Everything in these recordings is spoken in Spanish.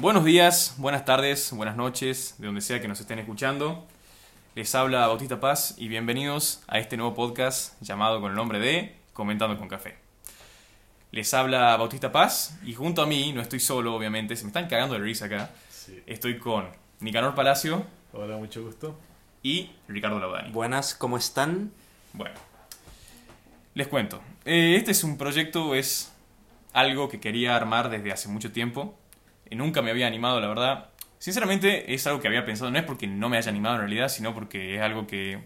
Buenos días, buenas tardes, buenas noches, de donde sea que nos estén escuchando. Les habla Bautista Paz y bienvenidos a este nuevo podcast llamado con el nombre de Comentando con Café. Les habla Bautista Paz y junto a mí, no estoy solo obviamente, se me están cagando de risa acá. Sí. Estoy con Nicanor Palacio Hola, mucho gusto. y Ricardo Laudani. Buenas, ¿cómo están? Bueno, les cuento. Eh, este es un proyecto, es algo que quería armar desde hace mucho tiempo. Nunca me había animado, la verdad. Sinceramente, es algo que había pensado. No es porque no me haya animado en realidad, sino porque es algo que,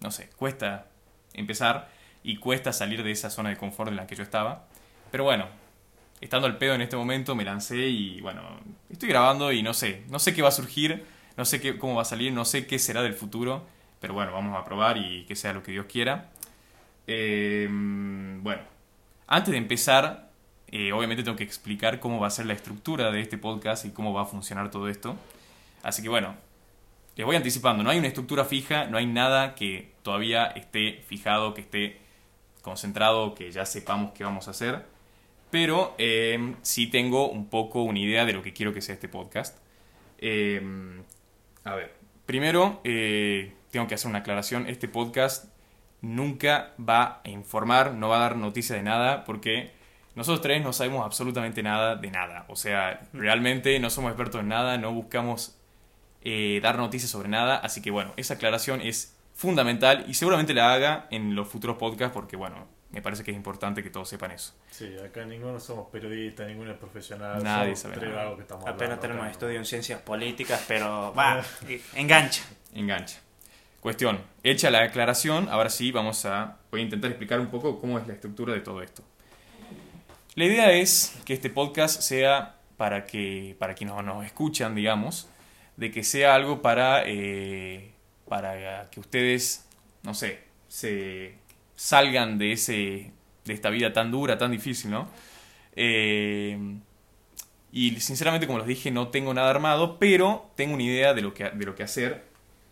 no sé, cuesta empezar y cuesta salir de esa zona de confort en la que yo estaba. Pero bueno, estando al pedo en este momento, me lancé y bueno, estoy grabando y no sé, no sé qué va a surgir, no sé qué, cómo va a salir, no sé qué será del futuro. Pero bueno, vamos a probar y que sea lo que Dios quiera. Eh, bueno, antes de empezar, eh, obviamente tengo que explicar cómo va a ser la estructura de este podcast y cómo va a funcionar todo esto. Así que bueno, les voy anticipando, no hay una estructura fija, no hay nada que todavía esté fijado, que esté concentrado, que ya sepamos qué vamos a hacer. Pero eh, sí tengo un poco una idea de lo que quiero que sea este podcast. Eh, a ver, primero eh, tengo que hacer una aclaración. Este podcast nunca va a informar, no va a dar noticia de nada, porque nosotros tres no sabemos absolutamente nada de nada. O sea, realmente no somos expertos en nada, no buscamos eh, dar noticias sobre nada. Así que bueno, esa aclaración es fundamental y seguramente la haga en los futuros podcasts, porque bueno, me parece que es importante que todos sepan eso. Sí, acá ninguno somos periodistas, ninguno es profesional. Nadie sabe tres nada. vagos que estamos Apenas hablando tenemos estudio en ciencias políticas, pero va, engancha. Engancha. Cuestión, hecha la aclaración, ahora sí vamos a voy a intentar explicar un poco cómo es la estructura de todo esto. La idea es que este podcast sea para que para quienes nos, nos escuchan, digamos, de que sea algo para eh, para que ustedes, no sé, se salgan de ese de esta vida tan dura, tan difícil, ¿no? Eh, y sinceramente, como les dije, no tengo nada armado, pero tengo una idea de lo que, de lo que hacer.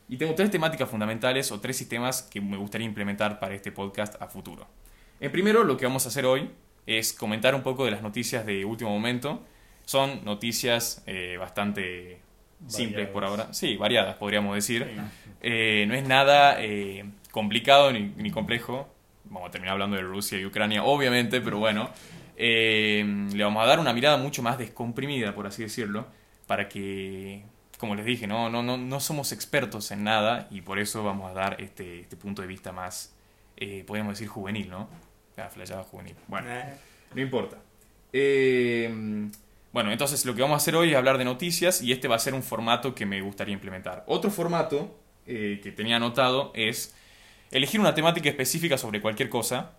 Y tengo tres temáticas fundamentales o tres sistemas que me gustaría implementar para este podcast a futuro. En primero, lo que vamos a hacer hoy es comentar un poco de las noticias de último momento. Son noticias eh, bastante simples por ahora. Sí, variadas, podríamos decir. Sí. Eh, no es nada eh, complicado ni, ni complejo. Vamos a terminar hablando de Rusia y Ucrania, obviamente, pero bueno. Eh, le vamos a dar una mirada mucho más descomprimida, por así decirlo, para que, como les dije, no, no, no, no somos expertos en nada y por eso vamos a dar este, este punto de vista más, eh, podríamos decir, juvenil, ¿no? La flayada juvenil. Bueno. Eh, No importa. Eh, bueno, entonces lo que vamos a hacer hoy es hablar de noticias y este va a ser un formato que me gustaría implementar. Otro formato eh, que tenía anotado es elegir una temática específica sobre cualquier cosa,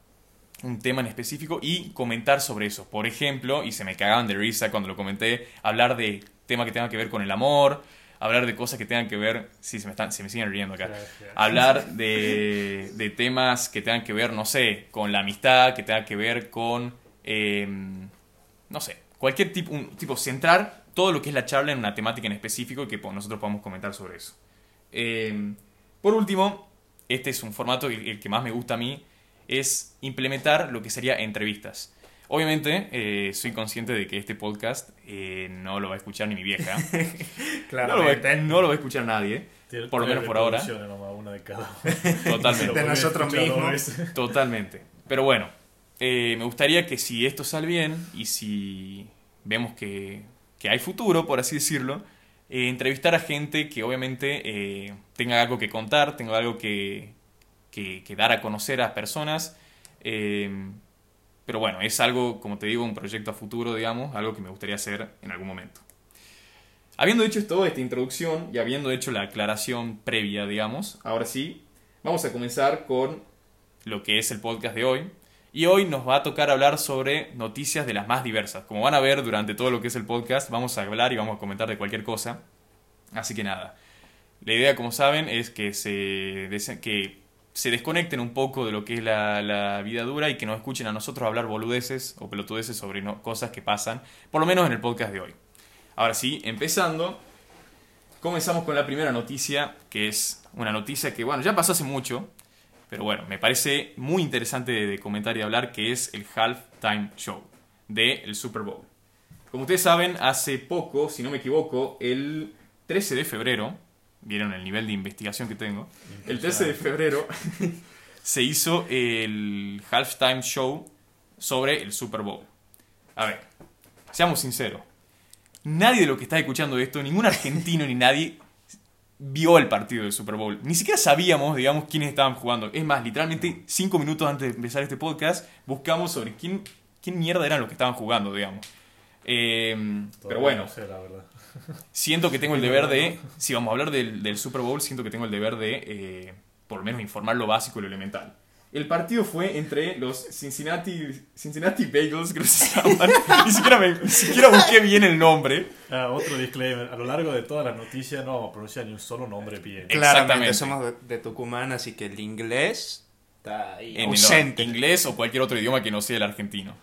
un tema en específico y comentar sobre eso. Por ejemplo, y se me cagaban de risa cuando lo comenté, hablar de temas que tengan que ver con el amor, hablar de cosas que tengan que ver... Sí, se me, están, se me siguen riendo acá Gracias. hablar de, de temas que tengan que ver, no sé, con la amistad, que tengan que ver con, eh, no sé, cualquier tipo, un, tipo, centrar todo lo que es la charla en una temática en específico y que po- nosotros podamos comentar sobre eso. Eh, por último, este es un formato, el, el que más me gusta a mí, es implementar lo que sería entrevistas. Obviamente, eh, soy consciente de que este podcast eh, no lo va a escuchar ni mi vieja. no, lo va, a- claramente. no lo va a escuchar nadie. Tiene por lo menos por ahora. nomás, una de cada Totalmente. De nosotros mismos. Totalmente. Pero bueno, eh, me gustaría que si esto sale bien y si vemos que, que hay futuro, por así decirlo, eh, entrevistar a gente que obviamente eh, tenga algo que contar, tenga algo que, que, que dar a conocer a personas. Pero bueno, es algo, como te digo, un proyecto a futuro, digamos, algo que me gustaría hacer en algún momento. Habiendo hecho toda esta introducción y habiendo hecho la aclaración previa, digamos, ahora sí, vamos a comenzar con lo que es el podcast de hoy. Y hoy nos va a tocar hablar sobre noticias de las más diversas. Como van a ver durante todo lo que es el podcast, vamos a hablar y vamos a comentar de cualquier cosa. Así que nada. La idea, como saben, es que se, que se desconecten un poco de lo que es la, la vida dura y que nos escuchen a nosotros hablar boludeces o pelotudeces sobre cosas que pasan, por lo menos en el podcast de hoy. Ahora sí, empezando, comenzamos con la primera noticia, que es una noticia que, bueno, ya pasó hace mucho, pero bueno, me parece muy interesante de, de comentar y hablar, que es el halftime show del Super Bowl. como ustedes saben, hace poco, si no me equivoco, el 13 de febrero, vieron el nivel de investigación que tengo, el 13 de febrero se hizo el halftime show sobre el Super Bowl. A ver, seamos sinceros. Nadie de los que está escuchando esto, ningún argentino ni nadie vio el partido del Super Bowl. Ni siquiera sabíamos, digamos, quiénes estaban jugando. Es más, literalmente cinco minutos antes de empezar este podcast, buscamos sobre quién, quién mierda eran los que estaban jugando, digamos. Eh, pero bueno, No sé, la verdad. Siento que tengo el deber de, si vamos a hablar del, del Super Bowl, siento que tengo el deber de, eh, por lo menos, informar lo básico y lo elemental. El partido fue entre los Cincinnati, Cincinnati Bagels, creo que se llaman. ni, siquiera me- ni siquiera busqué bien el nombre. Ah, otro disclaimer. A lo largo de todas las noticias no vamos a pronunciar ni un solo nombre bien. Claramente Exactamente. somos de, de Tucumán, así que el inglés está ahí en el ausente. inglés o cualquier otro idioma que no sea el argentino.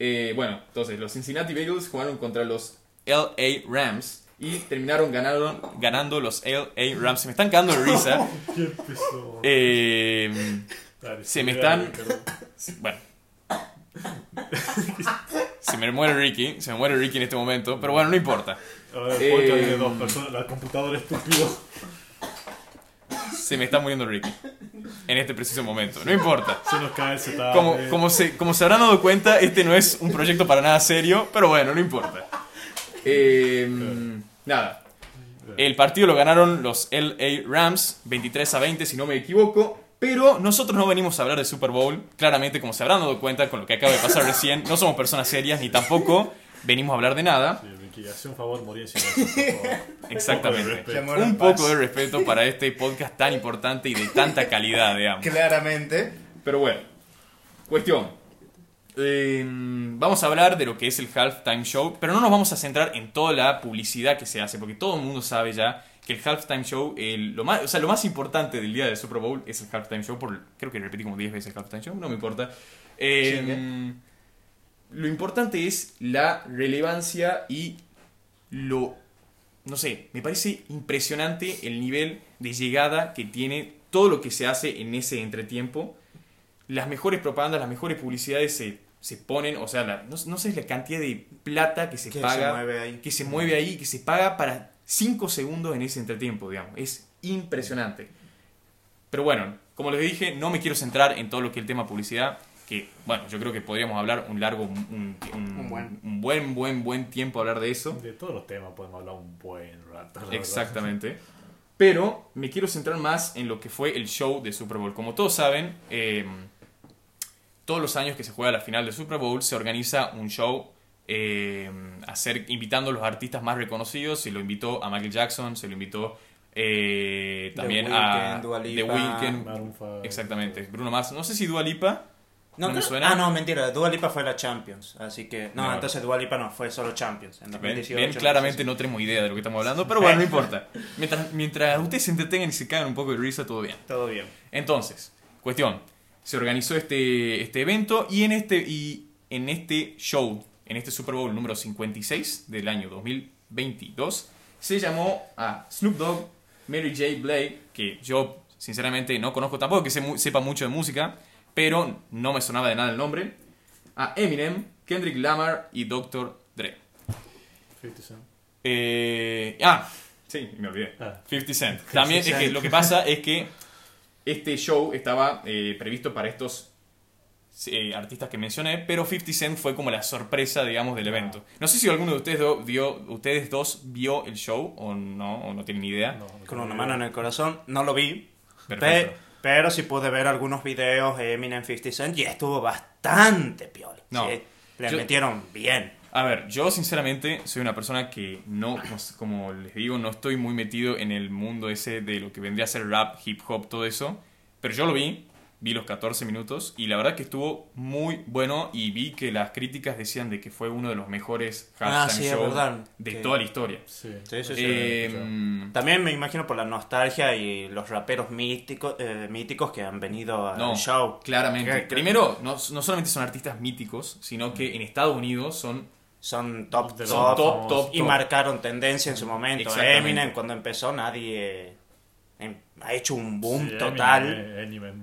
Eh, bueno, entonces los Cincinnati Bagels jugaron contra los LA Rams y terminaron ganando, ganando los LA Rams. Se me están cagando de risa. Eh, se me están- bueno. Se me muere Ricky, se me muere Ricky en este momento, pero bueno, no importa. Eh, dos personas, la computadora estúpido. Se me está muriendo Ricky en este preciso momento, no importa. Se nos cae el setup. Como, eh. como, se, como se habrán dado cuenta, este no es un proyecto para nada serio, pero bueno, no importa. Eh, nada. El partido lo ganaron los LA Rams, 23 a 20 si no me equivoco. Pero nosotros no venimos a hablar de Super Bowl. Claramente, como se habrán dado cuenta con lo que acaba de pasar recién, no somos personas serias ni tampoco venimos a hablar de nada. Sí, hace un favor, morir. Exactamente. Un poco de respeto para este podcast tan importante y de tanta calidad, digamos. Claramente. Pero bueno, cuestión. Eh, vamos a hablar de lo que es el halftime show, pero no nos vamos a centrar en toda la publicidad que se hace, porque todo el mundo sabe ya que el halftime show, el- lo, más, o sea, lo más importante del día del Super Bowl es el halftime show, por, creo que repetí como 10 veces el halftime show, no me importa. Eh, Chingue. lo importante es la relevancia y lo, no sé, me parece impresionante el nivel de llegada que tiene todo lo que se hace en ese entretiempo. Las mejores propagandas, las mejores publicidades se, se ponen, o sea, la- no, no sé la cantidad de plata que se Que se paga, mueve ahí. que se mueve ahí, que se paga para 5 segundos en ese entretiempo, digamos. Es impresionante. Pero bueno, como les dije, no me quiero centrar en todo lo que es el tema publicidad, que bueno, yo creo que podríamos hablar un largo, un, un- Un buen. un buen, buen, buen tiempo hablar de eso. De todos los temas podemos hablar un buen rato. verdad. Exactamente. Pero me quiero centrar más en lo que fue el show de Super Bowl. Como todos saben, eh, todos los años que se juega la final de Super Bowl se organiza un show eh, a hacer- invitando a los artistas más reconocidos. Se lo invitó a Michael Jackson, se lo invitó eh, The también a The. Weeknd. Maroon five. Exactamente, Bruno Mars. No sé si Dua Lipa. No, ¿No me suena? Ah, no, mentira. Dua Lipa fue la Champions. Así que. No, No. entonces Dua Lipa no, fue solo Champions. En Ven, 2018. ven, claramente no tenemos idea de lo que estamos hablando, pero bueno, no importa. Mientras, mientras ustedes se entretengan y se cagan un poco de risa, todo bien. Todo bien. Entonces, cuestión. Se organizó este, este evento y en este, y en este show, en este Super Bowl número 56 del año 2022, se llamó a Snoop Dogg, Mary J. Blake, que yo sinceramente no conozco tampoco, que se sepa mucho de música, pero no me sonaba de nada el nombre, a Eminem, Kendrick Lamar y Dr. Dre. 50 Cent. Eh, ah, sí, me olvidé. Ah. 50 Cent. También es que Cent. lo que pasa es que este show estaba eh, previsto para estos eh, artistas que mencioné, pero 50 Cent fue como la sorpresa, digamos, del evento. No sé si alguno de ustedes, do- vio, ustedes dos vio el show o no, o no tienen ni idea. No, Con una mano en el corazón. No lo vi. Perfecto. Pe- pero sí pude ver algunos videos de Eminem 50 Cent y estuvo bastante piola. No. Sí, le Yo- metieron bien. A ver, yo sinceramente soy una persona que no, como- como les digo, no estoy muy metido en el mundo ese de lo que vendría a ser rap, hip hop, todo eso. Pero yo lo vi, vi los 14 minutos y la verdad que estuvo muy bueno y vi que las críticas decían de que fue uno de los mejores Ah, halftime sí, es show verdad. de Que- toda la historia. Sí, Sí, sí, sí. Eh, También me imagino por la nostalgia y los raperos míticos, eh, míticos que han venido al no, show. claramente. Primero, no, no solamente son artistas míticos, sino que en Estados Unidos son Son top, De los top, top, top, y top. marcaron tendencia en su momento. Exactamente. Eminem cuando empezó nadie em, ha hecho un boom Sí, total. Eminem.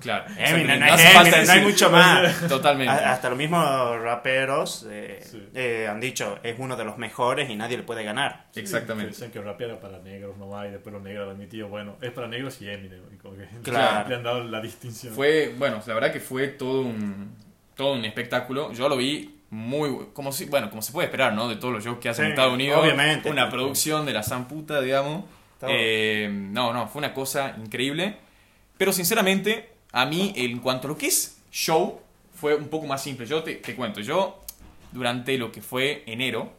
Claro. Eminem, no, hace falta Eminem, no hay mucho más. Totalmente. A- Hasta los mismos raperos eh, Sí. eh, han dicho, es uno de los mejores y nadie le puede ganar. Exactamente. Dicen que rap era para negros nomás y después los negros han admitido, bueno, es para negros y Eminem. Y como que Claro. le han dado la distinción. Fue, bueno, la verdad que fue todo un, todo un espectáculo. Yo lo vi muy, como si, bueno, como se puede esperar, ¿no? De todos los shows que hacen Sí, en Estados Unidos. obviamente. Una producción de la zamputa, digamos. Todo. Eh, no, no, fue una cosa increíble. Pero sinceramente, a mí, en cuanto a lo que es show, fue un poco más simple. Yo te, te cuento, yo durante lo que fue enero,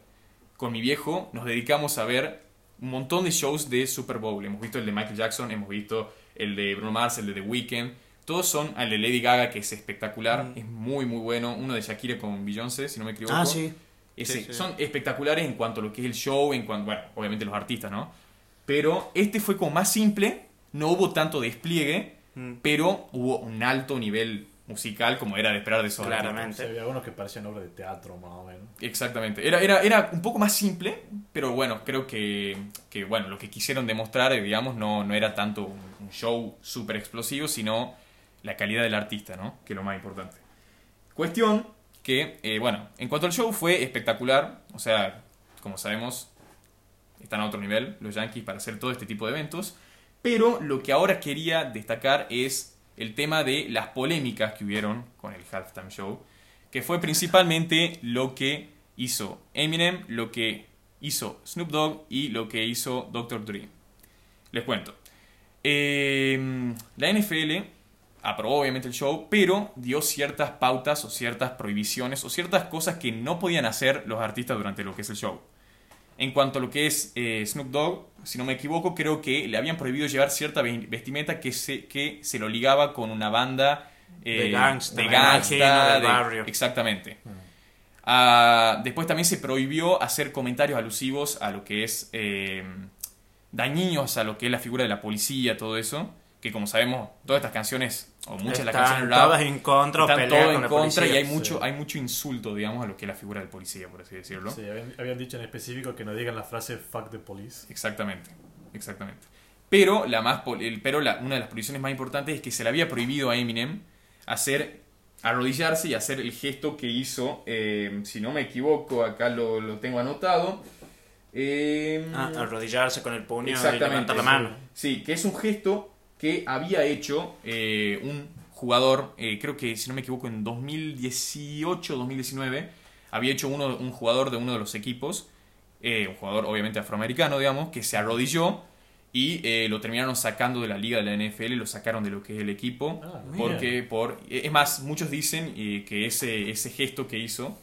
con mi viejo, nos dedicamos a ver un montón de shows de Super Bowl. Hemos visto el de Michael Jackson, hemos visto el de Bruno Mars, el de The Weeknd. Todos son el de Lady Gaga, que es espectacular, Mm. es muy, muy bueno. Uno de Shakira con Beyoncé, si no me equivoco. Ah, sí. Ese- Sí, sí. Son espectaculares en cuanto a lo que es el show, en cuanto, bueno, obviamente los artistas, ¿no? Pero este fue como más simple, no hubo tanto despliegue, Mm. pero hubo un alto nivel musical como era de esperar de esos. Claramente. Había algunos que parecían obras de teatro, más o menos. Exactamente. Era, era, era un poco más simple, pero bueno, creo que, que, bueno, lo que quisieron demostrar, eh, digamos, no, no era tanto un, un show súper explosivo, sino la calidad del artista, ¿no? Que es lo más importante. Cuestión que, eh, bueno, en cuanto al show fue espectacular, o sea, como sabemos, están a otro nivel los Yankees para hacer todo este tipo de eventos, pero lo que ahora quería destacar es el tema de las polémicas que hubieron con el halftime show, que fue principalmente lo que hizo Eminem, lo que hizo Snoop Dogg y lo que hizo Dr. Dre. Les cuento. Eh, la NFL aprobó obviamente el show, pero dio ciertas pautas o ciertas prohibiciones o ciertas cosas que no podían hacer los artistas durante lo que es el show. En cuanto a lo que es eh, Snoop Dogg, si no me equivoco, creo que le habían prohibido llevar cierta ve- vestimenta que se, que se lo ligaba con una banda eh, De gangsta, de me gangsta, del de- barrio. Exactamente. Ah, después también se prohibió hacer comentarios alusivos a lo que es eh, dañinos a lo que es la figura de la policía, todo eso. Que como sabemos, todas estas canciones, o muchas de las Están canciones rap, todas en contra están todo con en contra y policía. hay mucho, sí. hay mucho insulto, digamos, a lo que es la figura del policía, por así decirlo. Sí, habían, habían dicho en específico que no digan la frase fuck the police. Exactamente, exactamente. Pero, la más, el- pero la- una de las prohibiciones más importantes es que se le había prohibido a Eminem hacer, arrodillarse y hacer el gesto que hizo, eh, si no me equivoco, acá lo, lo tengo anotado. eh, Ah, arrodillarse con el puño y levantar la mano. Sí, que es un gesto que había hecho eh, un jugador, eh, creo que si no me equivoco en 2018 2019, había hecho uno, un jugador de uno de los equipos, eh, un jugador obviamente afroamericano, digamos, que se arrodilló y eh, lo terminaron sacando de la liga de la NFL, lo sacaron de lo que es el equipo, Ah, porque por... Es más, muchos dicen eh, que ese, ese gesto que hizo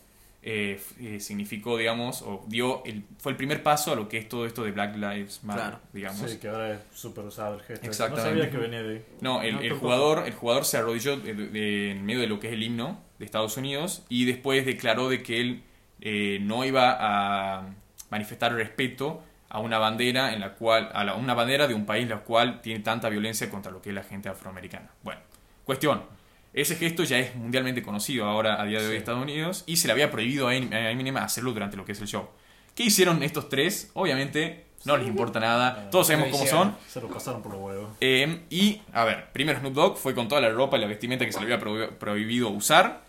eh, eh, significó, digamos, o dio el, fue el primer paso a lo que es todo esto de Black Lives Matter, Claro. digamos. Sí, que ahora es súper usado el gesto. Exactamente. No sabía que venía de ahí. No, el, No, el tampoco. jugador, el jugador se arrodilló de- de- en medio de lo que es el himno de Estados Unidos y después declaró de que él eh, no iba a manifestar respeto a una bandera en la cual a la- una bandera de un país la cual tiene tanta violencia contra lo que es la gente afroamericana. Bueno, cuestión. Ese gesto ya es mundialmente conocido ahora a día de hoy en Sí. Estados Unidos y se le había prohibido a Em- Eminem hacerlo durante lo que es el show. ¿Qué hicieron estos tres? Obviamente no les importa nada. Todos sabemos cómo son. Se lo pasaron por los huevos. Eh, y, a ver, primero Snoop Dogg fue con toda la ropa y la vestimenta que se le había prohi- prohibido usar.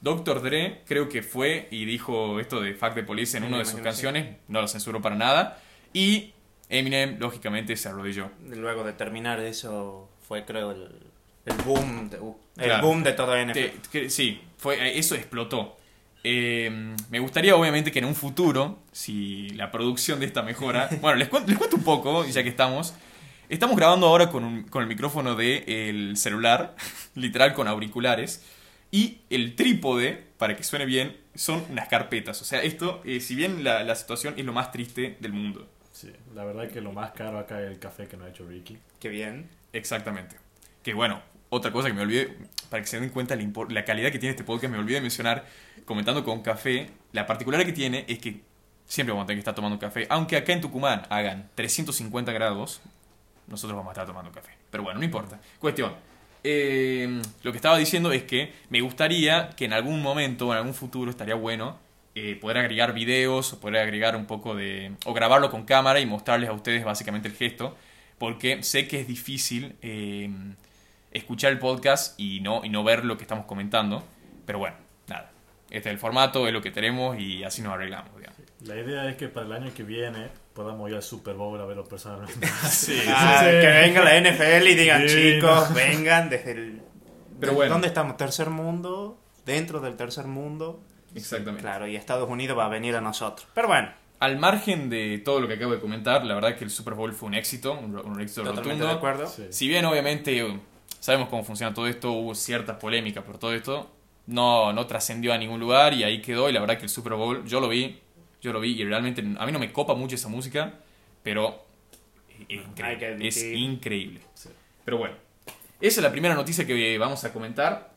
Dr. Dre creo que fue y dijo esto de Fuck the Police en Sí, una de sus sí. canciones, no lo censuró para nada. Y Eminem, lógicamente, se arrodilló. Luego de terminar eso fue creo el, el boom de, uh, el Claro. boom de todo NFL. Te- que- sí, fue, eso explotó. Eh, me gustaría, obviamente, que en un futuro, si la producción de esta mejora. bueno, les cuento, les cuento un poco, ya que estamos. Estamos grabando ahora con, un- con el micrófono del celular, literal con auriculares. Y el trípode, para que suene bien, son unas carpetas. O sea, esto, eh, si bien la, la situación es lo más triste del mundo. Sí, la verdad que lo más caro acá es el café que nos ha hecho Ricky. Qué bien. Exactamente. Que bueno, otra cosa que me olvidé, para que se den cuenta la, calidad que tiene este podcast, me olvidé de mencionar, comentando con café, la particularidad que tiene es que siempre vamos a tener que estar tomando café, aunque acá en Tucumán hagan 350 grados, nosotros vamos a estar tomando café. Pero bueno, no importa. Cuestión. Eh, lo que estaba diciendo es que me gustaría que en algún momento, en algún futuro, estaría bueno eh, poder agregar videos o poder agregar un poco de... o grabarlo con cámara y mostrarles a ustedes básicamente el gesto. porque sé que es difícil eh, escuchar el podcast y no, y no ver lo que estamos comentando. Pero bueno, nada. Este es el formato, es lo que tenemos y así nos arreglamos, digamos. La idea es que para el año que viene podamos ir al Super Bowl a verlo personalmente. Sí, Ah, sí. Que venga la NFL y digan, Sí, chicos, vengan desde el... Pero ¿de- bueno. ¿Dónde estamos? ¿Tercer mundo? ¿Dentro del tercer mundo? exactamente. Claro, y Estados Unidos va a venir a nosotros. Pero bueno, Al margen de todo lo que acabo de comentar, la verdad que el Super Bowl fue un éxito, un, un éxito totalmente rotundo. de acuerdo. Sí. Si bien obviamente sabemos cómo funciona todo esto, hubo ciertas polémicas por todo esto, no, no trascendió a ningún lugar y ahí quedó y la verdad que el Super Bowl, yo lo vi, yo lo vi y realmente a mí no me copa mucho esa música, pero es increíble. Es increíble. Sí. Pero bueno, esa es la primera noticia que vamos a comentar.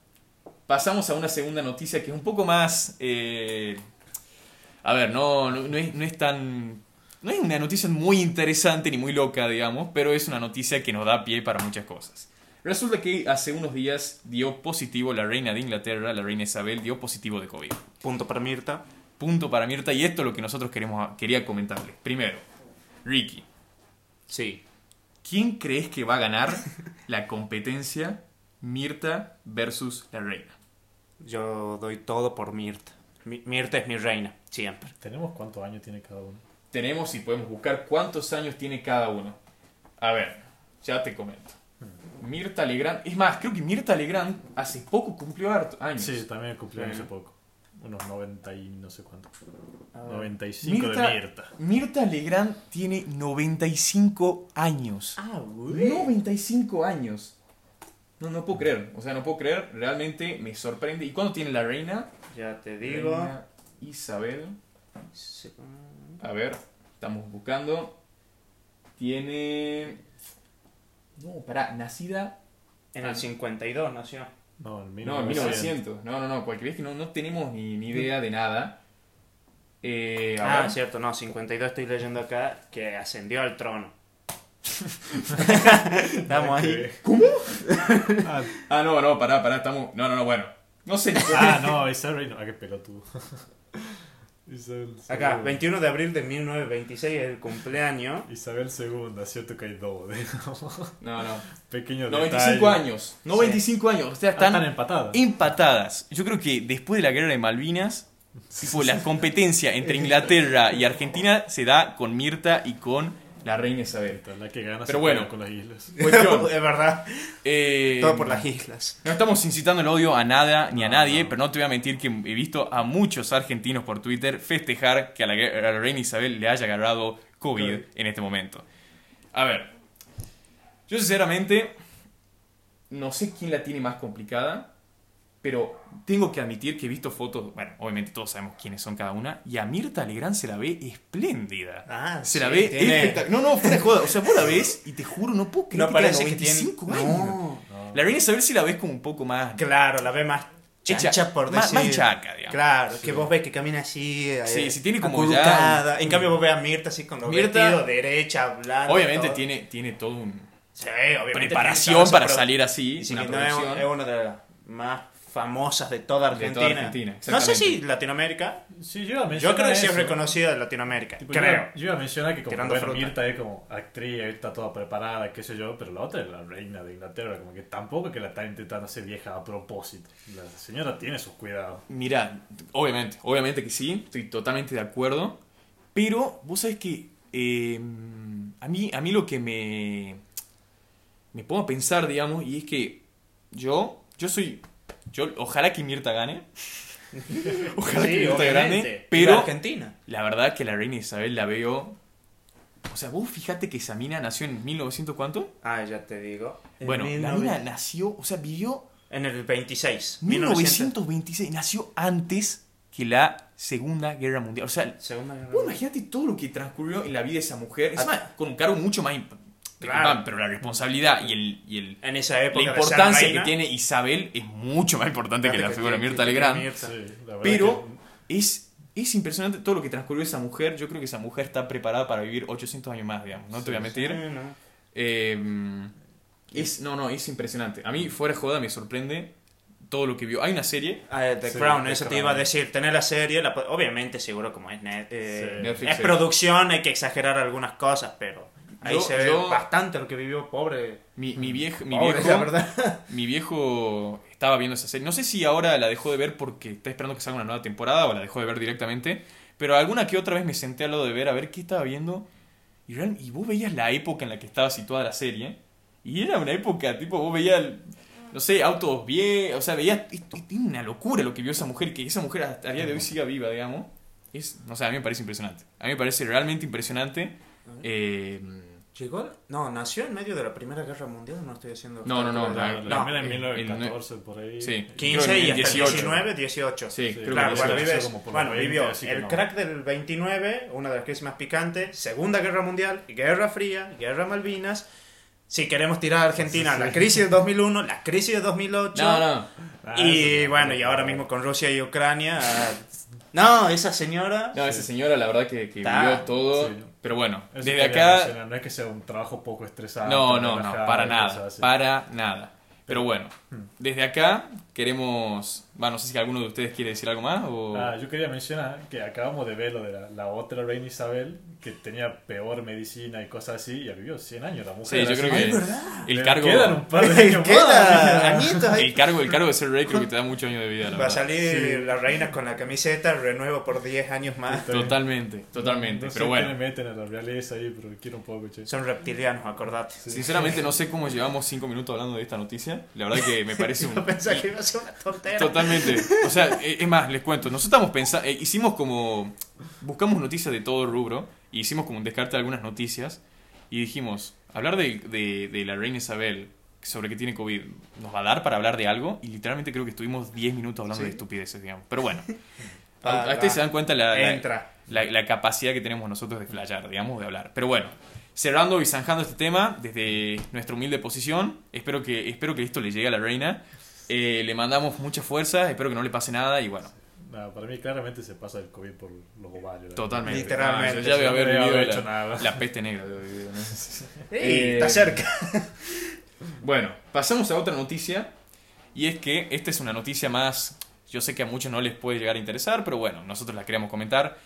Pasamos a una segunda noticia que es un poco más... eh, a ver, no, no, no es, no es tan... No es una noticia muy interesante ni muy loca, digamos, pero es una noticia que nos da pie para muchas cosas. Resulta que hace unos días dio positivo la reina de Inglaterra, la reina Isabel, dio positivo de COVID. Punto para Mirta. Punto para Mirta y esto es lo que nosotros queremos, quería comentarles. Primero, Ricky, Sí. ¿quién crees que va a ganar la competencia Mirta versus la reina? Yo doy todo por Mirta. Mi- Mirta es mi reina, siempre. ¿Tenemos cuántos años tiene cada uno? Tenemos y podemos buscar cuántos años tiene cada uno. A ver, ya te comento. Mirta Legrand, es más, creo que Mirta Legrand hace poco cumplió harto- años. Sí, también cumplió hace poco. Unos 90 y no sé cuánto. A ver. 95 Mirta, de Mirta. Mirta Legrand tiene 95 años. Ah, 95 años. No, no puedo creer. O sea, no puedo creer. Realmente me sorprende. ¿Y cuándo tiene la reina? Ya te digo. Reina Isabel. A ver, estamos buscando. Tiene. No, pará, nacida. En el 52 nació. No, en No, en 1900. 1900. No, no, no, cualquier vez que no, no tenemos ni, ni idea de nada. Eh, a Ah, cierto, no, 52 estoy leyendo acá que ascendió al trono. Estamos ahí. ¿Cómo? ah, Ah, no, no, pará, pará, estamos. No, no, no, bueno. No sé. ah, no, Isabel. Ah, qué pelotudo. Isabel Acá, segunda. 21 de abril de 1926 es el cumpleaños. Isabel II, cierto que hay dos. No, no. Pequeño 95 detalle. años. 95 años. O sea, Ah, están están empatadas. empatadas. Yo creo que después de la guerra de Malvinas, tipo, la competencia entre Inglaterra y Argentina se da con Mirta y con la reina Isabel. La que gana Pero bueno. con las islas. Cuestión. es verdad. eh, Todo por las islas. No estamos incitando el odio a nada ni a No, nadie, no. pero no te voy a mentir que he visto a muchos argentinos por Twitter festejar que a la, gue- a la reina Isabel le haya agarrado COVID Claro. en este momento. A ver, yo sinceramente no sé quién la tiene más complicada, pero tengo que admitir que he visto fotos, bueno, obviamente todos sabemos quiénes son cada una, y a Mirta Legrand se la ve espléndida. Ah, Se sí, la ve espectacular. No, no, fuera joda. O sea, vos la ves y te juro, no puedo creer No que parece que tiene. 95 años. No. No. La reina Isabel sí la ves como un poco más Claro, la ve más chacha, por decir. más chaca, digamos. Claro, que vos ves que camina así. eh, Sí, sí, tiene como ya- En cambio, vos ves a Mirta así con los Mirta- vestidos derecha, hablando. Obviamente todo. tiene, tiene todo un Sí, obviamente. preparación para salir así, una no es, es una de las más famosas de toda De Argentina. toda Argentina, no sé si. Latinoamérica. Sí, yo iba a Yo creo que sí es reconocida de Latinoamérica. Tipo, creo. iba- yo iba a mencionar que como bueno. Mirta es como actriz, está toda preparada, qué sé yo, pero la otra es la reina de Inglaterra, como que tampoco que la está intentando hacer vieja a propósito. La señora tiene sus cuidados. Mira, obviamente, obviamente que sí, estoy totalmente de acuerdo, pero vos sabés que eh, a, mí, a mí lo que me, me pongo a pensar, digamos, y es que yo, yo soy, yo ojalá que Mirta gane, ojalá que Sí, Mirta obviamente. gane, pero la Argentina. la verdad que la reina Isabel la veo, o sea, vos fíjate que esa mina nació en 1900 cuánto? Ah, ya te digo. En Bueno, la 1900 mina nació, o sea, vivió En el 26. 1926, nació antes que la Segunda Guerra Mundial. O sea, Segunda Guerra vos Mundial. imagínate todo lo que transcurrió en la vida de esa mujer. Es más, con un cargo mucho más imp- Claro. pero la responsabilidad y el, y el- En esa época. la importancia que tiene Isabel es mucho más importante que la figura de Mirta Legrand. Sí, Pero es, es impresionante todo lo que transcurrió esa mujer. Yo creo que esa mujer está preparada para vivir 800 años más, digamos. No te voy a mentir. Sí, no. Eh, es, no, no, es impresionante. A mí, fuera de joda, me sorprende todo lo que vio. Hay una serie. Ah, The Sí, Crown, eso te iba a decir. Tener la serie, la obviamente, seguro, como es, net, eh, Sí. Netflix, es sí. producción, hay que exagerar algunas cosas, pero Ahí Yo- se ve yo- bastante lo que vivió pobre. Mi, mi, viejo, mi, pobre, viejo, la verdad. mi viejo estaba viendo esa serie. No sé si ahora la dejó de ver porque está esperando que salga una nueva temporada o la dejó de ver directamente. Pero alguna que otra vez me senté al lado de ver a ver qué estaba viendo. Y, real- y vos veías la época en la que estaba situada la serie. Y era una época, tipo, vos veías, no sé, autos bien. O sea, veías. Es, es una locura lo que vio esa mujer. Que esa mujer hasta a día de hoy siga viva, digamos. Es, no sé, a mí me parece impresionante. A mí me parece realmente impresionante. Eh, ¿Llegó? No, nació en medio de la Primera Guerra Mundial, no estoy haciendo... No, no, no, La, la no, primera en en- 1914 por ahí. sí. creo 15 que y en hasta 18. 19, 18. Sí, Sí, creo Claro, que bueno, vives- como por bueno, los 20, vivió el no. crack del 29, una de las crisis más picantes, Segunda Guerra Mundial, Guerra Fría, Guerra Malvinas. Si queremos tirar a Argentina, Sí, sí. la crisis de 2001, la crisis de 2008. No, no. Ah, Y bueno, y ahora mismo con Rusia y Ucrania. ah, No, esa señora. No, esa señora la verdad que, que vivió todo. Pero bueno, Eso desde acá... No es que sea un trabajo poco estresante. No, no, no, para nada, para nada. Pero bueno, desde acá queremos... Va, no sé si alguno de ustedes quiere decir algo más o... Ah, yo quería mencionar que acabamos de ver lo de la, la otra reina Isabel, que tenía peor medicina y cosas así, y vivió 100 años la Sí, mujer. yo así creo que ¿verdad? el cargo, Quedan un par de años Queda más. el cargo, el cargo de ser rey creo que te da muchos años de vida, la Va a salir Sí. la reina con la camiseta, renuevo por 10 años más. Totalmente, totalmente. No sé pero bueno, le meten a la realeza ahí, pero quiero un poco, che. Son reptilianos, acordate. sinceramente no sé cómo llevamos cinco minutos hablando de esta noticia. La verdad que me parece un... Una tontera. Totalmente. O sea, eh, es más, les cuento. Nosotros estamos pensando, hicimos como, buscamos noticias de todo el rubro, y hicimos como un descarte de algunas noticias, y dijimos, hablar de, de, de la reina Isabel sobre que tiene COVID, ¿nos va a dar para hablar de algo? Y literalmente creo que estuvimos 10 minutos hablando de estupideces, digamos. Pero bueno, Va, a ustedes se dan cuenta la, la, Entra. la- la capacidad que tenemos nosotros de flayar, digamos, de hablar. Pero bueno, cerrando y zanjando este tema desde nuestra humilde posición, espero que, espero que esto le llegue a la reina. Eh, le mandamos mucha fuerza, espero que no le pase nada y bueno, Nada, para mí claramente se pasa el COVID por los ovarios. totalmente. Literalmente, Ah, yo ya debe no haber vivido haber la, hecho nada. la peste negra. ¿no? Eh, Está cerca. Bueno, pasamos a otra noticia. Y es que esta es una noticia más. Yo sé que a muchos no les puede llegar a interesar, pero bueno, nosotros la queremos comentar.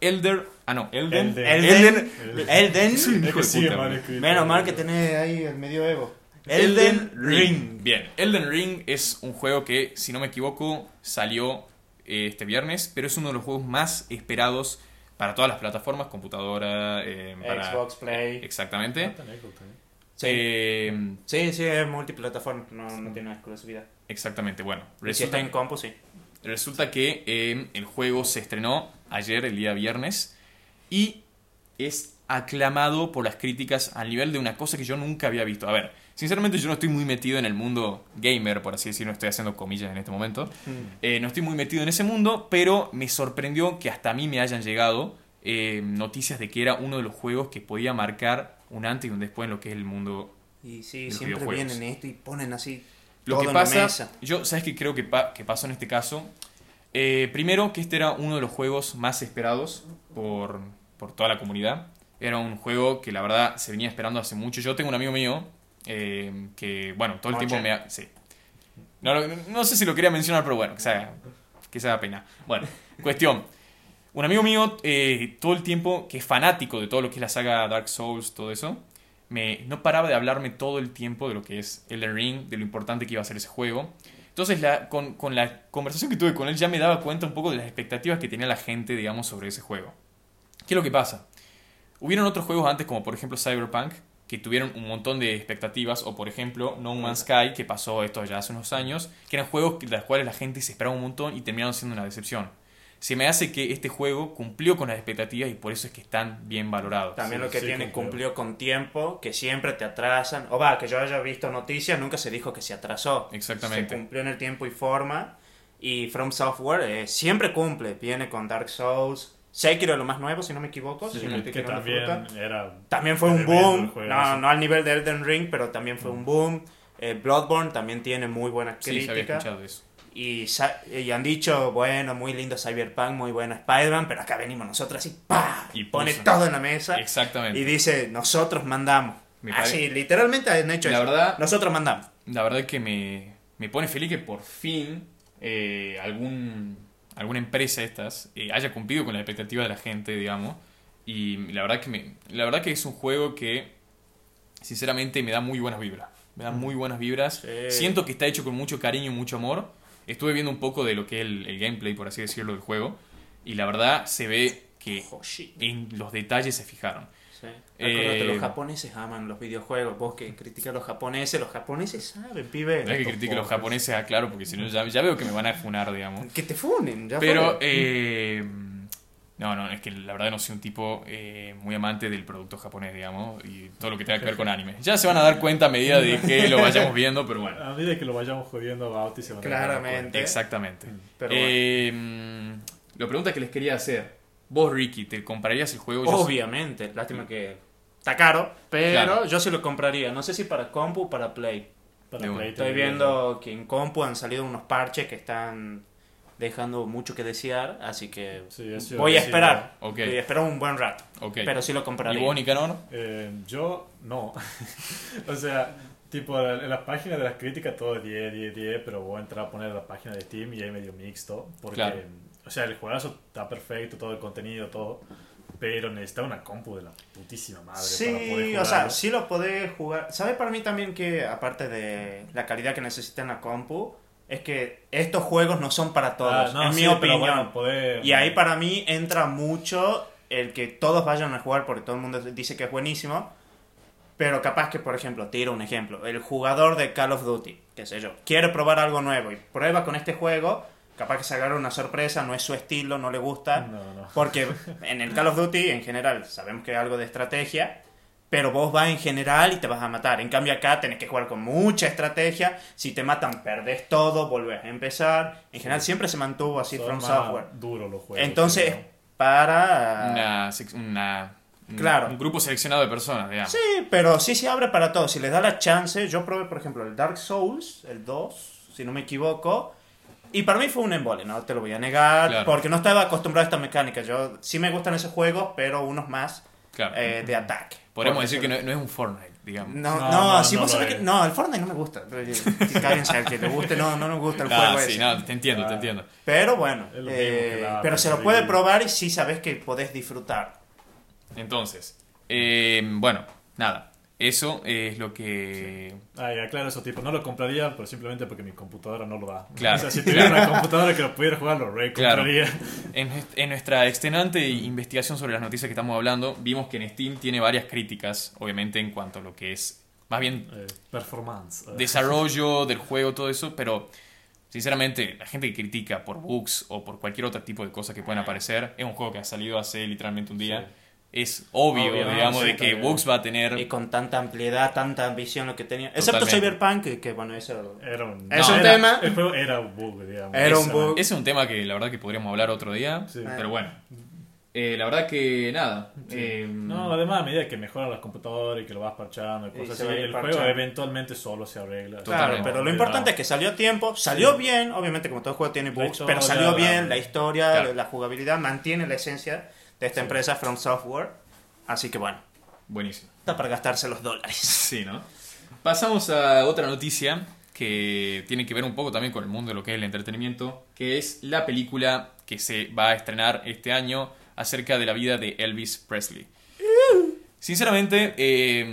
Elder. Ah, no, Elden. Elden. Elden. El- Elden. Sí, Es hijo de sigue puta, mal man. escrito. Menos mal que tenés ahí el medioevo. Elden Ring. Bien, Elden Ring es un juego que, si no me equivoco, salió eh, este viernes, pero es uno de los juegos más esperados para todas las plataformas, computadora, eh, para... Xbox, Play. Exactamente. Tenés. Sí. Eh, Sí, sí, es multiplataforma, no, no tiene exclusividad. exactamente, bueno. Y si está Resulta, en compu, sí. resulta que eh, el juego se estrenó ayer, el día viernes, y es aclamado por las críticas al nivel de una cosa que yo nunca había visto. A ver, sinceramente yo no estoy muy metido en el mundo gamer, por así decirlo, estoy haciendo comillas en este momento. Eh, no estoy muy metido en ese mundo, pero me sorprendió que hasta a mí me hayan llegado eh, noticias de que era uno de los juegos que podía marcar un antes y un después en lo que es el mundo. Y sí, Los siempre vienen esto y ponen así Lo todo que en la pasa, mesa. yo, ¿sabes qué creo que, pa- que pasó en este caso? Eh, primero, que este era uno de los juegos más esperados por, por toda la comunidad. Era un juego que la verdad se venía esperando hace mucho. Yo tengo un amigo mío eh, que, bueno, todo el tiempo me... ha- Sí. No, no, no sé si lo quería mencionar, pero bueno, que se haga, que se haga pena. Bueno, cuestión. Un amigo mío, eh, todo el tiempo, que es fanático de todo lo que es la saga Dark Souls, todo eso, me, no paraba de hablarme todo el tiempo de lo que es Elden Ring, de lo importante que iba a ser ese juego. Entonces, la, con, con la conversación que tuve con él, ya me daba cuenta un poco de las expectativas que tenía la gente, digamos, sobre ese juego. ¿Qué es lo que pasa? Hubieron otros juegos antes, como por ejemplo Cyberpunk, que tuvieron un montón de expectativas, o por ejemplo No Man's Sky, que pasó esto ya hace unos años, que eran juegos de los cuales la gente se esperaba un montón y terminaron siendo una decepción. Se me hace que este juego cumplió con las expectativas y por eso es que están bien valorados. También Sí, lo que sí, tiene cumplió. cumplió con tiempo, que siempre te atrasan. O va, que yo haya visto noticias, nunca se dijo que se atrasó. Exactamente. Se cumplió en el tiempo y forma. Y From Software eh, siempre cumple. Viene con Dark Souls. Sekiro lo más nuevo, si no me equivoco. Sí, si que también fruta. era. También fue un boom. juego, No, sí. no al nivel de Elden Ring, pero también fue un boom. Eh, Bloodborne también tiene muy buenas Sí, se había críticas. escuchado eso. y, y han dicho, bueno, muy lindo Cyberpunk, muy bueno Spider-Man, pero acá venimos nosotros así, ¡pa! Y Y pone puso. todo en la mesa. Exactamente. Y dice, nosotros mandamos. Así, literalmente han hecho La eso. verdad- Nosotros mandamos. La verdad que me, me pone feliz que por fin eh, algún, alguna empresa de estas eh, haya cumplido con la expectativa de la gente, digamos. Y la verdad que me, la verdad que es un juego que sinceramente me da muy buenas vibras. Me da muy buenas vibras. Sí. Siento que está hecho con mucho cariño y mucho amor. Estuve viendo un poco de lo que es el, el gameplay, por así decirlo, del juego. Y la verdad se ve que en los detalles se fijaron. Sí. Eh, los japoneses aman los videojuegos. Vos que criticas a los japoneses, los japoneses saben, pibe. No es que critique a los japoneses, aclaro, porque si no ya, ya veo que me van a funar, digamos. Que te funen, ya Pero, eh, no, no, es que la verdad no soy un tipo eh, muy amante del producto japonés, digamos, y todo lo que tenga que ver con anime. Ya se van a dar cuenta a medida de que lo vayamos viendo, pero bueno. A medida que lo vayamos jodiendo a Bauti se van a dar Claramente. Exactamente. Pero Eh, mm, la pregunta que les quería hacer, vos Ricky, ¿te comprarías el juego? Yo Obviamente, lástima que está caro, pero Claro. yo sí lo compraría. No sé si para compu o para Play. Para. Play Estoy también. viendo que en compu han salido unos parches que están dejando mucho que desear, así que Sí, eso voy a esperar. Ok. Voy a esperar un buen rato. Ok. Pero sí lo ¿Y compraría. vos, Nicanor? Eh, yo no. o sea, tipo en las páginas de las críticas todo es 10, 10, 10, pero voy a entrar a poner la página de Steam y ahí medio mixto. Porque, Claro. O sea, el juegazo está perfecto, todo el contenido, todo. Pero necesita una compu de la putísima madre para poder Sí, jugarlo. o sea, sí lo podés jugar. ¿Sabes para mí también que, aparte de la calidad que necesita en la compu, es que estos juegos no son para todos, Ah, no, en sí, mi opinión. bueno, poder- Y ahí para mí entra mucho el que todos vayan a jugar porque todo el mundo dice que es buenísimo. Pero capaz que, por ejemplo, tiro un ejemplo. El jugador de Call of Duty, qué sé yo, quiere probar algo nuevo y prueba con este juego. Capaz que se agarra una sorpresa, no es su estilo, no le gusta. No, no. Porque en el Call of Duty, en general, sabemos que es algo de estrategia. Pero vos vas en general y te vas a matar. En cambio acá tenés que jugar con mucha estrategia. Si te matan, perdés todo, volvés a empezar. En general siempre se mantuvo así Son From más Software. duros los juegos. Entonces, ¿no? para... Una, Claro. un grupo seleccionado de personas, digamos. Sí, pero sí se abre para todos. Si les da la chance, yo probé, por ejemplo, el Dark Souls, el 2, si no me equivoco. Y para mí fue un embole, no te lo voy a negar, Claro. porque no estaba acostumbrado a esta mecánica. Yo sí me gustan esos juegos, pero unos más Claro. eh, de ataque. Podríamos decir que no, no es un Fortnite, digamos. No, No, no, no, si no vos sabés que... No, el Fortnite no me gusta. Que Cáguense al que le guste, no, no nos gusta el juego sí, ese. no, te entiendo, te entiendo. Pero bueno, eh, pero se lo puede probar y sí sabes que podés disfrutar. Entonces, eh, bueno, nada. Eso es lo que... Ah, ya, claro, eso tipo, no lo compraría, pero simplemente porque mi computadora no lo da. Claro. O sea, si tuviera una computadora que lo pudiera jugar, lo re Claro. compraría. En, en nuestra extenante investigación sobre las noticias que estamos hablando, vimos que en Steam tiene varias críticas, obviamente, en cuanto a lo que es, más bien, Eh, performance. Desarrollo del juego, todo eso, pero sinceramente, la gente que critica por bugs o por cualquier otro tipo de cosas que puedan aparecer, es un juego que ha salido hace literalmente un día. Es obvio, Obvio, digamos, sí, de que también. bugs va a tener... Y con tanta ampliedad, tanta ambición lo que tenía. Excepto Totalmente. Cyberpunk, que, que, bueno, eso... Era un, Es un era- tema. El juego era un bug, digamos. Era un bug. Ese es un tema que la verdad que podríamos hablar otro día, Sí. pero bueno. Eh, la verdad que nada. Sí. eh, No, además, a medida que mejoran los computadores y que lo vas parchando y cosas así, el parchando. juego eventualmente solo se arregla. Claro, pero lo importante es que salió a tiempo, salió bien, obviamente como todo juego tiene bugs, historia, pero salió la- bien, la historia, Claro. la jugabilidad, mantiene la esencia de esta empresa From Software. Así que bueno, Buenísimo. está para gastarse los dólares. Sí, ¿no? Pasamos a otra noticia que tiene que ver un poco también con el mundo de lo que es el entretenimiento, que es la película que se va a estrenar este año acerca de la vida de Elvis Presley. Sinceramente, eh,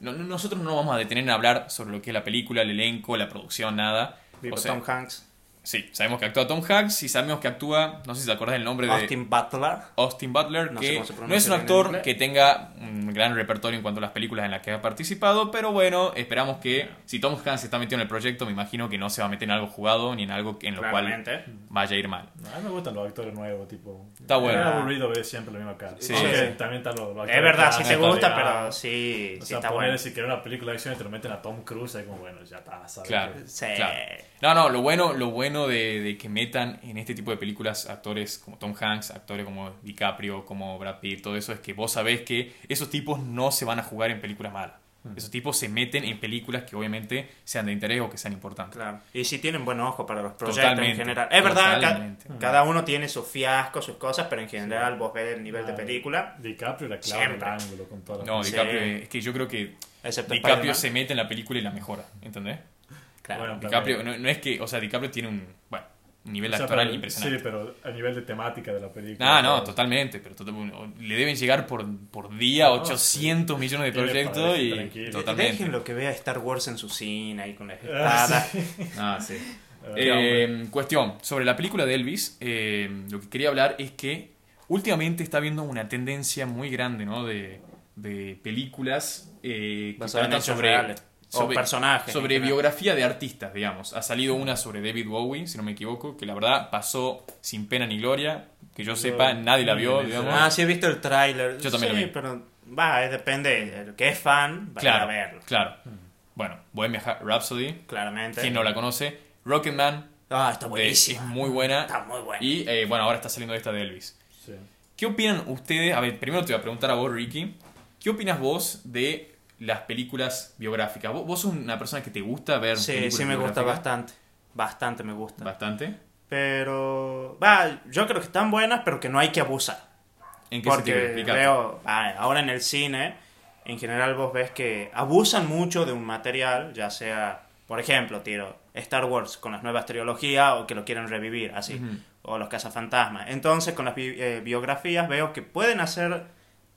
no- no- nosotros no vamos a detener en hablar sobre lo que es la película, el elenco, la producción, nada. O sea, Tom Hanks, sí, sabemos que actúa Tom Hanks y sabemos que actúa, no sé si te acordás del nombre de Austin Butler. Austin Butler, No sé que cómo se no es un actor que tenga un gran repertorio en cuanto a las películas en las que ha participado, pero bueno, esperamos que si Tom Hanks está metido en el proyecto, me imagino que no se va a meter en algo jugado ni en algo en lo Claramente. cual vaya a ir mal. A mí me gustan los actores nuevos, tipo. Está bueno. Es aburrido ver siempre lo mismo acá. Sí. Sí. también están los, los actores Es verdad, sí clásicos, te gusta, pero sí, O sí sea, está bueno. si quieren una película de acción y te lo meten a Tom Cruise, ahí como bueno, ya está, ¿sabes? Claro. Sí. Claro. No, no, lo bueno, lo bueno de, de que metan en este tipo de películas actores como Tom Hanks, actores como DiCaprio, como Brad Pitt, todo eso, es que vos sabés que esos tipos no se van a jugar en películas malas. Mm. Esos tipos se meten en películas que obviamente sean de interés o que sean importantes. Claro. Y si tienen buen ojo para los proyectos Totalmente, en general. Es verdad, ca- cada uno tiene sus fiascos, sus cosas, pero en general vos ves el nivel de película, DiCaprio era clave en el ángulo con todas las No, Sí. DiCaprio, es que yo creo que excepto DiCaprio se mete en la película y la mejora, ¿entendés? Claro. Bueno, DiCaprio, no, no es que, o sea, DiCaprio tiene un, bueno, nivel O sea, actoral pero- impresionante. Sí, pero a nivel de temática de la película. Ah, no, todo. totalmente, pero total- le deben llegar por, por día No, 800 millones de proyectos y tranquilo. totalmente. Déjenlo que vea Star Wars en su cine ahí con las Ah, espadas. sí. Ah, sí. Ah, Eh, cuestión, sobre la película de Elvis, eh, lo que quería hablar es que últimamente está habiendo una tendencia muy grande, ¿no? De, de películas eh, que Basadas en tratan hechos sobre, reales. O sobre, personajes. sobre biografía de artistas, digamos. Ha salido una sobre David Bowie, si no me equivoco, que la verdad pasó sin pena ni gloria. Que yo Yo sepa, nadie la vio, digamos. Ah, sí he visto el tráiler. Yo también lo sí, vi. pero va, depende. El que es fan va a ir a claro, verlo. claro. Bueno, Bohemia Ha- Rhapsody, Claramente. quien no la conoce. Rocketman, Ah, está eh, es buenísima. muy buena. Está muy buena. Y eh, bueno, ahora está saliendo esta de Elvis. Sí. ¿Qué opinan ustedes? A ver, primero te voy a preguntar a vos, Ricky. ¿Qué opinas vos de las películas biográficas? ¿Vos, vos sos una persona que te gusta ver Sí, películas sí me gusta bastante. Bastante me gusta. Bastante. Pero, va, yo creo que están buenas, pero que no hay que abusar. ¿En qué? Porque veo, ahora en el cine, en general vos ves que abusan mucho de un material, ya sea, por ejemplo, tiro Star Wars con las nuevas trilogías o que lo quieren revivir, así, o los cazafantasmas. Entonces, con las bi- eh, biografías veo que pueden hacer,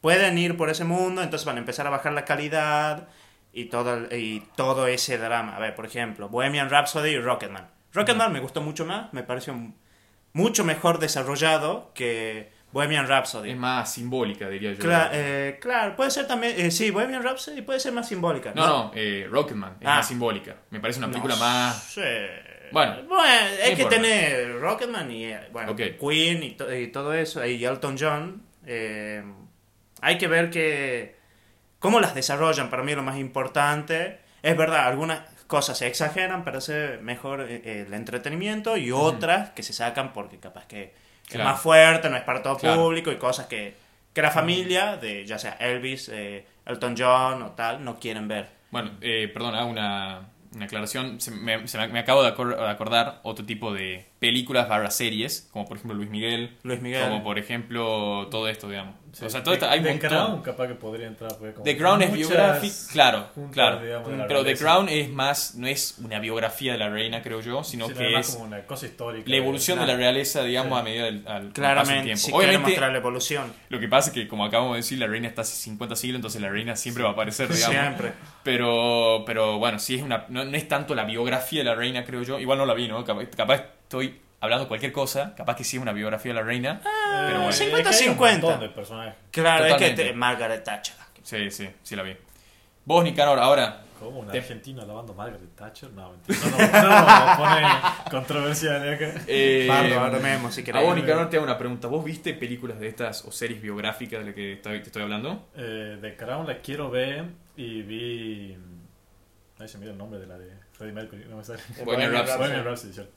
pueden ir por ese mundo, entonces van a empezar a bajar la calidad y todo, el- y todo ese drama. A ver, por ejemplo, Bohemian Rhapsody y Rocketman. Rocketman me gustó mucho más, me pareció mucho mejor desarrollado que Bohemian Rhapsody. Es más simbólica, diría yo. Cla- eh, claro, puede ser también, eh, sí, Bohemian Rhapsody puede ser más simbólica. no, no, eh, Rocketman es Ah. más simbólica. Me parece una No película más... sé. Bueno, es que importa. tener Rocketman y eh, bueno. Queen y, to- y todo eso, y Elton John. Hay que ver que cómo las desarrollan, para mí es lo más importante. Es verdad, algunas cosas se exageran para hacer mejor eh, eh, el entretenimiento y otras que se sacan porque capaz que Claro. es más fuerte, no es para todo Claro. público y cosas que, que la familia de ya sea Elvis, eh, Elton John o tal, no quieren ver. Bueno, eh, perdón, hago una, una aclaración. Se me, se me- acabo de acordar otro tipo de películas barra series, como por ejemplo Luis Miguel, Luis Miguel. como por ejemplo todo esto, digamos. Sí. O sea, todo The- esto, hay un The montón. Crown capaz que podría entrar. porque como The Crown es biográfico, claro, juntas, claro. digamos, Pero The realeza. Crown es más, no es una biografía de la reina, creo yo, sino Sí, que es como una cosa histórica. la evolución de la realeza, digamos, Sí. a medida del al, al paso del Claramente, tiempo. si quiere Obviamente, mostrar la evolución. lo que pasa es que, como acabamos de decir, la reina está hace 50 siglos, entonces la reina siempre va a aparecer, digamos. Siempre. Pero, pero bueno, sí es una. No, no es tanto la biografía de la reina, creo yo. Igual no la vi, ¿no? Capaz, capaz estoy hablando cualquier cosa. Capaz que sí una biografía de la reina. pero bueno. Eh, 50-50. es que hay un montón de personajes. Claro, es que Totalmente. te- Margaret Thatcher. Sí, sí, sí la vi. Vos, Nicanor, ahora. Como un Te- argentino alabando a Margaret Thatcher. No, mentira. No, no, no, no, pone controversial acá. Eh, Bardo, armemos si a querés. vos, Nicanor, te hago una pregunta. ¿Vos viste películas de estas o series biográficas de las que estoy- te estoy hablando? Eh, The Crown la quiero ver y vi. Ahí se me dio el nombre de la de Freddie Mercury, no me sale. Bohemian Rhapsody. Bohemian Rhapsody.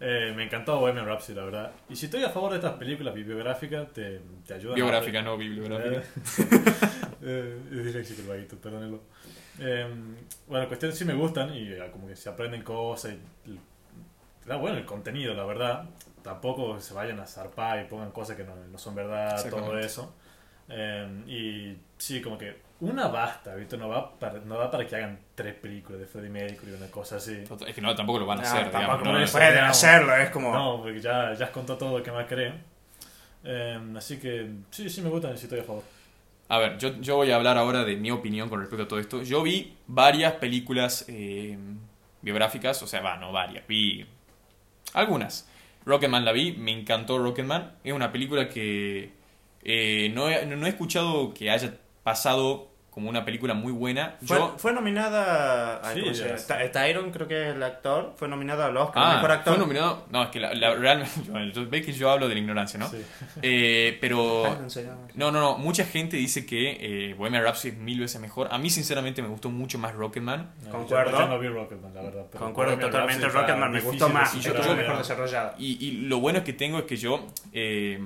Eh, me encantó Bohemian Rhapsody, la verdad. Y si estoy a favor de estas películas biográficas, te, te ayudan. a- Biográfica, no bibliográfica. Eh, es disléxico el vaguito, perdónenlo. Eh, bueno, cuestiones sí me gustan y eh, como que se aprenden cosas. Y, y- está bueno el contenido, la verdad. Tampoco se vayan a zarpar y pongan cosas que no, no son verdad, todo eso. Eh, y sí, como que una basta, ¿viste? No, va para, no da para que hagan tres películas de Freddie Mercury o una cosa así. Es que no, tampoco lo van a No, hacer, digamos. tampoco a no pueden digamos. hacerlo, es como. No, porque ya, ya has contado todo lo que más creo. Eh, así que sí, sí me gustan y sí estoy a favor. A ver, yo, yo voy a hablar ahora de mi opinión con respecto a todo esto. Yo vi varias películas eh, biográficas, o sea, va, no varias, vi algunas. Rocketman la vi, me encantó Rocketman. Es una película que eh, no, he, no he escuchado que haya pasado como una película muy buena. Fue, Yo, fue nominada. ay, Sí, Tyron, creo que es el actor, fue nominado al Oscar ah, mejor actor. fue nominado. No, es que la, la- realmente. Ves que yo hablo de la ignorancia, ¿no? Sí. Eh, pero. No, no, no. Mucha gente dice que eh, Bohemian Rhapsody es mil veces mejor. A mí, sinceramente, me gustó mucho más Rocketman. No, Concuerdo. Yo, no vi Rocketman, la verdad. pero Concuerdo Bohemian totalmente, Rocketman me gustó más, Y yo- mejor desarrollado. Y, y lo bueno que tengo es que yo, eh,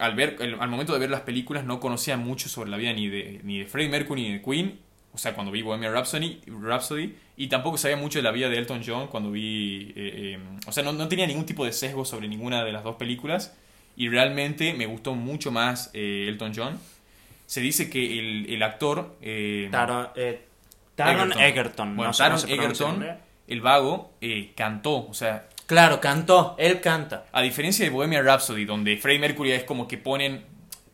al, ver, al momento de ver las películas, no conocía mucho sobre la vida ni de, ni de Freddie Mercury ni de Queen. O sea, cuando vi Bohemian Rhapsody, Rhapsody y tampoco sabía mucho de la vida de Elton John cuando vi... eh, eh, o sea, no, no tenía ningún tipo de sesgo sobre ninguna de las dos películas. Y realmente me gustó mucho más eh, Elton John. Se dice que el, el actor... Taron, Taron Egerton. Egerton. Bueno, no sé cómo Taron Egerton, el vago, eh, cantó. O sea, Claro, cantó, él canta. A diferencia de Bohemian Rhapsody, donde Freddie Mercury es como que ponen.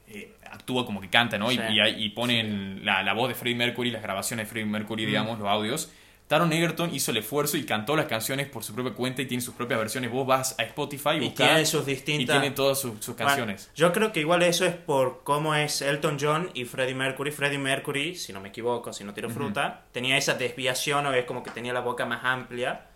eh, actúa como que canta, ¿no? Y- Sí. Y, y ponen la, la voz de Freddie Mercury, las grabaciones de Freddie Mercury, Mm. digamos, los audios. Taron Egerton hizo el esfuerzo y cantó las canciones por su propia cuenta y tiene sus propias versiones. Vos vas a Spotify y, Y buscás tiene sus y distintas... tiene todas sus, sus Bueno, canciones. yo creo que igual eso es por cómo es Elton John y Freddie Mercury. Freddie Mercury, si no me equivoco, si no tiro fruta, tenía esa desviación o es como que tenía la boca más amplia.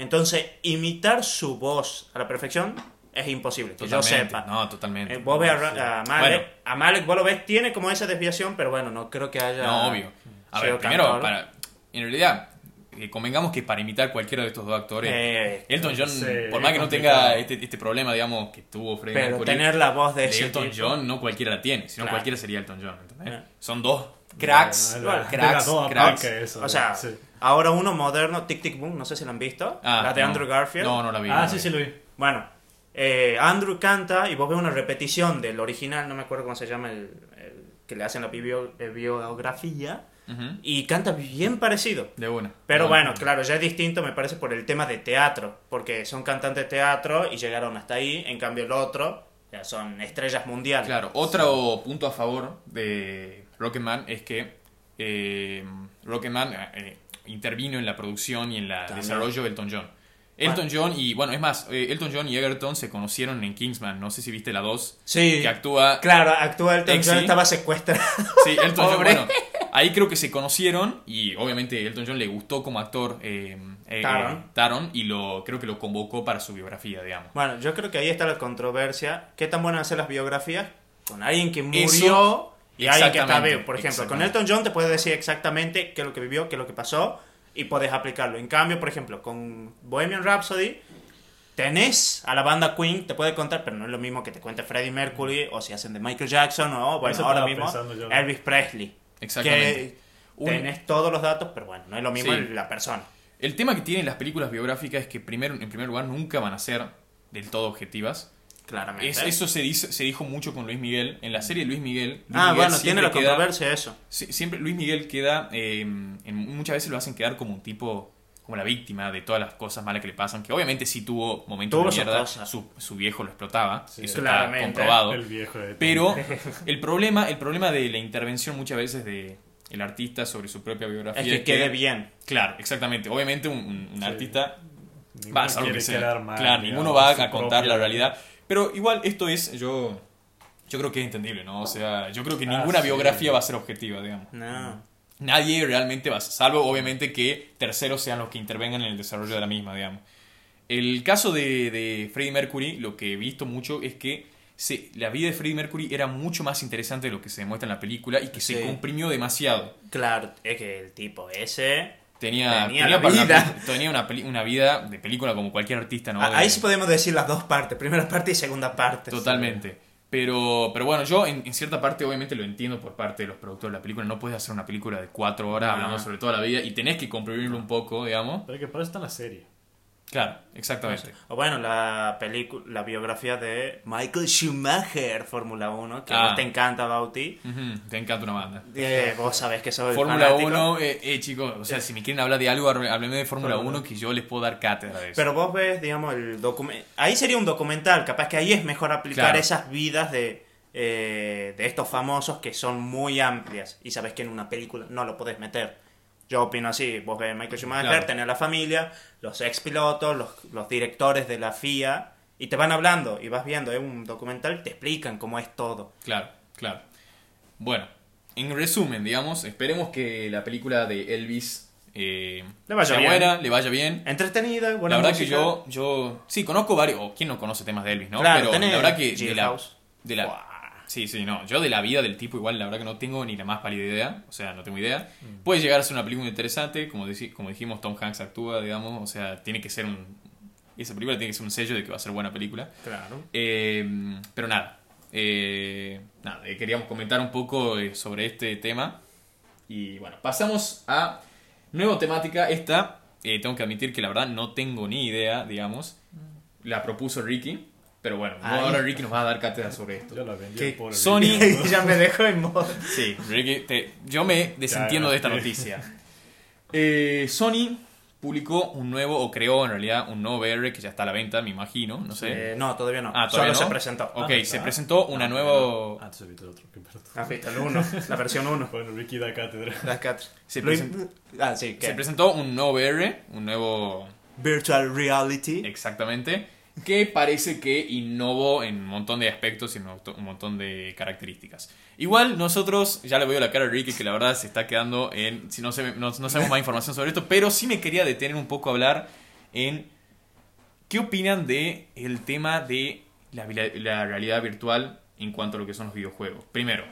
Entonces, imitar su voz a la perfección es imposible, que yo Totalmente. sepa. No, totalmente. Eh, vos ves a, a Malek, Bueno. a Malek, vos lo ves, tiene como esa desviación, pero bueno, no creo que haya... No, obvio. A ver, primero, para, en realidad, eh, convengamos que para imitar cualquiera de estos dos actores, Eh, Elton John, Sí, por más que no tenga este, este problema, digamos, que tuvo Freddie pero Mercury, tener la voz de de ese Elton tipo- John no cualquiera la tiene, sino Claro. cualquiera sería Elton John, ¿entendés? Eh. Son dos cracks, cracks, cracks. eso, O sea, sí. Ahora uno moderno, Tic Tic Boom, no sé si lo han visto, Ah, la de no. Andrew Garfield. No, no la vi. no Ah, la sí, vi. sí lo vi. Bueno, eh, Andrew canta y vos ves una repetición del original, no me acuerdo cómo se llama el, el que le hacen la bio- eh, biografía, y canta bien parecido. De una. Pero De bueno, una. claro, ya es distinto, me parece, por el tema de teatro, porque son cantantes de teatro y llegaron hasta ahí, en cambio el otro, ya son estrellas mundiales. Claro, otro punto a favor de Rocketman es que eh, Rocketman eh, intervino en la producción y en el desarrollo de Elton John. Elton John y, bueno, es más, eh, Elton John y Egerton se conocieron en Kingsman, no sé si viste la 2, Sí, que actúa... claro, actúa Elton Exi. John, estaba secuestrado. Sí, Elton John, bueno, ahí creo que se conocieron y obviamente Elton John le gustó como actor eh, eh, Taron. Taron y lo creo que lo convocó para su biografía, digamos. Bueno, yo creo que ahí está la controversia. ¿Qué tan buenas hacer las biografías con alguien que murió Eso- y alguien que está vivo? Por ejemplo, con. Elton John te puede decir exactamente qué es lo que vivió, qué es lo que pasó y puedes aplicarlo. En cambio, por ejemplo, con Bohemian Rhapsody tenés a la banda Queen, te puede contar, pero no es lo mismo que te cuente Freddie Mercury o si hacen de Michael Jackson o, bueno, Eso ahora mismo yo. Elvis Presley. Exactamente. Que tenés todos los datos, pero bueno, no es lo mismo Sí. la persona. El tema que tienen las películas biográficas es que primero, en primer lugar nunca van a ser del todo objetivas. Claramente. Es- eso se, dice- se dijo mucho con Luis Miguel. En la serie de Luis Miguel. Luis ah, Miguel bueno, tiene siempre la queda- controversia eso. si- siempre Luis Miguel queda. eh, en- muchas veces lo hacen quedar como un tipo. Como la víctima de todas las cosas malas que le pasan. Que obviamente sí tuvo momentos Tuvo de mierda. Su, su viejo lo explotaba. Sí, eso claramente. está comprobado. El viejo de Pero el problema, el problema de la intervención muchas veces de el artista sobre su propia biografía Es que quede bien. Claro, exactamente. Obviamente un, un- un Sí. artista Ninguno va, que sea. quedar mal, claro, digamos, ninguno va a contar propia- la realidad. Pero igual esto es, yo, yo creo que es entendible, ¿no? O sea, yo creo que Ah, ninguna sí. biografía va a ser objetiva, digamos. No. Nadie realmente va a ser, salvo obviamente que terceros sean los que intervengan en el desarrollo de la misma, digamos. El caso de, de Freddie Mercury, lo que he visto mucho es que se- la vida de Freddie Mercury era mucho más interesante de lo que se demuestra en la película y que se comprimió demasiado. Claro, es que el tipo ese. Tenía, Tenía tenía para una vida. peli- tenía una, peli- una vida de película como cualquier artista, ¿no? Ah, Ahí sí podemos decir las dos partes, primera parte y segunda parte. Totalmente. Pero, pero bueno, yo en, en cierta parte obviamente lo entiendo por parte de los productores de la película. No puedes hacer una película de cuatro horas Ah. hablando sobre toda la vida y tenés que comprimirlo un poco, digamos. Pero que para eso está en la serie. Claro, exactamente. O bueno, la película, la biografía de Michael Schumacher, Fórmula 1, que Ah. te encanta, Bauti. Te encanta una banda. Eh, vos sabés que soy Fórmula fanático. 1, eh, eh, chicos, o sea, si me quieren hablar de algo, háblenme de Fórmula 1 que yo les puedo dar cátedra de eso. Pero vos ves, digamos, el documento. Ahí sería un documental, capaz que ahí es mejor aplicar Claro. esas vidas de, eh, de estos famosos que son muy amplias. Y sabes que en una película no lo podés meter. Yo opino así, vos ves Michael Schumacher, Claro. tenés la familia, los ex pilotos, los, los directores de la FIA, y te van hablando, y vas viendo, es un documental, te explican cómo es todo. Claro, claro. Bueno, en resumen, digamos, esperemos que la película de Elvis eh, Le vaya sea bien. buena, le vaya bien. Entretenida, buena la verdad que yo, yo, sí, conozco varios, o quién no conoce temas de Elvis, ¿no? Claro, Pero la verdad que de la, de la. Sí, sí, no, yo de la vida del tipo igual, la verdad que no tengo ni la más pálida idea, o sea, no tengo idea. Mm. Puede llegar a ser una película interesante, como, como dijimos, Tom Hanks actúa, digamos, o sea, tiene que ser un, esa película tiene que ser un sello de que va a ser buena película. Claro. Eh, pero nada, eh, nada, eh, queríamos comentar un poco sobre este tema. Y bueno, pasamos a nueva temática. Esta, eh, tengo que admitir que la verdad no tengo ni idea, digamos. La propuso Ricky. Pero bueno, ahora Ricky nos va a dar cátedra sobre esto. Yo la vendí por Sony- ya me dejó en modo. Sí, Ricky, te- yo me desentiendo Ya, de esta sí. noticia. Eh, Sony publicó un nuevo, o creó en realidad un nuevo VR que ya está a la venta, me imagino, no sé. Eh, no, todavía no. Ah, ¿todavía Solo no? se presentó. Ok, Ah, se presentó una Ah, nueva... no. Ah, entonces viste el otro. Ah, el 1, la versión 1. Bueno, Ricky da cátedra. Las cuatro. Se, Lo Ah, sí, ¿qué? se presentó un nuevo VR, un nuevo... Virtual Reality. Exactamente. Que parece que innovó en un montón de aspectos y en un montón- de características. Igual nosotros, ya le a la cara a Ricky que la verdad se está quedando en... Si no, se, no, no sabemos más información sobre esto, pero sí me quería detener un poco a hablar en... ¿Qué opinan de tema de la, la realidad virtual en cuanto a lo que son los videojuegos? Primero,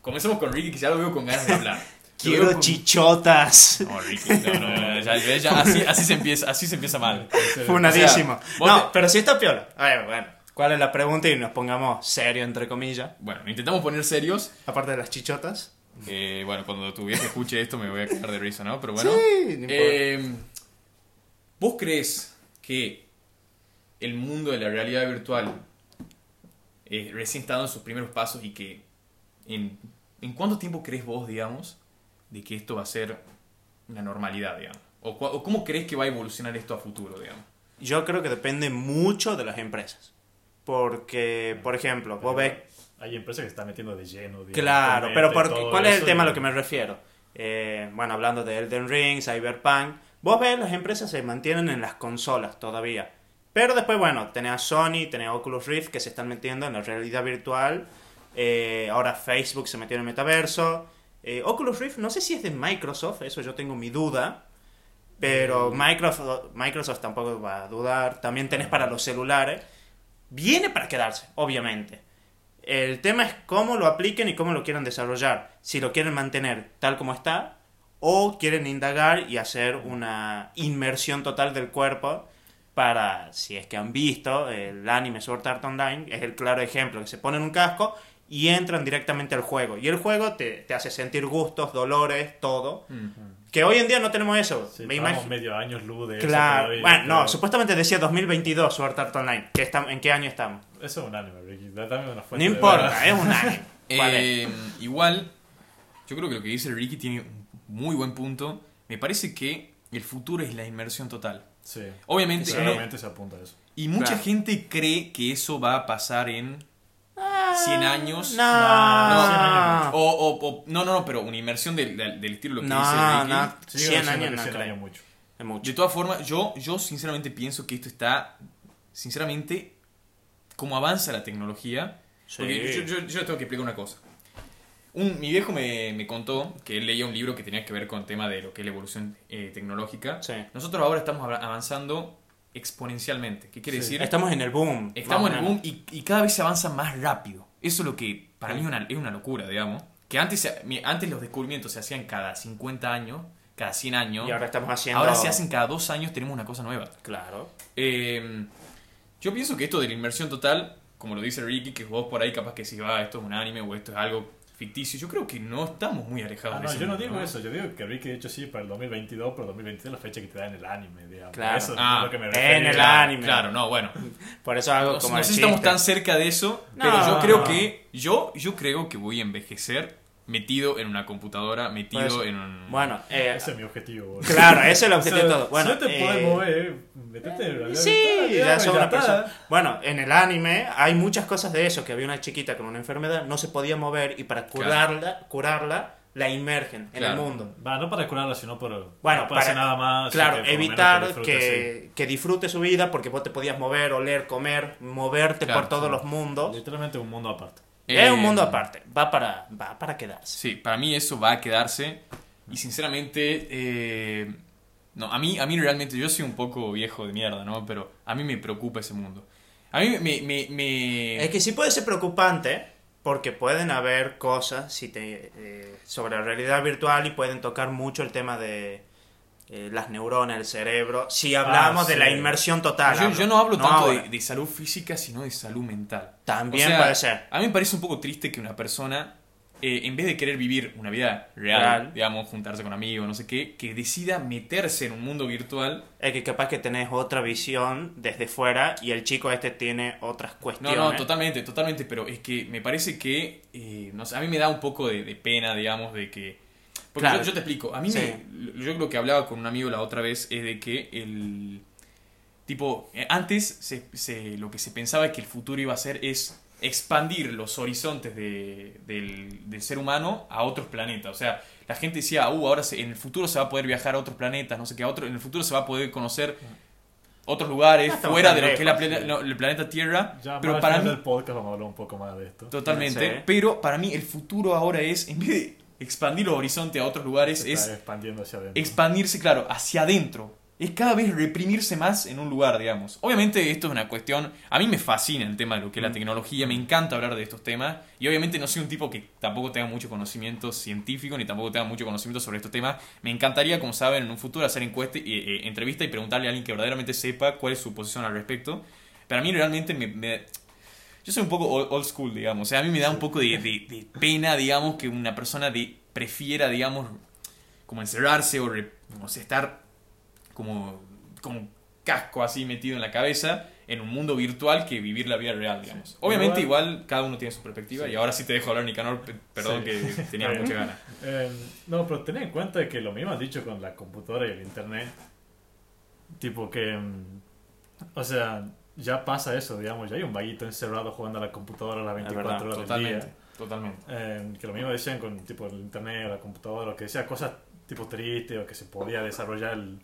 comencemos con Ricky que ya lo veo con ganas de hablar. Quiero chichotas. No, Ricky, no, no, no, ya- ya- ya- así, así se empieza, así se empieza mal. Funadísimo. O sea, no, te- pero sí está piola. A ver, bueno. ¿Cuál es la pregunta? Y nos pongamos serio, entre comillas. Bueno, intentamos poner serios. Aparte de las chichotas. Eh, bueno, cuando tu vieja escuche esto me voy a cagar de risa, ¿no? Pero bueno. Sí, no. Eh, ¿Vos crees que el mundo de la realidad virtual eh, recién está dando sus primeros pasos y que en, en cuánto tiempo crees vos, digamos, de que esto va a ser una normalidad, digamos? ¿O, o cómo crees que va a evolucionar esto a futuro, digamos? Yo creo que depende mucho de las empresas. Porque, por ejemplo, vos ves Hay empresas que se están metiendo de lleno. digamos, Claro, pero todo ¿cuál es el tema a lo que me refiero? Eh, bueno, hablando de Elden Ring, Cyberpunk, vos ves las empresas se mantienen en las consolas todavía. Pero después, bueno, tenés a Sony, tenés a Oculus Rift que se están metiendo en la realidad virtual. Eh, ahora Facebook se metió en el metaverso. Eh, Oculus Rift, no sé si es de Microsoft, eso yo tengo mi duda. Pero Microsoft, Microsoft tampoco va a dudar. También tenés para los celulares. Viene para quedarse, obviamente. El tema es cómo lo apliquen y cómo lo quieren desarrollar. Si lo quieren mantener tal como está o quieren indagar y hacer una inmersión total del cuerpo para, si es que han visto, el anime Sword Art Online es el claro ejemplo, que se ponen un casco y entran directamente al juego. Y el juego te, te hace sentir gustos, dolores, todo. Que hoy en día no tenemos eso. Sí, Me imagino- medio años luz de eso Claro. todavía, Bueno, no, supuestamente decía 2022 Sword Art Online. ¿Qué estam- ¿En qué año estamos? Eso es un anime, Ricky. Dame una No fuente de importa, es un anime. ¿Cuál es? Eh, igual, yo creo que lo que dice Ricky tiene un muy buen punto. Me parece que el futuro es la inmersión total. Sí. Obviamente, Seguramente se apunta a eso. y mucha Claro. gente cree que eso va a pasar en 100 años. No, No, no, O, o- o- no, no, no, pero una inmersión del, del- del estilo lo que no, dice Ricky. no, Sigo 100 diciendo años no 100 creo. años mucho. Es mucho. De todas formas, yo, yo sinceramente pienso que esto está, sinceramente, como avanza la tecnología. Sí. Porque yo, yo, yo tengo que explicar una cosa. Un, mi viejo me, me contó que él leía un libro que tenía que ver con el tema de lo que es la evolución eh, tecnológica. Sí. Nosotros ahora estamos av- avanzando exponencialmente. ¿Qué quiere Sí. decir? Estamos en el boom. Estamos en el boom y, y cada vez se avanza más rápido. Eso es lo que para mí es una, es una locura, digamos. Que antes, antes los descubrimientos se hacían cada 50 años, cada 100 años. Y ahora estamos haciendo. Ahora se hacen cada dos años, tenemos una cosa nueva. Claro. Eh, yo pienso que esto de la inmersión total, como lo dice Ricky, que vos por ahí capaz que si va, esto es un anime o esto es algo ficticio, yo creo que no estamos muy alejados Ah, de no, ese yo no digo eso. Yo digo que Ricky, de hecho, sí, para el 2022, pero 2023 es la fecha que te da en el anime, digamos. Claro. Eso Ah, es lo que me en el Claro, anime. Claro, no, bueno. Por eso hago No, como no el sé si estamos tan cerca de eso, No, pero yo no, creo no. que yo, yo creo que voy a envejecer metido en una computadora, metido Pues, en un... Bueno, eh, Ese es mi objetivo, boludo. claro, ese es el O objetivo sea, de todo. Bueno, si no te eh, podés mover, metete en realidad Sí, ya una persona. Bueno, en el anime hay muchas cosas de eso, que había una chiquita con una enfermedad, no se podía mover y para curarla, curarla la inmergen en Claro. el mundo. Va, no para curarla, sino por. Bueno, no para- nada más. Claro, que evitar disfrute, que, que disfrute su vida porque vos te podías mover, oler, comer, moverte Claro, por todos sí. los mundos. Literalmente un mundo aparte. Es un Eh, mundo aparte, va para, va para quedarse. Sí, para mí eso va a quedarse. Y sinceramente, eh, no, a mí, a mí realmente, yo soy un poco viejo de mierda, ¿no? Pero a mí me preocupa ese mundo. A mí me... me, me- Es que sí puede ser preocupante porque pueden haber cosas si te, eh, sobre la realidad virtual y pueden tocar mucho el tema de eh, las neuronas, el cerebro. Si hablamos de sí. la inmersión total. yo, yo no hablo tanto ahora. de, de salud física, sino de salud mental. También O sea, puede ser. A mí me parece un poco triste que una persona, eh, en vez de querer vivir una vida real, Real. digamos, juntarse con amigos, no sé qué, que decida meterse en un mundo virtual. Es que capaz que tenés otra visión desde fuera y el chico este tiene otras No, cuestiones. no, totalmente, totalmente, pero es que me parece que, eh, no sé, a mí me da un poco de, de pena, digamos, de que... Porque Claro. yo, yo te explico, a mí Sí. me, yo lo que hablaba con un amigo la otra vez es de que el tipo eh, antes se, se- lo que se pensaba que el futuro iba a ser es expandir los horizontes de- del, del ser humano a otros planetas. O sea, la gente decía, uh, ahora se- en el futuro se va a poder viajar a otros planetas, no sé qué, a otro, en el futuro se va a poder conocer otros lugares No estamos fuera de lo que es la plena- no, el planeta Tierra. Ya pero para mí, del podcast vamos a hablar un poco más de esto. totalmente. Sí. Pero para mí el futuro ahora es, en vez de expandir los horizontes a otros lugares, Se es expandiendo hacia adentro. expandirse, claro, hacia adentro. Es cada vez reprimirse más en un lugar, digamos. Obviamente esto es una cuestión... A mí me fascina el tema de lo que es la Mm. tecnología, me encanta hablar de estos temas. Y obviamente no soy un tipo que tampoco tenga mucho conocimiento científico, ni tampoco tenga mucho conocimiento sobre estos temas. Me encantaría, como saben, en un futuro hacer encuesta, y eh, entrevista y preguntarle a alguien que verdaderamente sepa cuál es su posición al respecto. Pero a mí realmente me... me- yo soy un poco old, school, digamos. O sea, a mí me da un poco de, de- de pena, digamos, que una persona de, prefiera, digamos, como encerrarse o, re- o sea, estar como con un casco así metido en la cabeza en un mundo virtual que vivir la vida real, digamos. Obviamente igual, cada uno tiene su perspectiva Sí. y ahora sí te dejo hablar, Nicanor, pe- perdón Sí. que tenía mucha ganas. Eh, no, pero ten en cuenta que lo mismo has dicho con la computadora y el internet. Tipo que. mm, O sea, ya pasa eso, digamos. Ya hay un vaguito encerrado jugando a la computadora las 24 verdad, horas del Totalmente, día. totalmente. Eh, que lo mismo decían con tipo el internet o la computadora, que decía cosas tipo tristes o que se podía desarrollar el-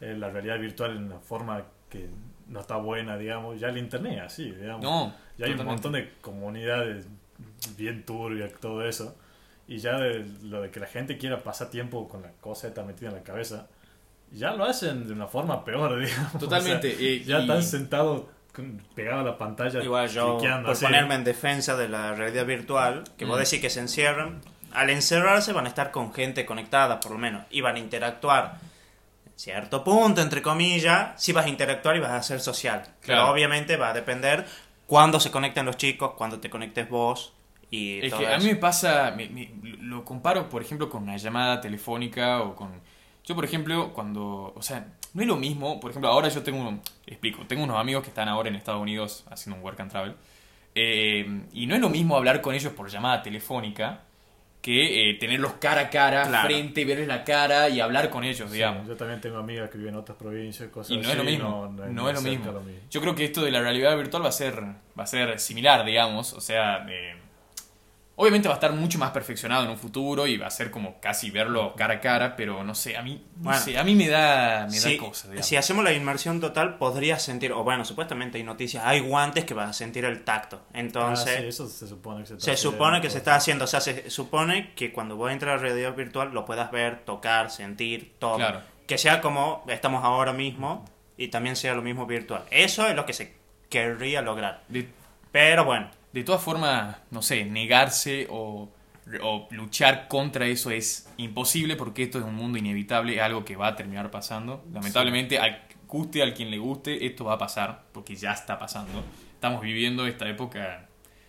eh, la realidad virtual en una forma que no está buena, digamos. Ya el internet, así, digamos. No, Ya hay un totalmente. montón de comunidades bien turbias, todo eso. Y ya de, lo de que la gente quiera pasar tiempo con la cosa esta metida en la cabeza, ya lo hacen de una forma peor, digamos. Totalmente. O sea, eh, ya y- están sentados con- pegados a la pantalla. Igual yo, por así. ponerme en defensa de la realidad virtual, que vos Mm. decís que se encierran, al encerrarse van a estar con gente conectada, por lo menos, y van a interactuar. En cierto punto, entre comillas, sí vas a interactuar y vas a ser social. Claro. Pero obviamente va a depender cuándo se conecten los chicos, cuándo te conectes vos y Es todo que a eso. mí me pasa, me- me- lo comparo, por ejemplo, con una llamada telefónica o con... Yo, por ejemplo, cuando... O sea, no es lo mismo, por ejemplo, ahora yo tengo... explico, tengo unos amigos que están ahora en Estados Unidos haciendo un work and travel. eh, y no es lo mismo hablar con ellos por llamada telefónica que eh, tenerlos cara a cara, Claro. frente, verles la cara y hablar con ellos, Sí, digamos. yo también tengo amigas que viven en otras provincias y cosas Y no así. es lo mismo, no, no es lo mismo. lo mismo. Yo creo que esto de la realidad virtual va a ser, va a ser similar, digamos. O sea, eh, obviamente va a estar mucho más perfeccionado en un futuro y va a ser como casi verlo cara a cara, pero no sé, a mí, no Bueno. sé, a mí me da, me Si, da cosa, digamos. si hacemos la inmersión total, podrías sentir, o bueno, supuestamente hay noticias, hay guantes que vas a sentir el tacto. Entonces, Ah, sí, eso se supone que se está Se haciendo, supone que todo. se está haciendo, o sea, se supone que cuando vos entras a la realidad virtual lo puedas ver, tocar, sentir, todo. Claro. Que sea como estamos ahora mismo y también sea lo mismo virtual. Eso es lo que se querría lograr. Pero bueno, de todas formas, no sé, negarse o, o luchar contra eso es imposible porque esto es un mundo inevitable, algo que va a terminar pasando. Lamentablemente, al guste al quien le guste, esto va a pasar porque ya está pasando. Estamos viviendo esta época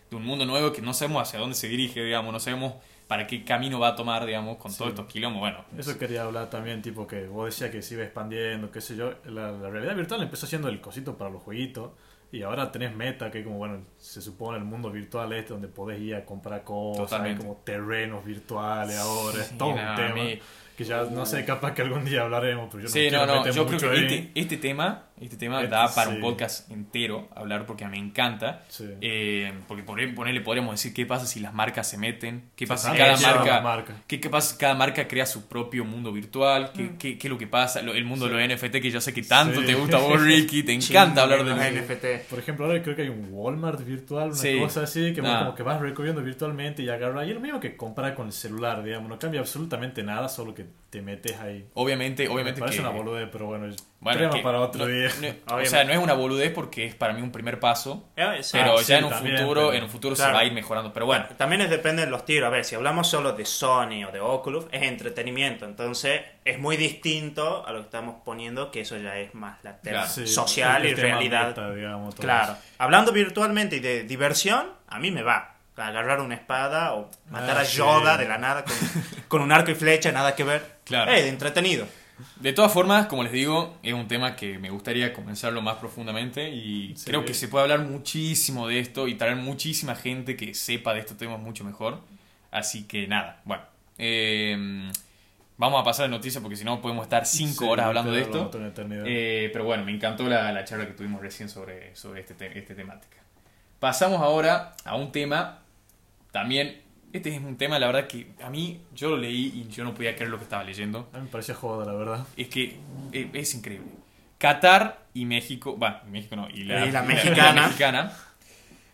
de un mundo nuevo que no sabemos hacia dónde se dirige, digamos, no sabemos para qué camino va a tomar, digamos, con Sí. todos estos quilombos. Bueno, Eso quería hablar también, tipo que vos decías que se iba expandiendo, qué sé yo. La, la realidad virtual empezó siendo el cosito para los jueguitos. Y ahora tenés Meta, que como, bueno, se supone el mundo virtual este, donde podés ir a comprar cosas, hay como terrenos virtuales ahora, es todo un a tema. mí- Que ya, no sé, capaz que algún día hablaremos, pero yo no Sí, quiero no, no, meter yo creo mucho que ahí. este, este tema, este tema Este, da para un sí. podcast entero hablar porque me encanta. Sí. Eh, porque por ponerle podríamos decir qué pasa si las marcas se meten, qué pasa si cada marca, las marcas. qué, qué pasa si cada marca crea su propio mundo virtual, qué, Mm. qué, qué es lo que pasa, Lo- el mundo de los NFT que yo sé que tanto Sí. te gusta a vos, Ricky, te encanta hablar de los NFT. Por ejemplo, ahora creo que hay un Walmart virtual, una Sí. cosa así, que vos Ah. como que vas recorriendo virtualmente y agarras. Y es lo mismo que comprar con el celular, digamos. No cambia absolutamente nada, solo que te metes ahí. Obviamente, obviamente Me parece que... una boludez, pero bueno, es bueno, tema que para otro no- día. no- o sea, no es una boludez porque es para mí un primer paso, Eh, sí. pero Ah, ya sí, en un también, futuro, en un futuro Claro. se va a ir mejorando. Pero bueno, También es depende de los tiros. A ver, si hablamos solo de Sony o de Oculus, es entretenimiento. Entonces, es muy distinto a lo que estamos poniendo, que eso ya es más la tema Claro. Sí, social y realidad. meta, digamos, Claro. eso. Hablando virtualmente y de diversión, a mí me va. Agarrar una espada o matar Ah, a sí. Yoda de la nada con, con un arco y flecha, nada que ver. Claro. De entretenido. De todas formas, como les digo, es un tema que me gustaría comenzarlo más profundamente y Sí. creo que se puede hablar muchísimo de esto y traer muchísima gente que sepa de estos temas mucho mejor. Así que nada, bueno. Eh, Vamos a pasar a noticias porque si no podemos estar 5 Sí, horas hablando de esto. Eh, pero bueno, me encantó la, la charla que tuvimos recién sobre, sobre este, te- esta temática. Pasamos ahora a un tema, también, este es un tema, la verdad que a mí, yo lo leí y yo no podía creer lo que estaba leyendo. A mí me parecía joda, la verdad. Es que eh, es increíble. Qatar y México, va, México no, y la, Y la mexicana. mexicana.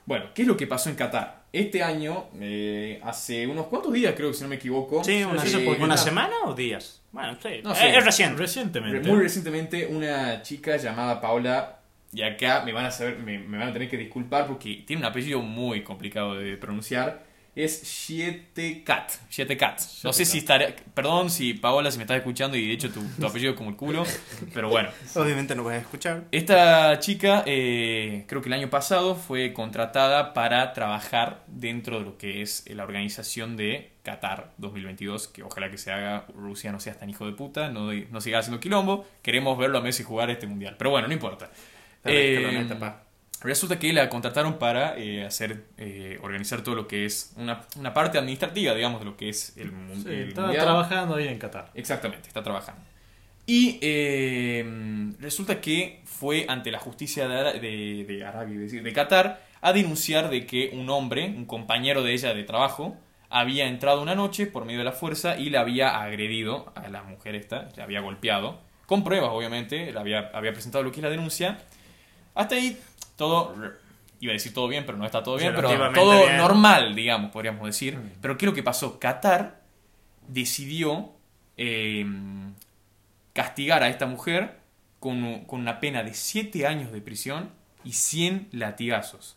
Bueno, ¿qué es lo que pasó en Qatar? Este año, eh, hace unos cuantos días creo que si no me equivoco. Sí, una, eh, ¿una semana o días? Bueno, sí. No es, sé. es reciente. Recientemente. Muy recientemente una chica llamada Paula, y acá me van a saber, me, me van a tener que disculpar porque tiene un apellido muy complicado de pronunciar. Es Shietekat. Shietekat. No sé si estaré. Perdón si Paola si me estás escuchando y de hecho tu, tu apellido es como el culo. Pero bueno. Obviamente no vas a escuchar. Esta chica, eh, creo que el año pasado, fue contratada para trabajar dentro de lo que es la organización de Qatar 2022, que ojalá que se haga, Rusia no sea tan hijo de puta, no, no siga haciendo quilombo, queremos verlo a Messi jugar este mundial, pero bueno, no importa. Eh. Resulta que la contrataron para eh, hacer, eh, organizar todo lo que es una, una parte administrativa, digamos, de lo que es el, mu- Sí, estaba mundial. trabajando ahí en Qatar. Exactamente, está trabajando. Y eh, resulta que fue ante la justicia de, de, de Arabia, decir, de Qatar, a denunciar de que un hombre, un compañero de ella de trabajo, había entrado una noche por medio de la fuerza y la había agredido a la mujer esta, la había golpeado, con pruebas obviamente, la había, había presentado lo que es la denuncia. Hasta ahí todo, iba a decir todo bien, pero no está todo bien, pero todo bien. normal, digamos, podríamos decir. Mm. Pero ¿qué es lo que pasó? Qatar decidió eh, castigar a esta mujer con, con una pena de 7 años de prisión y 100 latigazos.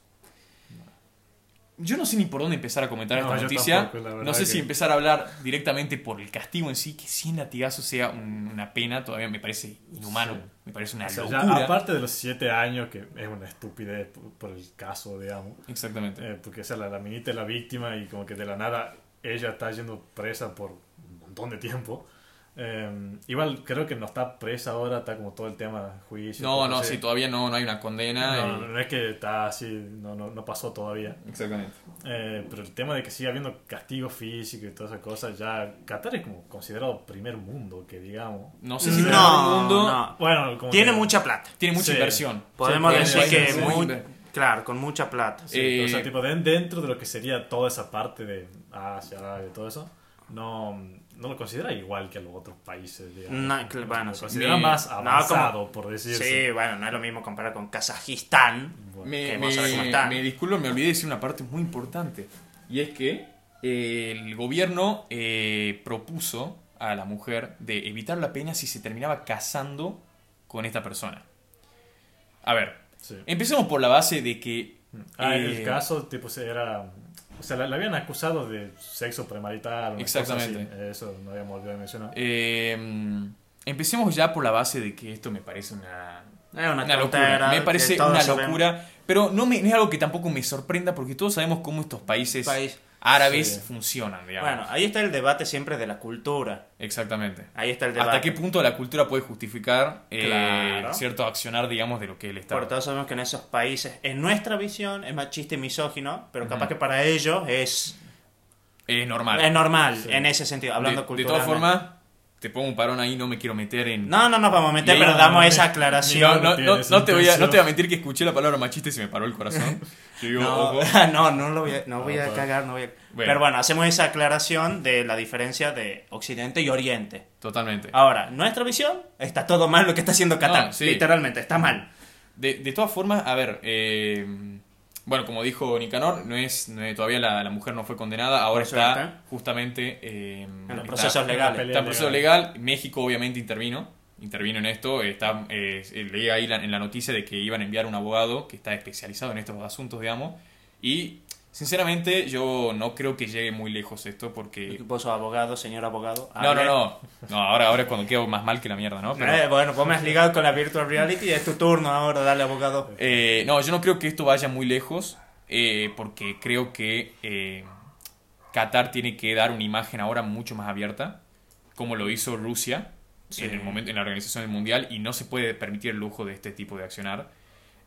Yo no sé ni por dónde empezar a comentar No, esta noticia. tampoco, no sé que- si empezar a hablar directamente por el castigo en sí, que 100 latigazos sea un- una pena, todavía me parece inhumano, Sí. me parece una O sea, ya, locura. aparte de los siete años, que es una estupidez por, por el caso, digamos. Exactamente. Eh, porque o sea, la, la minita es la víctima y como que de la nada ella está yendo presa por un montón de tiempo. Eh, igual creo que no está presa ahora, está como todo el tema de juicio. No, no, sí, todavía no, no hay una condena. No, y- no es que está así, no, no, no pasó todavía. Exactamente. Eh, pero el tema de que siga habiendo castigo físico y todas esas cosas, ya Qatar es como considerado primer mundo, que digamos. No sé si No, el mundo no. Bueno, como Tiene que- mucha plata. tiene mucha Sí. inversión. Podemos Sí, decir que sí, muy... Claro, con mucha plata. Sí, Eh, o sea, tipo, de- dentro de lo que sería toda esa parte de Asia, Arabia y todo eso, no, no lo considera igual que a los otros países. Digamos. No, bueno, lo considera más no, avanzado, por decirse. Sí, bueno, no es lo mismo comparar con Kazajistán. Bueno, Me, que me, me disculpo, me olvidé de decir una parte muy importante. Y es que eh, el gobierno eh, propuso a la mujer de evitar la pena si se terminaba casando con esta persona. A ver, sí. empecemos por la base de que... Ah, eh, el caso, tipo, era. O sea, la, la habían acusado de sexo premarital. una cosa Exactamente. así. Eso no habíamos olvidado de mencionar. eh, empecemos ya por la base de que esto me parece una, una, locura. Me parece una sabemos. locura. Pero no, me, no es algo que tampoco me sorprenda porque todos sabemos cómo estos países País. Árabes Sí. funcionan, digamos. Bueno, ahí está el debate siempre de la cultura. Exactamente. Ahí está el debate. ¿Hasta qué punto la cultura puede justificar eh, cierto accionar, digamos, de lo que él está? Porque todos sabemos que en esos países, en nuestra visión, es machista y misógino, pero capaz que para ellos es, Es normal. es normal Sí. en ese sentido, hablando de, de culturalmente. todas formas, te pongo un parón ahí, no me quiero meter en... No, no nos vamos a meter, pero damos no, esa aclaración. no, no, no te voy a, no te voy a mentir que escuché la palabra machista y se me paró el corazón. Yo digo, No, ojo. no, no, lo voy a, no voy a cagar, no voy a... Bueno. Pero bueno, hacemos esa aclaración de la diferencia de Occidente y Oriente. Totalmente. Ahora, nuestra visión, está todo mal lo que está haciendo Qatar. Sí. Literalmente, está mal. De, de todas formas, a ver, eh, bueno, como dijo Nicanor, no es, no es- todavía la, la mujer no fue condenada, ahora está justamente eh, En los está- procesos legales. pelea Está en proceso legal. México obviamente intervino. Intervino en esto. Está, eh, leí ahí la- en la noticia de que iban a enviar un abogado que está especializado en estos asuntos, digamos. Y sinceramente yo no creo que llegue muy lejos esto porque... Vos sos abogado, señor abogado. No, no, no. No, ahora, ahora es cuando quedo más mal que la mierda, ¿no? Pero- Eh, bueno, vos me has ligado con la virtual reality, es tu turno ahora, dale abogado. Eh, no, yo no creo que esto vaya muy lejos, eh, porque creo que eh, Qatar tiene que dar una imagen ahora mucho más abierta, como lo hizo Rusia Sí. en el momento en la organización del mundial, y no se puede permitir el lujo de este tipo de accionar.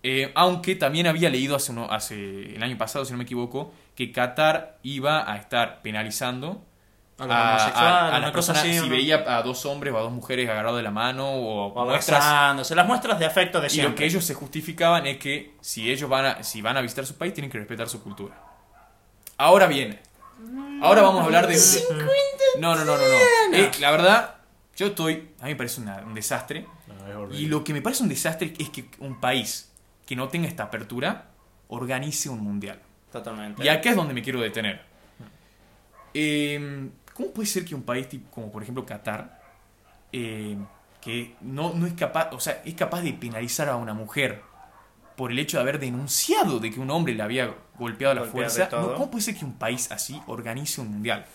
Eh, aunque también había leído hace, uno, hace el año pasado, si no me equivoco, que Qatar iba a estar penalizando A los a, homosexuales, a- a una las cosa personas, así, si ¿no? veía a dos hombres o a dos mujeres agarrados de la mano o, O muestras las muestras de afecto de y siempre. lo que ellos se justificaban es que si ellos van a, si van a visitar su país tienen que respetar su cultura. Ahora bien, ahora vamos a hablar de... No, no, no, no, no. Eh, la verdad, yo estoy... A mí me parece una- un desastre. No. Y lo que me parece un desastre es que un país que no tenga esta apertura organice un mundial. Totalmente. Y acá es donde me quiero detener. Eh, ¿Cómo puede ser que un país tipo, como por ejemplo Qatar, eh, que no, no es capaz, o sea, es capaz de penalizar a una mujer por el hecho de haber denunciado de que un hombre le había golpeado a la fuerza? No, ¿Cómo puede ser que un país así organice un mundial?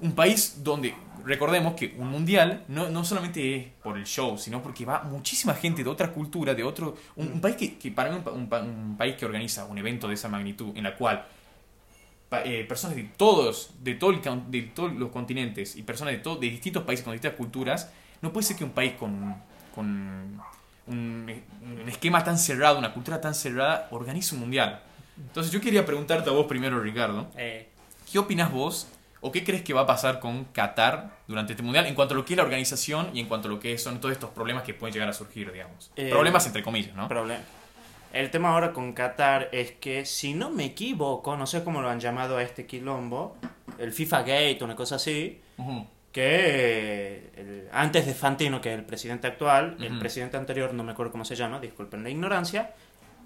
Un país donde, recordemos que un mundial no, no solamente es por el show, sino porque va muchísima gente de otra cultura, de otro... Un, un país que, que para mí un, un un país que organiza un evento de esa magnitud, en la cual eh, personas de todos, de, todo el de todos los continentes y personas de, to- de distintos países con distintas culturas, no puede ser que un país con, con un, un esquema tan cerrado, una cultura tan cerrada, organice un mundial. Entonces yo quería preguntarte a vos primero, Ricardo, Eh, ¿qué opinas vos o qué crees que va a pasar con Qatar durante este mundial en cuanto a lo que es la organización y en cuanto a lo que son todos estos problemas que pueden llegar a surgir, digamos? Eh, problemas entre comillas, ¿no? problema. El tema ahora con Qatar es que, si no me equivoco, no sé cómo lo han llamado a este quilombo, el FIFA Gate, una cosa así, que el- antes de Fantino, que es el presidente actual, el presidente anterior, no me acuerdo cómo se llama, disculpen la ignorancia,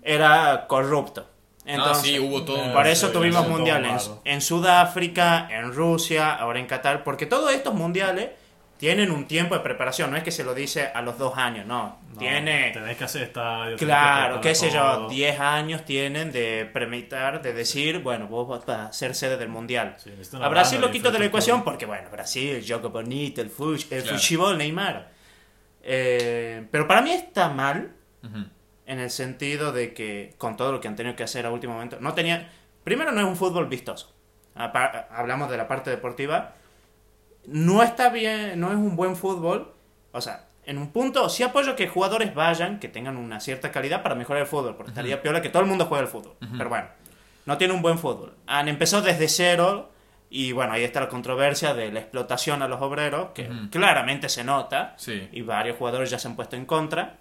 era corrupto. Ah, sí, hubo todo un- Por eso tuvimos mundiales en Sudáfrica, en Rusia, ahora en Qatar, porque todos estos mundiales tienen un tiempo de preparación, no es que se lo dice a los dos años, no, No, tiene... Tenés que hacer estadio. Claro, qué sé yo, todo. 10 años tienen de permitir, de decir, bueno, vos vas a ser sede del mundial. Sí, a Brasil lo quito de la ecuación porque, bueno, Brasil, el juego bonito, el, fuch, el Claro. fútbol, Neymar. Eh, pero para mí está mal Ujú. En el sentido de que con todo lo que han tenido que hacer a último momento, no tenía... Primero no es un fútbol vistoso. Apa- Hablamos de la parte deportiva. No está bien, no es un buen fútbol. O sea, en un punto sí apoyo que jugadores vayan, que tengan una cierta calidad para mejorar el fútbol, porque estaría peor que todo el mundo juegue el fútbol. Pero bueno, no tiene un buen fútbol. Han empezado desde cero y bueno, ahí está la controversia de la explotación a los obreros, que Ujú. claramente se nota Sí. y varios jugadores ya se han puesto en contra.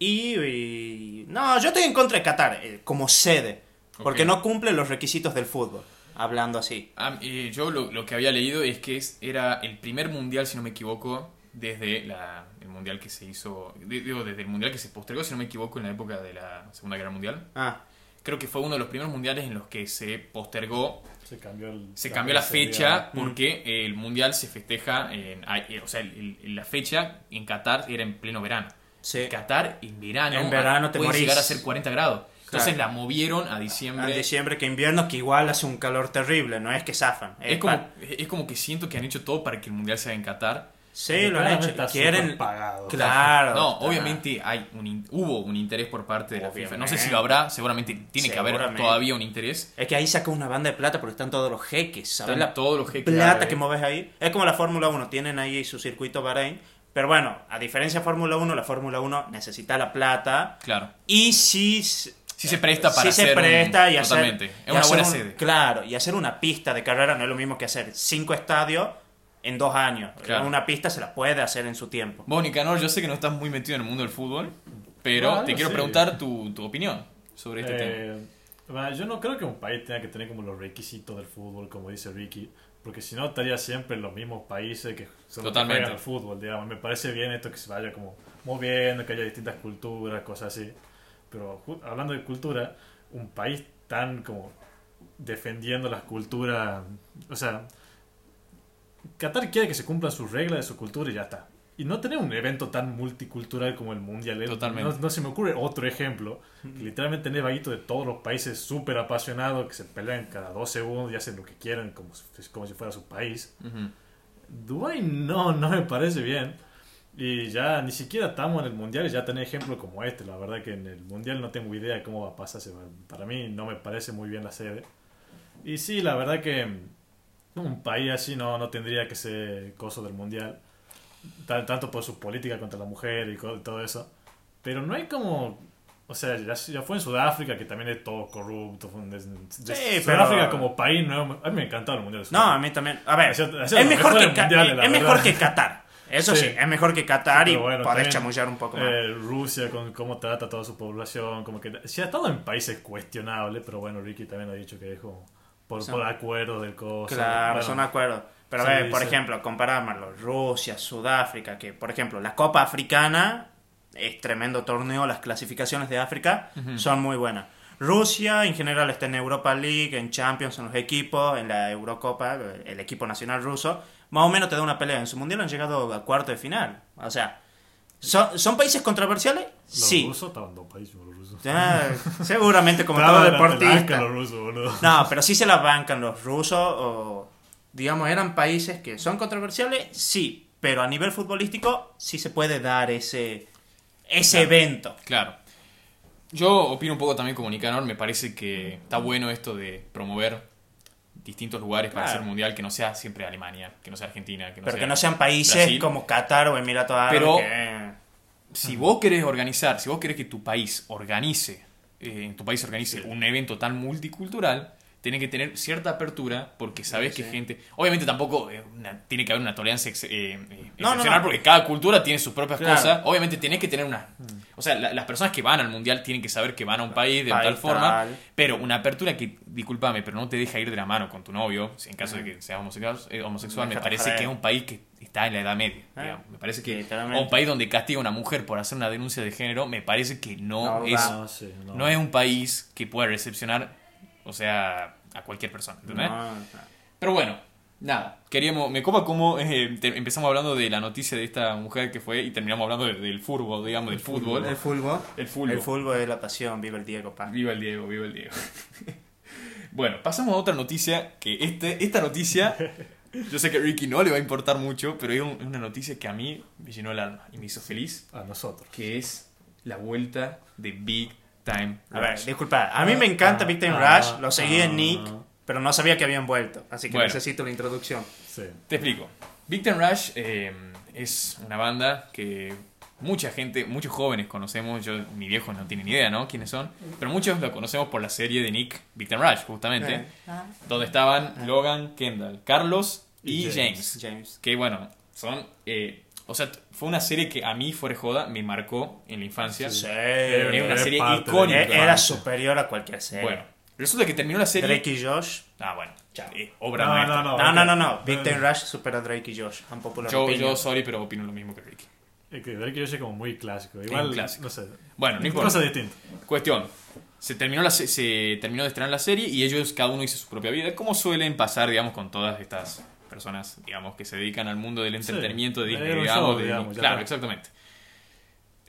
Y, y- no, yo estoy en contra de Qatar eh, como sede, porque Ok. no cumple los requisitos del fútbol, hablando así. Ah, eh, yo lo, lo que había leído es que es- era el primer mundial, si no me equivoco, desde la- el mundial que se hizo, digo, desde el mundial que se postergó, si no me equivoco, en la época de la Segunda Guerra Mundial. Ah, Creo que fue uno de los primeros mundiales en los que se postergó, Se cambió, el, se cambió la fecha Mm. porque el mundial se festeja, en, eh, o sea, el- el- la fecha en Qatar era en pleno verano. Sí. Qatar en verano, En verano te puede morís. llegar a ser 40 grados. Entonces Claro. la movieron a diciembre. En diciembre que invierno, que igual hace un calor terrible, no es que zafan. Es pa- como, es como que siento que han hecho todo para que el mundial sea en Qatar. Sí, lo han hecho. Quieren... pagado. Claro. No, está- obviamente hay un in- hubo un interés por parte de la FIFA. No sé si lo habrá, seguramente tiene que haber todavía un interés. Es que ahí saca una banda de plata porque están todos los jeques, ¿sabes? Están La todos los jeques plata que mueves ahí. Es como la Fórmula 1, tienen ahí su circuito Bahrein. Pero bueno, a diferencia de Fórmula 1, la Fórmula 1 necesita la plata. Claro. Y si, Sí se presta para si se hacer un- presta y hacer, Totalmente. Es y una buena un- sede. Claro, y hacer una pista de carrera no es lo mismo que hacer cinco estadios en dos años. Claro. Una pista se la puede hacer en su tiempo. Vos, Nicanor, yo sé que no estás muy metido en el mundo del fútbol, pero Bueno, te quiero sí. preguntar tu, tu opinión sobre este tema. Eh, bueno, yo no creo que un país tenga que tener como los requisitos del fútbol, como dice Ricky, porque si no estaría siempre en los mismos países que solo que Totalmente. al fútbol, digamos. Me parece bien esto que se vaya como moviendo, que haya distintas culturas, cosas así. Pero hablando de cultura, un país tan como defendiendo las culturas, o sea, Qatar quiere que se cumplan sus reglas de su cultura y ya está. Y no tener un evento tan multicultural como el Mundial. Totalmente. No, no se me ocurre otro ejemplo. Que literalmente tener vaguitos de todos los países súper apasionados que se pelean cada dos segundos y hacen lo que quieran como si, como si fuera su país. Ujú. Dubái no, no me parece bien. Y ya ni siquiera estamos en el mundial y ya tener ejemplos como este. La verdad que en el mundial no tengo idea de cómo va a pasar. Para mí no me parece muy bien la sede. Y sí, la verdad que un país así no, no tendría que ser coso del mundial. Tan- Tanto por su política contra la mujer y todo eso. Pero no hay como O sea, ya, ya fue en Sudáfrica, que también es todo corrupto. Fue un des- des- Sí, Sudáfrica pero- como país, no, a mí me encantaba el Mundial de No, a Sudáfrica. mí también. A ver, es mejor, que, mundiales, la es mejor que Qatar. Eso sí, Sí. es mejor que Qatar y Pero bueno, también, chamullar un poco más. eh, Rusia, con cómo trata a toda su población, como que... Sí, ha todo en países cuestionables, pero bueno, Ricky también ha dicho que es como por, Son- por acuerdo del. Claro, Bueno, son acuerdos. Pero a sí, ver, por sí. ejemplo, comparámoslo, Rusia, Sudáfrica, que por ejemplo, la Copa Africana es tremendo torneo, las clasificaciones de África son muy buenas. Rusia en general está en Europa League, en Champions, en los equipos, en la Eurocopa, el equipo nacional ruso, más o menos te da una pelea. En su mundial han llegado a cuarto de final. O sea, ¿son, ¿son países controversiales? Los sí. rusos estaban dopadísimos, los rusos. Seguramente como todo deportista. los rusos. No, pero sí se la bancan los rusos o, digamos, eran países que son controversiales, sí, pero a nivel futbolístico sí se puede dar ese, ese Claro. evento. Claro. Yo opino un poco también como Nicanor, me parece que está bueno esto de promover distintos lugares para Claro. hacer mundial, que no sea siempre Alemania, que no sea Argentina, que no Pero sea que no sean países Brasil. como Qatar o Emiratos Árabes. Pero- que- Si vos querés organizar, si vos querés que tu país organice, eh, en tu país organice un evento tan multicultural, tenés que tener cierta apertura porque sabés que sí. gente... Obviamente tampoco eh, una- tiene que haber una tolerancia ex- eh, eh, No, excepcional no. porque cada cultura tiene sus propias Claro. cosas. Obviamente tenés que tener una... O sea, la- las personas que van al mundial tienen que saber que van a un país de tal forma, tal. pero una apertura que, discúlpame, pero no te deja ir de la mano con tu novio, en caso de que seas homosexual, eh, homosexual me parece que es un país que está en la edad media. Ah, digamos. Me parece que un país donde castiga a una mujer por hacer una denuncia de género, me parece que no, es, sí, no es un país que pueda recepcionar, o sea, a cualquier persona. ¿entendés? No, no. Pero bueno, nada. Queríamos, me copa como eh, te- empezamos hablando de la noticia de esta mujer que fue y terminamos hablando de- del fútbol, digamos, del fútbol. El fútbol. El fútbol. El fútbol es la pasión, viva el Diego, pa. Viva el Diego, viva el Diego. bueno, pasamos a otra noticia que este, esta noticia, yo sé que a Ricky no le va a importar mucho, pero es una noticia que a mí me llenó el alma y me hizo feliz, A nosotros. que es la vuelta de Big Time A ver, Rush. disculpa, a mí me encanta Ah, Big Time ah, Rush, lo seguí en ah. Nick, pero no sabía que habían vuelto, así que Bueno. necesito la introducción. Sí. Te explico. Big Time Rush eh, es una banda que mucha gente, muchos jóvenes conocemos. Yo, mi viejo no tiene ni idea, ¿no? ¿Quiénes son? Pero muchos lo conocemos por la serie de Nick, Big Time Rush, justamente. Eh, ah, Donde estaban Logan, Kendall, Carlos y, Y James. James. Que bueno, son. eh, o sea, fue una serie que a mí, fuera de joda, me marcó en la infancia. Sí. Es una serie icónica. Era superior a cualquier serie. Bueno, resulta que terminó la serie. Drake y Josh. Ah, bueno, eh, obra No, maestra. no, No, no, no, no. no. Big Time Rush supera a Drake y Josh. Un popular Yo, opinion. yo, sorry, pero opino lo mismo que Ricky. Es que Drake y Josh es como muy clásico. Igual, clásico. no sé. Bueno, no importa. Cosa distinta. Cuestión. Se terminó, la, se, se terminó de estrenar la serie y ellos, cada uno hizo su propia vida, como suelen pasar, digamos, con todas estas personas, digamos, que se dedican al mundo del entretenimiento de de Disney, digamos. show, de- digamos, ya claro, exactamente.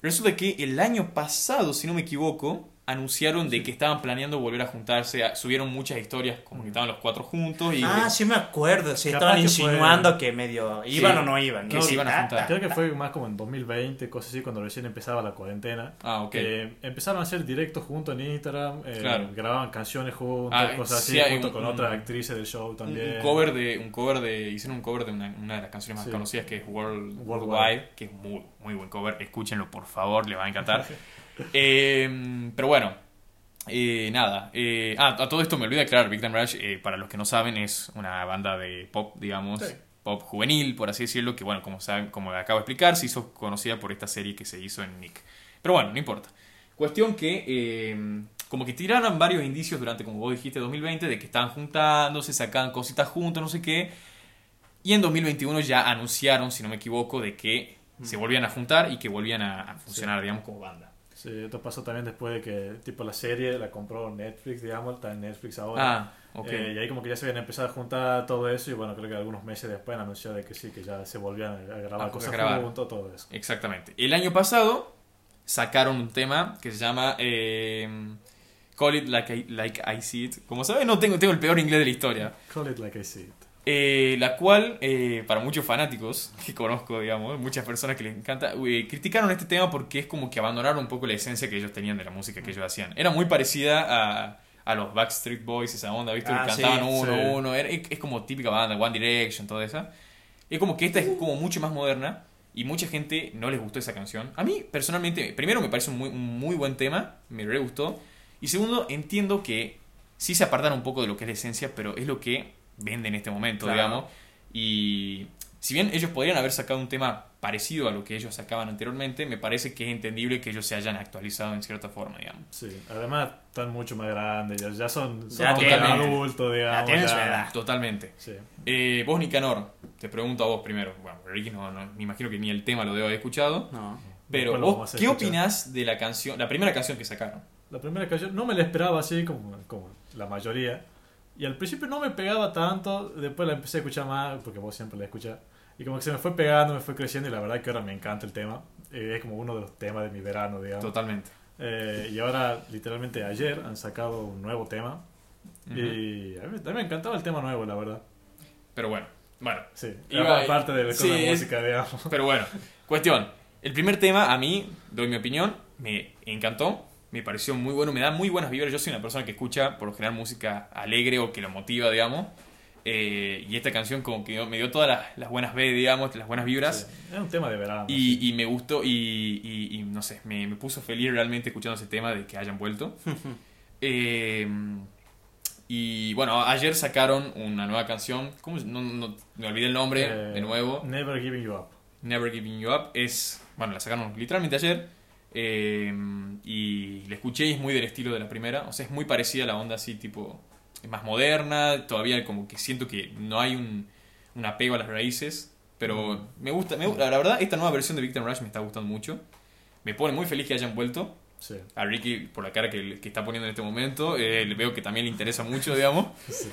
Resulta que el año pasado, si no me equivoco, anunciaron de que estaban planeando volver a juntarse, subieron muchas historias como que estaban los cuatro juntos y... Ah, sí me acuerdo. Sí, estaban que fue- insinuando que medio iban o no iban. que ¿no? se iban a Ah, juntar. Creo que fue más como en 2020, cosas así, cuando recién empezaba la cuarentena. Ah, ok. Que empezaron a hacer directos juntos en Instagram, eh, Claro. grababan canciones juntos, Ah, cosas así, sí, junto un- con otras actrices del show también. Un cover de, un cover de, hicieron un cover de una, una de las canciones más Sí. conocidas que es World, Worldwide. Worldwide, que es muy, muy buen cover, escúchenlo por favor, les va a encantar. Eh, pero bueno, eh, nada, eh, ah, a todo esto me olvidé de aclarar, Big Time Rush, eh, para los que no saben, es una banda de pop, digamos, Sí. pop juvenil, por así decirlo, que bueno, como, saben, como acabo de explicar, se hizo conocida por esta serie que se hizo en Nick. Pero bueno, no importa. Cuestión que, eh, como que tiraron varios indicios durante, como vos dijiste, 2020, de que estaban juntándose, sacaban cositas juntos, no sé qué. Y en 2021 ya anunciaron, si no me equivoco, de que se volvían a juntar y que volvían a, a funcionar, digamos, como banda. Sí, esto pasó también después de que tipo la serie la compró Netflix, digamos, está en Netflix ahora. Ah, ok. Eh, y ahí como que ya se habían empezado a juntar todo eso y bueno, creo que algunos meses después anunció de que sí, que ya se volvían a grabar cosas juntos, todo eso. Exactamente. El año pasado sacaron un tema que se llama eh, Call It Like I, like I See It. Como saben, no tengo, tengo el peor inglés de la historia. Call it like I see it. Eh, la cual, eh, para muchos fanáticos que conozco, digamos, muchas personas que les encanta, eh, criticaron este tema porque es como que abandonaron un poco la esencia que ellos tenían de la música que ellos hacían. Era muy parecida a, a los Backstreet Boys, esa onda, ¿viste? Ah, Cantaban sí, uno, sí. uno. Era- es, es como típica banda, One Direction, toda esa. Es como que esta es como mucho más moderna Y mucha gente no les gustó esa canción. A mí, personalmente, primero me parece un muy, un muy buen tema, me re gustó. Y segundo, entiendo que sí se apartan un poco de lo que es la esencia, pero es lo que vende en este momento, Claro. digamos. Y si bien ellos podrían haber sacado un tema parecido a lo que ellos sacaban anteriormente, me parece que es entendible que ellos se hayan actualizado en cierta forma, digamos. Sí, además están mucho más grandes, ya, ya son, son Ya tienen- adultos, digamos. tienen ya- su edad. Totalmente. Sí. Eh, vos, Nicanor, te pregunto a vos primero. Bueno, Ricky no, no- me imagino que ni el tema lo debo haber escuchado. No. Pero vos, ¿qué opinás de la canción, la primera canción que sacaron? La primera canción no me la esperaba así como, como la mayoría. Y al principio no me pegaba tanto, después la empecé a escuchar más, porque vos siempre la escuchás. Y como que se me fue pegando, me fue creciendo y la verdad que ahora me encanta el tema. Eh, es como uno de los temas de mi verano, digamos. Totalmente. Eh, y ahora, literalmente ayer, han sacado un nuevo tema. Ujú. Y a mí, a mí me encantaba el tema nuevo, la verdad. Pero bueno, bueno. Sí, Iba- aparte de la sí, de es- música, digamos. Pero bueno, cuestión. El primer tema, a mí, doy mi opinión, me encantó. Me pareció muy bueno, me da muy buenas vibras. Yo soy una persona que escucha, por lo general, música alegre o que lo motiva, digamos. Eh, y esta canción como que me dio todas las, las buenas B, digamos, las buenas vibras. Sí, Es un tema de verano. Y, sí. y me gustó y, y- y no sé, me, me puso feliz realmente escuchando ese tema de que hayan vuelto. Eh, y bueno, ayer sacaron una nueva canción. ¿Cómo? No, no- me olvidé el nombre Eh, de nuevo. Never Giving You Up. Never Giving You Up. Es, bueno, la sacaron literalmente ayer. Eh, y la escuché y es muy del estilo de la primera. O sea, es muy parecida a la onda así, tipo. Es más moderna. Todavía como que siento que no hay un, un apego a las raíces. Pero me gusta, me, la verdad, esta nueva versión de Victor Rush me está gustando mucho. Me pone muy feliz que hayan vuelto. Sí. A Ricky, por la cara que, que está poniendo en este momento, eh, le veo que también le interesa mucho, digamos. sí.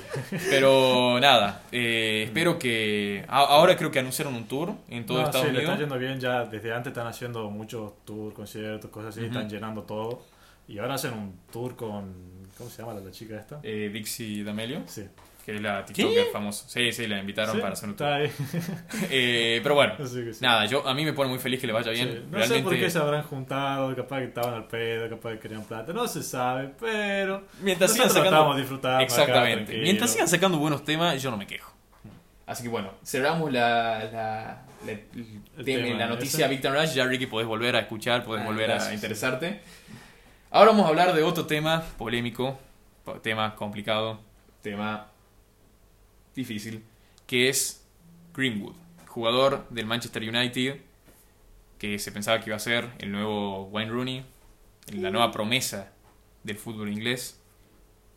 Pero nada, eh, espero que. a- ahora creo que anunciaron un tour en todo No, Estados sí, le Unidos. está yendo bien ya. Desde antes están haciendo muchos tours, conciertos, cosas así. Ujú. Están llenando todo. Y ahora hacen un tour con. ¿Cómo se llama la, la chica esta? Eh, Dixie D'Amelio, Sí. Que es la TikToker famosa. Sí, sí, la invitaron Sí, para hacer un tour. Eh, pero bueno, sí. nada, yo a mí me pone muy feliz que le vaya bien. No Realmente, sé por qué se habrán juntado, capaz que estaban al pedo, capaz que querían plata, no se sabe, pero mientras sigan sacando. disfrutando Exactamente. Mientras sigan sacando buenos temas, yo no me quejo. Así que bueno, cerramos la, la, la, el tema- ese. noticia Victor Rush. Ya, Ricky, podés volver a escuchar, podés Ah, volver a interesarte. Ahora vamos a hablar de otro tema polémico, po- tema complicado, tema difícil, que es Greenwood, jugador del Manchester United, que se pensaba que iba a ser el nuevo Wayne Rooney, la nueva promesa del fútbol inglés.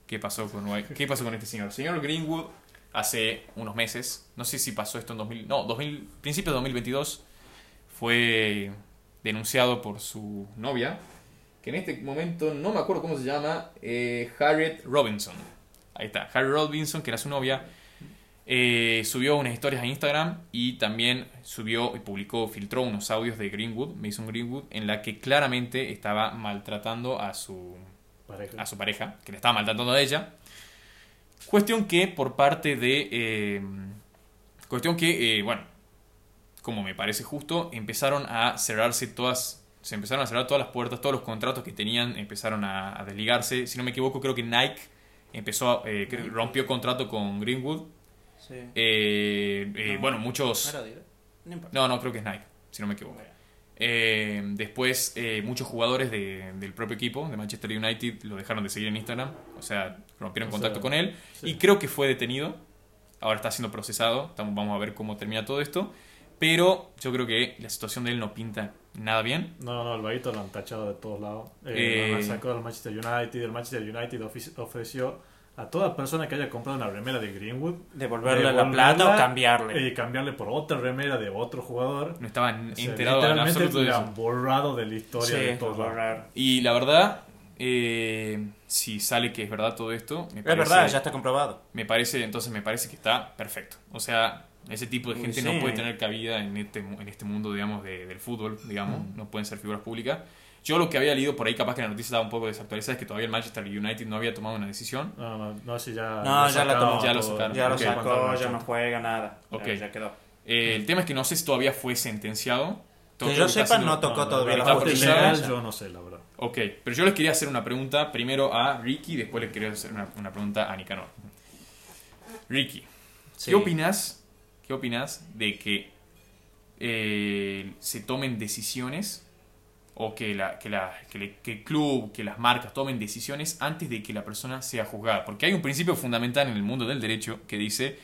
¿Qué pasó con, ¿Qué pasó con este señor? El señor Greenwood hace unos meses, no sé si pasó esto en 2000, no, 2000, principios de 2022, fue denunciado por su novia, que en este momento no me acuerdo cómo se llama, eh, Harriet Robinson. Ahí está, Harriet Robinson, que era su novia, eh, subió unas historias a Instagram y también subió y publicó, filtró unos audios de Greenwood, Mason Greenwood, en la que claramente estaba maltratando a su Pareja. a su pareja, que le estaba maltratando a ella. Cuestión que por parte de... eh, cuestión que, eh, bueno, como me parece justo, empezaron a cerrarse todas... Se empezaron a cerrar todas las puertas, todos los contratos que tenían empezaron a, a desligarse. Si no me equivoco, creo que Nike empezó, eh, rompió contrato con Greenwood. Sí. Eh, eh, No. bueno, muchos... ¿No? No creo que es Nike, si no me equivoco. Eh, después, eh, muchos jugadores de- del propio equipo, de Manchester United, lo dejaron de seguir en Instagram. O sea, rompieron O contacto sea, con él. sí. Y creo que fue detenido. Ahora está siendo procesado. Estamos, vamos a ver cómo termina todo esto. Pero yo creo que la situación de él no pinta nada bien. No, no, el vaguito lo han tachado de todos lados. Eh, Eh, lo han sacado del Manchester United. El Manchester United ofici- ofreció a toda persona que haya comprado una remera de Greenwood Devolverle la plata o cambiarle. y cambiarle por otra remera de otro jugador. No estaban enterados en literalmente absoluto de eso. borrado de la historia Sí, de borrar. Y la verdad, eh, si sale que es verdad todo esto, me Es parece, verdad, ya está comprobado. me parece, entonces me parece que está perfecto. O sea, ese tipo de Uy, gente sí. no puede tener cabida en este, en este mundo, digamos, de- del fútbol, digamos, Mm. no pueden ser figuras públicas. Yo lo que había leído por ahí, capaz que la noticia estaba un poco desactualizada, es que todavía el Manchester United no había tomado una decisión. No, no, no, si ya. No, ya la sacaron tomó. Ya lo sacaron. Ya lo sacó, ya no juega nada. Ya- Ok. Ya, quedó. Eh, el tema es que no sé si todavía fue sentenciado. Todo Que yo sepa, no tocó No, todavía la justicia. yo no sé, la verdad. Ok, pero yo les quería hacer una pregunta primero a Ricky, después les quería hacer una, una pregunta a Nicanor. Ricky, Sí. ¿qué opinas? ¿Qué opinas de que eh, se tomen decisiones o que, la, que, la, que, le- que el club, que las marcas tomen decisiones antes de que la persona sea juzgada. Porque hay un principio fundamental en el mundo del derecho que dice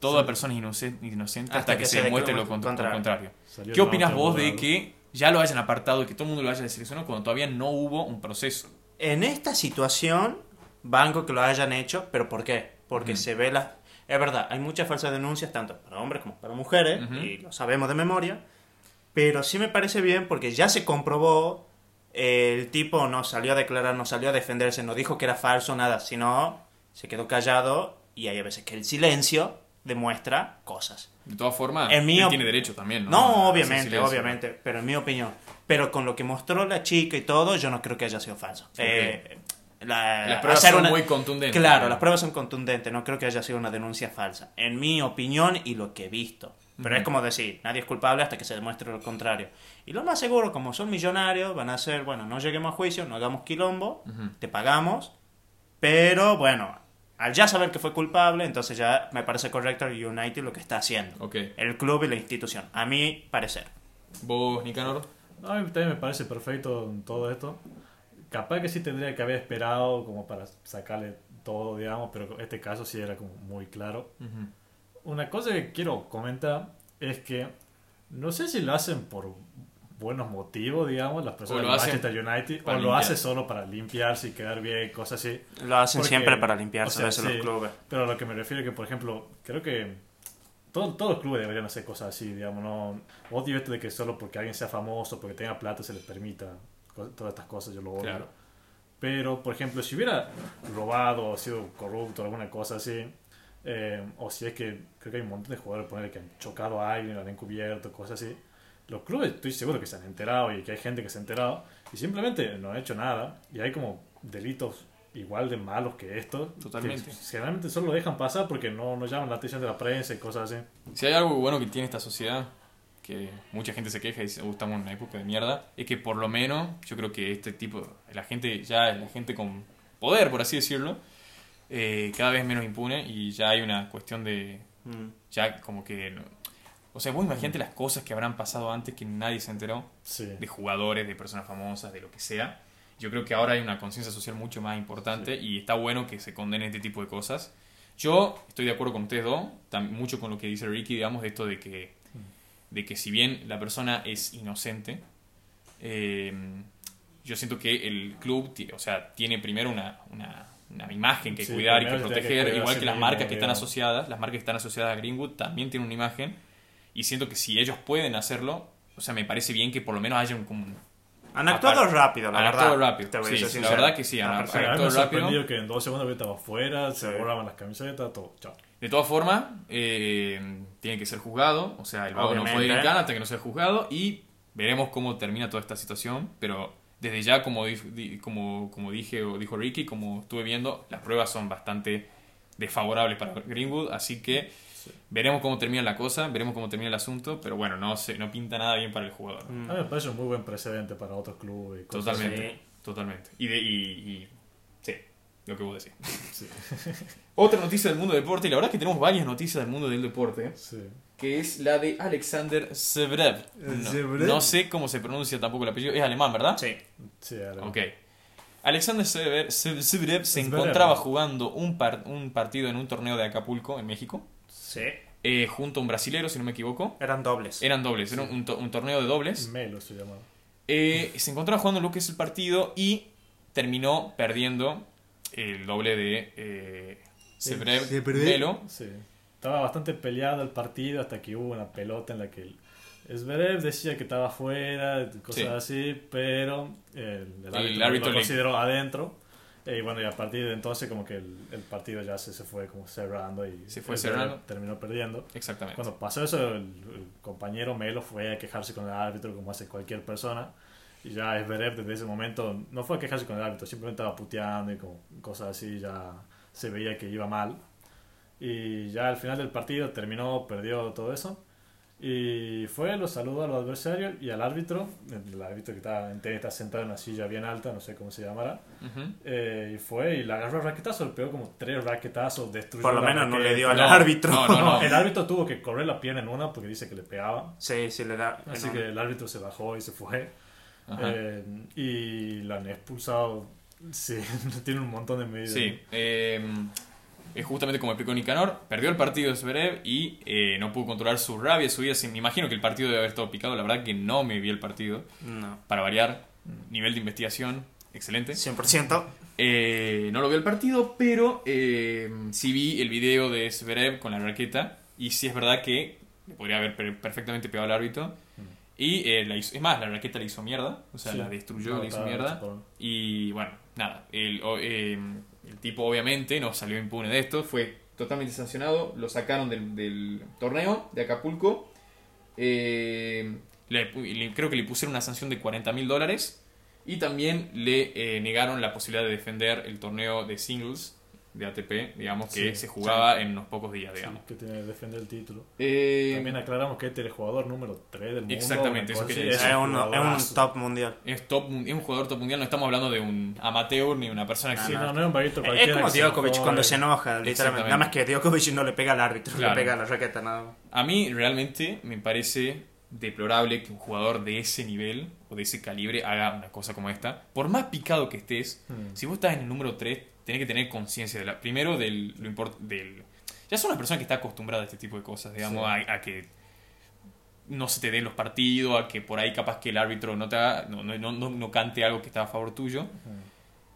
toda persona es inocente, inocente hasta, que, se demuestre lo contra- contrario. contrario. ¿Qué opinas vos de que ya lo hayan apartado y que todo el mundo lo haya deseleccionado cuando todavía no hubo un proceso? En esta situación, banco que lo hayan hecho, pero ¿por qué? Porque Ujú. se ve la... Es verdad, hay muchas falsas denuncias, tanto para hombres como para mujeres, Ujú. y lo sabemos de memoria, pero sí me parece bien porque ya se comprobó, el tipo no salió a declarar, no salió a defenderse, no dijo que era falso, nada, sino se quedó callado y hay a veces que el silencio demuestra cosas. De todas formas, él tiene derecho también, ¿no? No, obviamente, obviamente, pero en mi opinión. Pero con lo que mostró la chica y todo, yo no creo que haya sido falso. Eh, la- Las pruebas son una- muy contundentes. Claro, las pruebas son contundentes, no creo que haya sido una denuncia falsa. En mi opinión y lo que he visto. Pero es como decir, nadie es culpable hasta que se demuestre lo contrario. Y lo más seguro, como son millonarios, van a hacer, bueno, no lleguemos a juicio, no hagamos quilombo, Ujú. te pagamos, pero bueno, al ya saber que fue culpable, entonces ya me parece correcto el United lo que está haciendo. Ok. El club y la institución, a mi parecer. ¿Vos, Nicanor? No, a mí también me parece perfecto todo esto. Capaz que sí tendría que haber esperado como para sacarle todo, digamos, pero este caso sí era como muy claro. Ujú. Una cosa que quiero comentar es que no sé si lo hacen por buenos motivos, digamos, las personas de Manchester United, o lo limpiar. hace solo para limpiarse y quedar bien, cosas así. Lo hacen Porque, siempre para limpiarse o sea, sí, los clubes. Pero a lo que me refiero es que, por ejemplo, creo que todo- todos los clubes deberían hacer cosas así, digamos, no odio esto de que solo porque alguien sea famoso, porque tenga plata, se les permita todas estas cosas, yo lo odio. Claro. Pero, por ejemplo, si hubiera robado o sido corrupto alguna cosa así, eh, o si es que creo que hay un montón de jugadores ponerle que han chocado a alguien, lo han encubierto, cosas así, los clubes estoy seguro que se han enterado y que hay gente que se ha enterado y simplemente no ha hecho nada y hay como delitos igual de malos que estos. Totalmente. Que generalmente solo lo dejan pasar porque no, no llaman la atención de la prensa y cosas así. Si hay algo bueno que tiene esta sociedad, que mucha gente se queja y dice, "Uh, estamos en una época de mierda, es que por lo menos yo creo que este tipo, la gente, ya la gente con poder, por así decirlo, eh, cada vez menos impune y ya hay una cuestión de, Mm. ya como que... o sea, vos imagínate las cosas que habrán pasado antes que nadie se enteró, Sí. de jugadores, de personas famosas, de lo que sea. Yo creo que ahora hay una conciencia social mucho más importante y está bueno que se condene este tipo de cosas. Yo estoy de acuerdo con ustedes dos, mucho con lo que dice Ricky, digamos, de esto de que, de que si bien la persona es inocente, eh, yo siento que el club, o sea, tiene primero una, una, una imagen que Sí, cuidar y que que proteger, a igual que las marcas que están asociadas, las marcas que están asociadas a Greenwood también tienen una imagen y siento que si ellos pueden hacerlo, o sea, me parece bien que por lo menos haya un, como un- Han actuado Aparte- rápido, la han verdad. actuado rápido, Te voy a sí, la verdad que sí, han Ah, actuado Sí, a mí me todo ha rápido. sorprendido que en dos segundos estaba afuera, se borraban las camisetas, todo. Chao. De todas formas, eh, tiene que ser juzgado, o sea, el vago no puede cana hasta que no sea juzgado y veremos cómo termina toda esta situación, pero desde ya, como, como, como dije o dijo Ricky, como estuve viendo, las pruebas son bastante desfavorables para Greenwood, así que veremos cómo termina la cosa, veremos cómo termina el asunto, pero bueno, no, se, no pinta nada bien para el jugador. Mm. A mí me parece un muy buen precedente para otros clubes. y cosas Totalmente, Sí. totalmente. Y, de, y, y- sí, lo que vos decís. así. Otra noticia del mundo del deporte, y la verdad es que tenemos varias noticias del mundo del deporte. Sí. Que es la de Alexander Zverev. No, sé cómo se pronuncia tampoco el apellido, es alemán, ¿verdad? Sí. Sí, ahora- Ok. Alexander Zverev, Zverev se Zverev. encontraba jugando un, par- un partido en un torneo de Acapulco, en México, Sí. eh, junto a un brasilero, si no me equivoco. Eran dobles. Eran dobles, era un, to- un torneo de dobles. Melo se llamaba. Eh, se encontraba jugando lo que es el partido y terminó perdiendo el doble de eh, Zverev Zverev. Melo. Sí. Estaba bastante peleado el partido hasta que hubo una pelota en la que el Zverev decía que estaba afuera, cosas Sí. así, pero el, el árbitro, árbitro lo consideró adentro. Y bueno, y a partir de entonces como que el, el partido ya se, se fue como cerrando y Se fue el cerrando. terminó perdiendo. Exactamente. Cuando pasó eso, el, el compañero Melo fue a quejarse con el árbitro como hace cualquier persona. Y ya Zverev desde ese momento no fue a quejarse con el árbitro, simplemente estaba puteando y como cosas así, ya se veía que iba mal. Y ya al final del partido terminó, perdió todo eso. Y fue, lo saludó a los adversarios y al árbitro, el árbitro que está, en tenis está sentado en una silla bien alta, no sé cómo se llamará, Ujú. eh, y fue y le agarró el raquetazo, le pegó como tres raquetazos, destruyó Por lo menos no le dio al No, árbitro. no, no, no. El árbitro tuvo que correr la pierna en una porque dice que le pegaba, Sí, sí le da. así que el árbitro se bajó y se fue. Eh, y la han expulsado, sí, tiene un montón de medidas. Sí, eh, es justamente como explicó Nicanor, perdió el partido de Zverev y eh, no pudo controlar su rabia, su ira. Me imagino que el partido debe haber estado picado, la verdad que no me vi el partido. No. Para variar, nivel de investigación, excelente. 100%. Eh, no lo vi el partido, pero eh, sí vi el video de Zverev con la raqueta y sí es verdad que podría haber per- perfectamente pegado al árbitro. Y eh, la hizo- es más, la raqueta le hizo mierda, o sea, Sí. la destruyó, No, le hizo mierda. Y bueno, nada, el, o- eh, el tipo obviamente no salió impune de esto, fue totalmente sancionado, lo sacaron del, torneo de Acapulco, eh, creo que le pusieron una sanción de 40 mil dólares y también le eh, negaron la posibilidad de defender el torneo de singles de ATP, digamos, que Sí, se jugaba en unos pocos días, Sí, digamos. que tiene que defender el título. Eh, También aclaramos que este es el jugador número 3 del mundo. Exactamente, eso así, decir. Es un, es un top mundial. es, top, es un jugador top mundial, no estamos hablando de un amateur ni una persona que Sí, se- no, no es un vaguito Es cualquiera como que se Djokovic enojó, cuando se enoja, literalmente. Nada más que Djokovic no le pega al árbitro, Claro. le pega a la raqueta, nada más. A mí realmente me parece deplorable que un jugador de ese nivel o de ese calibre haga una cosa como esta. Por más picado que estés, Hmm. si vos estás en el número 3, tenés que tener conciencia de la, primero del lo import- del ya es una persona que está acostumbrada a este tipo de cosas, digamos, Sí. a, a que no se te den los partidos, a que por ahí capaz que el árbitro no te haga- no, no, no, no- no cante algo que está a favor tuyo.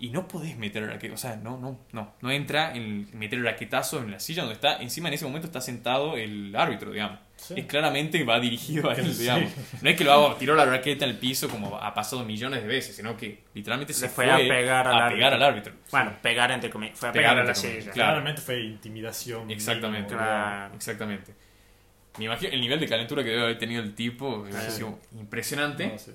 Y no podés meter el raquetazo, o sea, no, no, no, no entra en meter el raquetazo en la silla donde está, encima en ese momento está sentado el árbitro, digamos. Sí. Es claramente va dirigido a él, Sí. digamos. No es que lo haga, tiró la raqueta en el piso como ha pasado millones de veces, sino que literalmente se Le fue a pegar al a árbitro. pegar al árbitro. Bueno, pegar entre comillas. Fue a Pegar pegar a la silla. claro. Claramente fue intimidación. Exactamente. Claro. Exactamente. Me imagino el nivel de calentura que debe haber tenido el tipo, Sí. impresionante. No, sí.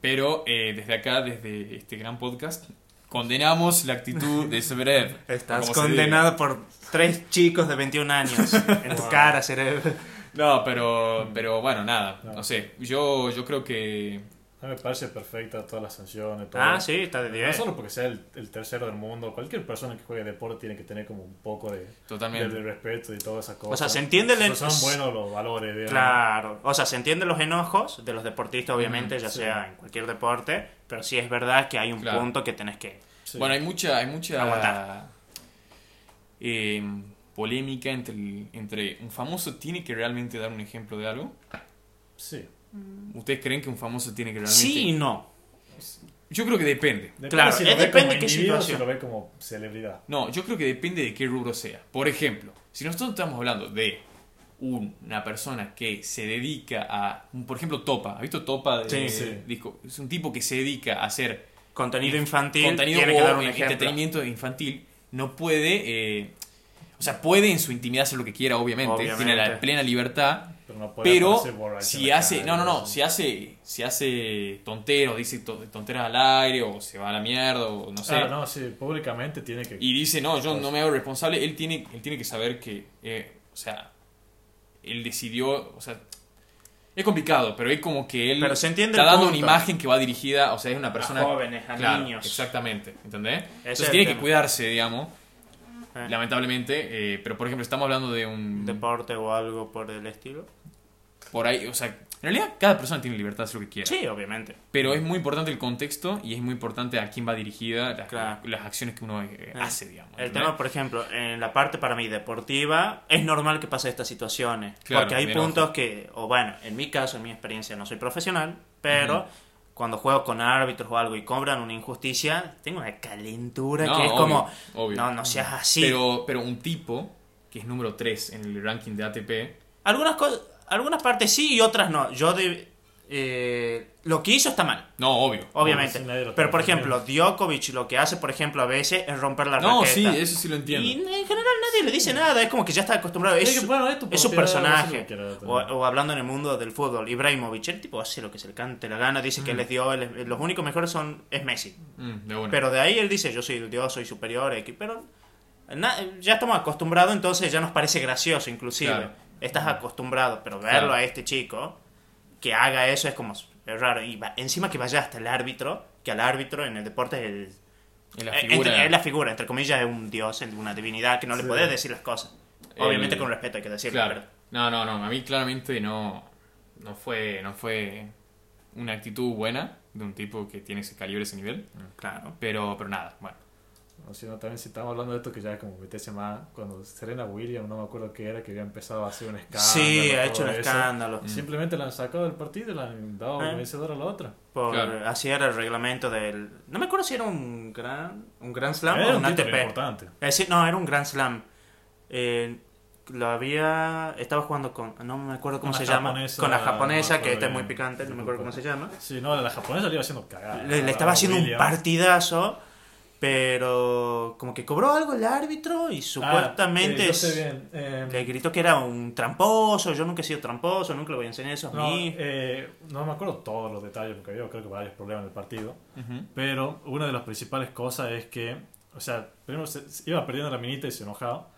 Pero eh, desde acá, desde este gran podcast, condenamos la actitud de Zverev. Estás condenado por tres chicos de 21 años en tu Wow. cara, cerebro. No, pero, pero bueno, nada. No. No sé. Yo, yo creo que. A mí me parece perfecta todas las sanciones. Todo. Ah, sí, está de No 10. solo porque sea el, el tercero del mundo, cualquier persona que juegue deporte tiene que tener como un poco de, de, Totalmente. de respeto y todas esas cosas. O sea, se entiende el- Son son buenos los valores. digamos. Claro, o sea, se entienden los enojos de los deportistas, obviamente, Mm, ya sí. sea en cualquier deporte, pero sí es verdad que hay un Claro. punto que tenés que... Sí. Bueno, hay mucha, hay mucha Aguantar. eh, polémica entre, el- entre un famoso tiene que realmente dar un ejemplo de algo. sí. ¿Ustedes creen que un famoso tiene que realmente.? Sí y no. Yo creo que depende. Depende Claro, si lo eh, ve depende como qué situación. Si lo ve como celebridad. No, yo creo que depende de qué rubro sea. Por ejemplo, si nosotros estamos hablando de una persona que se dedica a. Por ejemplo, Topa. ¿Has visto Topa? De, Sí, sí. disco? Es un tipo que se dedica a hacer Contenido infantil, contenido tiene que dar o un ejemplo. entretenimiento infantil. No puede. eh, o sea, puede en su intimidad hacer lo que quiera, obviamente. Obviamente. Tiene la plena libertad. Pero no puede si hace, no, no, no, si hace, si hace tonteros, dice to- tonteras al aire o se va a la mierda o no sé, Claro, no, sí, públicamente tiene que. y dice no, yo no me hago responsable, él tiene, él tiene que saber que, eh, o sea, él decidió, o sea, es complicado, pero es como que él Pero se entiende está dando una imagen que va dirigida, o sea, es una persona jóvenes, a Claro, niños. exactamente, ¿entendés? es Entonces tiene que cuidarse, digamos, Eh, lamentablemente, eh, pero por ejemplo estamos hablando de un Deporte o algo por el estilo. por ahí, o sea, en realidad cada persona tiene libertad de hacer lo que quiera. Sí, obviamente. Pero es muy importante el contexto y es muy importante a quién va dirigida las, Claro. las acciones que uno eh, hace, digamos. El tema, por ejemplo, en la parte para mí deportiva, es normal que pase estas situaciones. Claro, porque hay puntos enojo. que, o bueno, en mi caso, en mi experiencia, no soy profesional, pero cuando juego con árbitros o algo y cobran una injusticia, tengo una calentura No, que es obvio, como, obvio. no, no seas así. Pero, pero un tipo que es número 3 en el ranking de ATP, Algunas, cosas, algunas partes sí y otras no. Yo de, eh, lo que hizo está mal. no, obvio. Obviamente. Pero por ejemplo, Djokovic lo que hace, por ejemplo, a veces es romper la No, raqueta. sí, eso sí lo entiendo. Y en general nadie le dice nada, es como que ya está acostumbrado. Es, Sí, su- bueno, es tu es su personaje. lo que quiera, O, o hablando en el mundo del fútbol, Ibrahimovic, el tipo hace lo que se le cante la gana, dice que él les dio, él es- los únicos mejores son es Messi. Mm, de una. Pero de ahí él dice, yo soy dios, soy superior, X, pero na- ya estamos acostumbrados, entonces ya nos parece gracioso inclusive. Claro. estás acostumbrado, pero verlo Claro. a este chico que haga eso es como es raro. Y va- encima que vaya hasta el árbitro, que al árbitro en el deporte es el, Es la eh, figura. entre- es la figura, entre comillas, es un dios, es una divinidad que no le puedes decir las cosas. Obviamente El- con respeto hay que decirlo, Claro. pero- No, no, no. A mí claramente no, no fue, no fue una actitud buena de un tipo que tiene ese calibre, ese nivel. claro. Pero, pero nada, bueno. O si no, también si estamos hablando de esto que ya es como meterse más, cuando Serena Williams, no me acuerdo qué era, que había empezado a hacer un escándalo. Sí, ha hecho un eso. escándalo. Mm. Simplemente la han sacado del partido y la han dado Ah. vencedora a la otra. Por, Claro. Así era el reglamento del... No me acuerdo si era un gran, un gran slam Era o un un ATP. importante. Es decir, no, era un Grand Slam. Eh, lo había. Estaba jugando con. No me acuerdo cómo Con se la llama. japonesa, con la no japonesa, me que acuerdo esta es muy picante, no me acuerdo cómo se llama. Sí, no, la japonesa le iba haciendo cagada. Le, le estaba haciendo un partidazo, pero como que cobró algo el árbitro y Ah, supuestamente eh, yo es- sé bien. eh, le gritó que era un tramposo. Yo nunca he sido tramposo, nunca le voy a enseñar eso a no, mí. eh, no me acuerdo todos los detalles porque había creo que varios problemas en el partido. Ujú. Pero una de las principales cosas es que, o sea, primero se, se iba perdiendo la minita y se enojaba.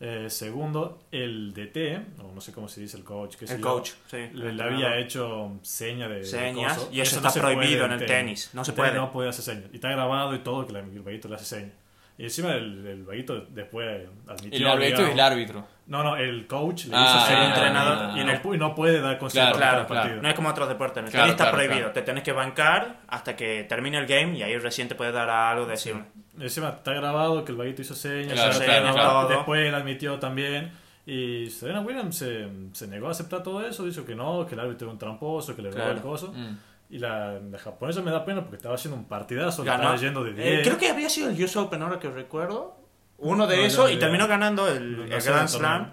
Eh, segundo, el DT, o no sé cómo se dice el coach, sé el yo, coach, sí. le, el le entrenador. había hecho seña de, Señas, coso. y eso no está se prohibido en el tenis, no se El tenis puede. No puede hacer señas. Y está grabado y todo que la- el vaguito le hace señas. Y encima el, el vaguito después admitió... El árbitro es el árbitro. No, no, el coach le Ah, hizo el señas. entrenador. Y no, y no puede dar consejos Claro, Claro, el claro. No es como otros deportes. En el Claro, tenis está claro, prohibido. claro. Te tenés que bancar hasta que termine el game y ahí recién te puede dar algo de decir. Encima está grabado que el vaguito hizo señas, Claro, claro, claro. después él admitió también. Y Serena Williams se, se negó a aceptar todo eso, dijo que no, que el árbitro era un tramposo, que le robó Claro. el coso. Mm. Y la, la japonesa me da pena porque estaba haciendo un partidazo, Ganó. estaba yendo de Eh, 10. creo que había sido el US Open, ahora que recuerdo. Uno de No, esos no y idea. terminó ganando el, No el Grand. Slam.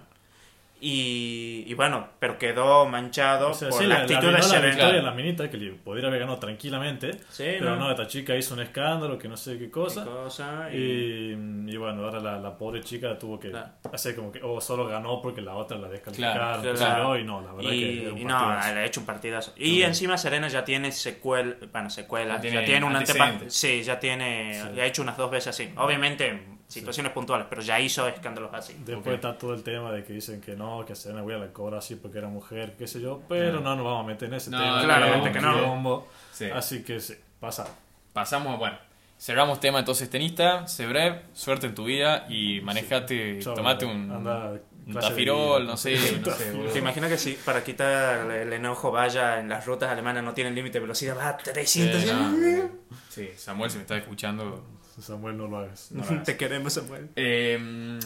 Y, y bueno, pero quedó manchado O sea, por sí, la la, actitud la, de la Serena. victoria en la minita que le podría haber ganado tranquilamente. Sí, pero no, esta chica hizo un escándalo, que no sé qué Qué cosa. cosa, y- Y, y bueno, ahora la, la pobre chica tuvo que Claro. hacer como que, o solo ganó porque la otra la descalificaron, Claro, claro. y no, la verdad y, que un y no, le ha hecho un partidazo. Y encima Serena ya tiene secuela, bueno, secuelas, Ya ya tiene tiene, un antepa- antecedentes. Sí, ya tiene, Sí. ya ha hecho unas dos veces así. Obviamente situaciones puntuales, pero ya hizo escándalos así. Después está todo el tema de que dicen que no, que a Serena Williams la cobra así porque era mujer, qué sé yo, pero no nos vamos a meter en ese No, tema. claramente que no. Sí. Así que sí, pasa. Pasamos, bueno. Cerramos tema entonces tenista, Sebrev, suerte en tu vida y manejate, Chao, tomate un, anda un tafirol, no sé, no sé, boludo. ¿Te imaginas que si para quitar el enojo vaya en las rutas alemanas no tienen límite de velocidad, va a 300? Sí, no, sí, Samuel, si me estás escuchando. Samuel, no lo hagas. no lo hagas. Te queremos, Samuel. Eh,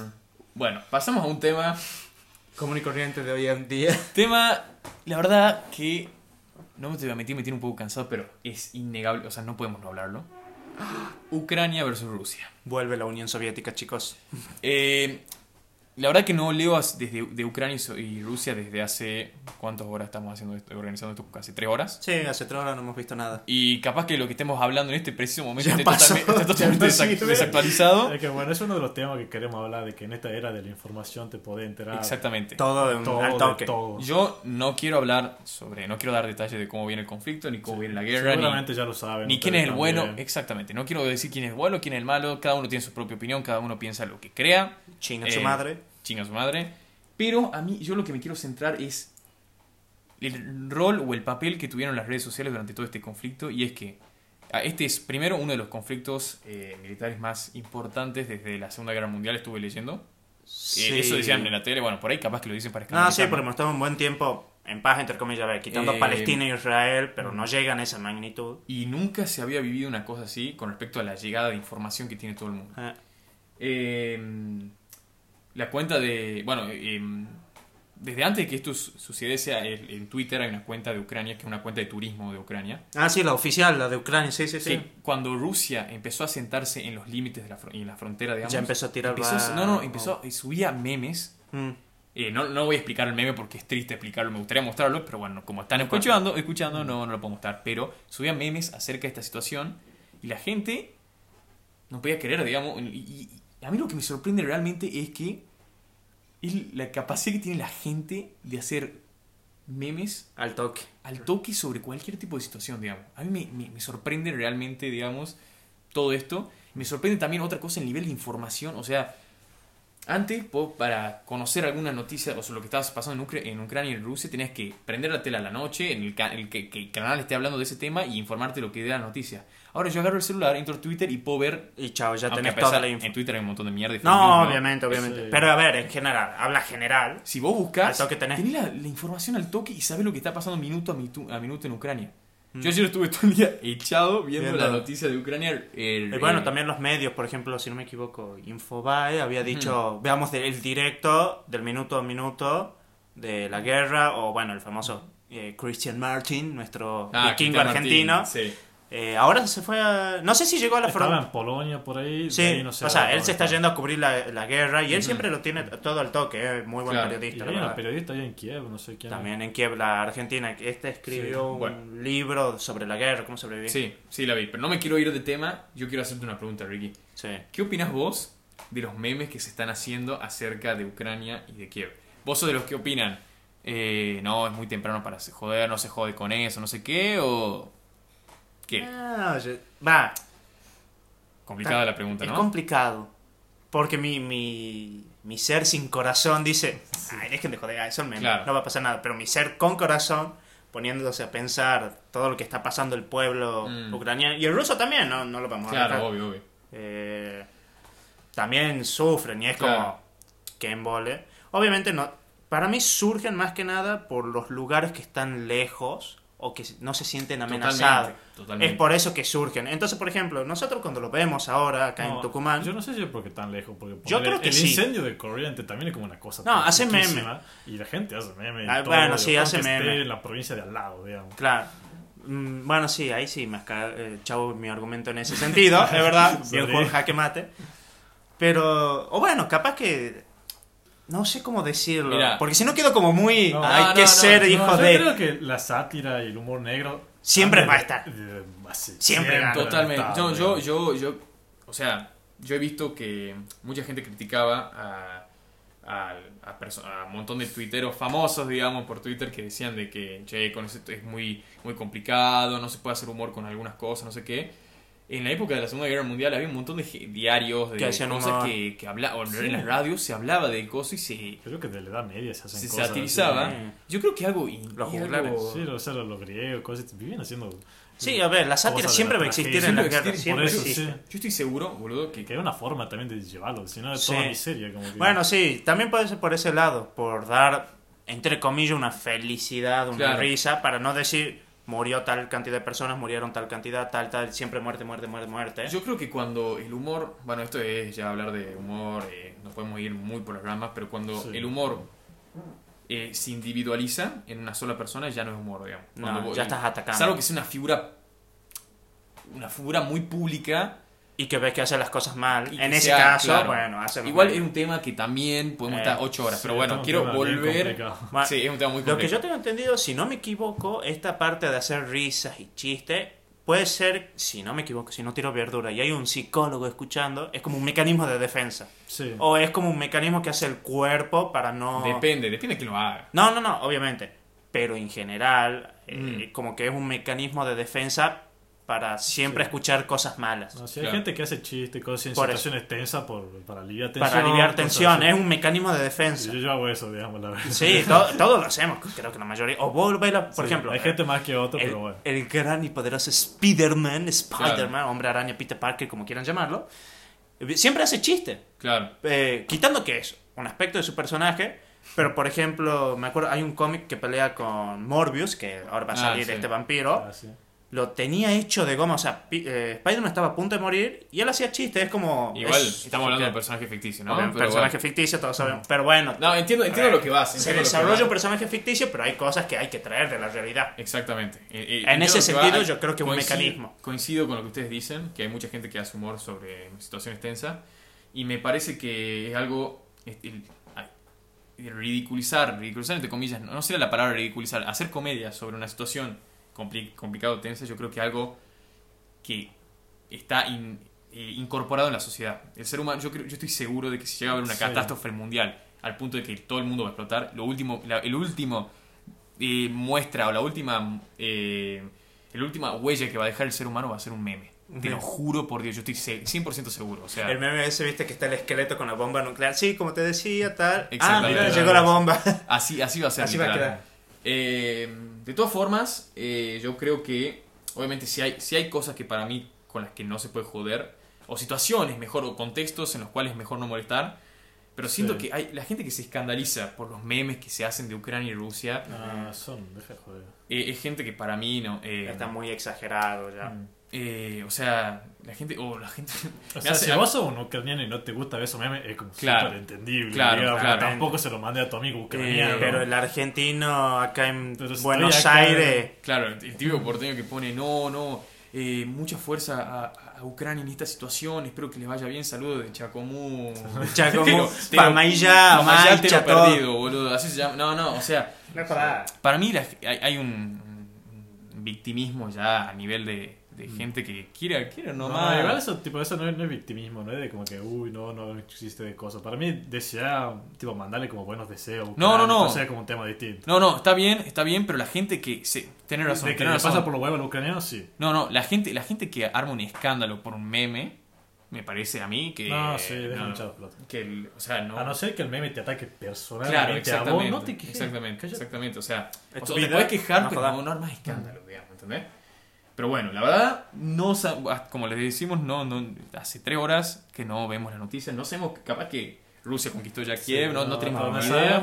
bueno, pasamos a un tema. Común y corriente de hoy en día. Tema, la verdad que no me te voy a mentir, me tiene un poco cansado, pero es innegable, o sea, no podemos no hablarlo. Ucrania versus Rusia. Vuelve la Unión Soviética, chicos. Eh, la verdad que no leo desde de Ucrania y Rusia desde hace cuántas horas estamos haciendo esto, organizando esto, casi tres horas. Sí, hace tres horas no hemos visto nada. Y capaz que lo que estemos hablando en este preciso momento pasó, totalmente, está totalmente no sirve. desactualizado. Es que bueno, es uno de los temas que queremos hablar, de que en esta era de la información te podés enterar Exactamente. Todo de un todo, al de toque. todo. Yo no quiero hablar sobre, no quiero dar detalles de cómo viene el conflicto, ni cómo viene la guerra, ni, Seguramente ya lo saben. ni quién es el bueno. también. Exactamente. No quiero decir quién es el bueno, quién es el malo. Cada uno tiene su propia opinión, cada uno piensa lo que crea. Chinga su Eh, madre. Chinga su madre. Pero a mí, yo lo que me quiero centrar es el rol o el papel que tuvieron las redes sociales durante todo este conflicto. Y es que ah, este es primero uno de los conflictos eh, militares más importantes desde la Segunda Guerra Mundial, estuve leyendo. Eh, Sí. eso decían en la tele, bueno, por ahí capaz que lo dicen para No, sí, escandalizar, porque hemos estado un buen tiempo en paz, entre comillas, a ver, quitando Eh, Palestina e Israel, pero no llegan a esa magnitud. Y nunca se había vivido una cosa así con respecto a la llegada de información que tiene todo el mundo. Eh, Eh, la cuenta de. Bueno, eh, desde antes de que esto su- sucediese, el- en Twitter hay una cuenta de Ucrania, que es una cuenta de turismo de Ucrania. Ah, sí, la oficial, la de Ucrania, sí, sí, sí. Sí, cuando Rusia empezó a sentarse en los límites de la, en la frontera, digamos. Ya empezó a tirar empezó No, no, empezó. y subía memes. Mm. Eh, no, no voy a explicar el meme porque es triste explicarlo, me gustaría mostrarlo, pero bueno, como están escuchando, escuchando no, no lo puedo mostrar. Pero subía memes acerca de esta situación y la gente no podía creer, digamos. Y a mí lo que me sorprende realmente es que es la capacidad que tiene la gente de hacer memes Al toque. al toque sobre cualquier tipo de situación, digamos. A mí me, me- me sorprende realmente, digamos, todo esto. Me sorprende también otra cosa, el nivel de información. O sea, Antes, para conocer alguna noticia o sobre lo que estaba pasando en, Ucra- en Ucrania y en Rusia, tenías que prender la tele a la noche, en el, ca- el que, que el canal esté hablando de ese tema y informarte lo que dé la noticia. Ahora yo agarro el celular, entro a Twitter y puedo ver. Y chao, ya tenés toda la info. En Twitter hay un montón de mierda. y No, news, obviamente, obviamente. Sí. Pero a ver, en general, habla general. Si vos buscas, toque tenés. la, la información al toque y sabes lo que está pasando minuto a, minuto, a minuto en Ucrania. Mm. Yo ayer estuve todo el día echado viendo, Viendo. la noticia de Ucrania. el- Y bueno, el- también los medios, por ejemplo, si no me equivoco, Infobae había dicho, veamos el directo del minuto a minuto de la guerra, o bueno, el famoso eh, Christian Martin, nuestro Ah, vikingo argentino. Martín, sí. Eh, ahora se fue a... No sé si llegó a la Estaba en Polonia por ahí. Sí, ahí no sé o sea, él se está yendo a cubrir la, la guerra y él siempre lo tiene todo al toque, es muy buen Claro. Y periodista. hay una periodista ahí en Kiev, no sé quién. También en Kiev, la Argentina, que este escribió Sí, un bueno. libro sobre la guerra, cómo sobrevivir. Sí, sí, la vi. Pero no me quiero ir de tema. Yo quiero hacerte una pregunta, Ricky. Sí. ¿Qué opinas vos de los memes que se están haciendo acerca de Ucrania y de Kiev? ¿Vos sos de los que opinan, eh, no, es muy temprano para se- joder, no se jode con eso, no sé qué? ¿O qué? Ah, yo- va, Complicada la pregunta, es ¿no? complicado. Porque mi, mi, mi ser sin corazón dice, ay, dejen de joder, Claro. no va a pasar nada. Pero mi ser con corazón, poniéndose a pensar todo lo que está pasando el pueblo Mm. ucraniano, y el ruso también, no, no lo vamos a Claro, obvio, obvio. Eh, también sufren y es Claro. como que embole. Obviamente no, para mí surgen más que nada por los lugares que están lejos o que no se sienten amenazados. Totalmente, totalmente. Es por eso que surgen. Entonces, por ejemplo, nosotros cuando lo vemos ahora acá No, en Tucumán, Yo no sé si es porque tan lejos. Porque Yo creo que el sí. incendio de corriente también es como una cosa. No, hace chiquísima, Y la gente hace meme. Ah, todo, bueno, sí, hace meme. en la provincia de al lado, digamos. claro. Mm, Bueno, sí, ahí sí me eh, chavo mi argumento en ese sentido, es verdad. Bien. Juan jaque mate. Pero, o bueno, capaz que. No sé cómo decirlo. Mira. porque si no quedo como muy. No, hay no, que no, ser no, hijo No, yo de. creo que la sátira y el humor negro. Siempre de- va a estar. de- así, Siempre. Totalmente. Yo, yo, yo, yo, o sea, yo he visto que mucha gente criticaba a, a, a a un montón de tuiteros famosos, digamos, por Twitter, que decían de que, che, con eso es muy, muy complicado, no se puede hacer humor con algunas cosas, no sé qué. En la época de la Segunda Guerra Mundial había un montón de diarios, de Que cosas que, que habla- o Sí. en las radios se hablaba de cosas y se, Creo que de la edad media se hacen se cosas. satirizaba. sí. Yo creo que algo... Los algo-. Sí, o sea, los, griegos, cosas. Vivían haciendo. Sí, a ver, la sátira siempre la va a existir en la guerra. Siempre eso, existe. sí. Yo estoy seguro, boludo, que... Que era una forma también de llevarlo, si no de Sí. toda miseria. Como que- Bueno, sí, también puede ser por ese lado, por dar, entre comillas, una felicidad, una Claro. risa, para no decir murió tal cantidad de personas, murieron tal cantidad, tal, tal, siempre muerte, muerte, muerte, muerte. Yo creo que cuando el humor, bueno, esto es ya hablar de humor, eh, nos podemos ir muy por las ramas, pero cuando Sí. el humor eh, se individualiza en una sola persona, ya no es humor, digamos. No, Cuando vos- ya estás atacando. Salvo que sea una figura, una figura muy pública. Y que ves que hace las cosas mal. y En ese sea, caso, claro, bueno, hace Igual mal. es un tema que también podemos Eh, estar ocho horas, Sí, pero bueno, quiero volver. complicado. Bueno, Sí, es un tema muy Lo que yo tengo entendido, si no me equivoco, esta parte de hacer risas y chistes puede ser, si no me equivoco, si no tiro verdura y hay un psicólogo escuchando, es como un mecanismo de defensa. Sí. O es como un mecanismo que hace el cuerpo para no... Depende, depende de quién lo haga. No, no, no, obviamente. Pero en general, eh, Mm. como que es un mecanismo de defensa para siempre Sí. escuchar cosas malas. No, si hay Claro. gente que hace chistes, cosas en Por eso. situaciones tensas por, para aliviar tensión. Para aliviar tensión, es un mecanismo de defensa. Yo, yo hago eso, digamos, la verdad. Sí, to- todos lo hacemos, creo que la mayoría. O vos por Sí, ejemplo, Hay gente más que otro, el, pero bueno. el gran y poderoso Spider-Man, Spider-Man, hombre araña, Peter Parker, como quieran llamarlo, siempre hace chiste. Claro. Eh, quitando que es un aspecto de su personaje, pero por ejemplo, me acuerdo, hay un cómic que pelea con Morbius, que ahora va a Ah, salir sí. este vampiro. Ah, sí. Lo tenía hecho de goma, o sea, eh, Spider-Man estaba a punto de morir y él hacía chistes, es como... Igual es- estamos hablando de personaje ficticio, ¿no? obvio, Pero personaje bueno. ficticio, todos sabemos. Pero bueno, No, entiendo, entiendo ver, lo que vas. se desarrolla un personaje ficticio, pero hay cosas que hay que traer de la realidad. Exactamente. Eh, eh, En ese sentido, va. yo creo que un Coincido- mecanismo. Coincido con lo que ustedes dicen, que hay mucha gente que hace humor sobre situaciones tensas, y me parece que es algo... es- el ridiculizar, ridiculizar entre comillas, no, no sería la palabra ridiculizar, hacer comedia sobre una situación compli- complicada o tensa, yo creo que algo que está in- eh, incorporado en la sociedad. El ser humano, yo, creo, yo estoy seguro de que si llega a haber una Sí. catástrofe mundial al punto de que todo el mundo va a explotar, lo último, la- el último eh, muestra o la última, eh, la última huella que va a dejar el ser humano va a ser un meme. Te lo juro por Dios, yo estoy se- 100% seguro. O sea, El meme ese, viste, que está el esqueleto con la bomba nuclear. Sí, como te decía, tal. Ah, mira, llegó la bomba. Así, así va a ser. Así va a literal. quedar. Eh, de todas formas, eh, yo creo que, obviamente, si hay, si hay cosas que para mí con las que no se puede joder, o situaciones mejor, o contextos en los cuales es mejor no molestar, pero siento Sí. que hay la gente que se escandaliza por los memes que se hacen de Ucrania y Rusia, Ah, son, deja de joder. eh, es gente que para mí no. eh, Está muy exagerado ya. Mm. Eh, o sea, la gente. O la gente. O sea, hace- si vos sos un ucraniano y no te gusta ver esos memes, es como Claro. súper entendible. Claro, digamos. claro. Tampoco se lo mandé a tu amigo ucraniano. Eh, pero el argentino acá en estoy Buenos acá- Aires. Claro, el típico porteño que pone, no, no, eh, mucha fuerza a, a Ucrania en esta situación, espero que les vaya bien, saludos de Chacomú. Chacomú, Pamayá, Pamayá te lo perdido, boludo, así se llama. No, no, o sea, No joda. para mí la- hay, hay un victimismo ya a nivel de, de gente que quiere, quiere No, nomás. no, igual eso, tipo, eso no, es, no es victimismo, no es de como que, uy, no, no existe de cosas. Para mí, desear, tipo, mandarle como buenos deseos. No, no, no. O sea, como un tema distinto. No, no, está bien, está bien, pero la gente que... Se, tenés razón, de que razón. pasa por los huevos al ucraniano, sí. No, no, la gente, la gente que arma un escándalo por un meme, me parece a mí que... no, sí, deja no, mucha pelota. que el- o sea, no... A no ser que el meme te ataque Claro, personalmente a vos, exactamente. no te quejes. exactamente, exactamente. O sea, o sea, te puedes quejar, no pero no, no armas escándalo, digamos, ¿entendés? Pero bueno, la verdad, no ah, como les decimos, no, no, hace tres horas que no vemos las noticias, no sabemos, capaz que Rusia conquistó ya Kiev, no, no tenemos no ni idea.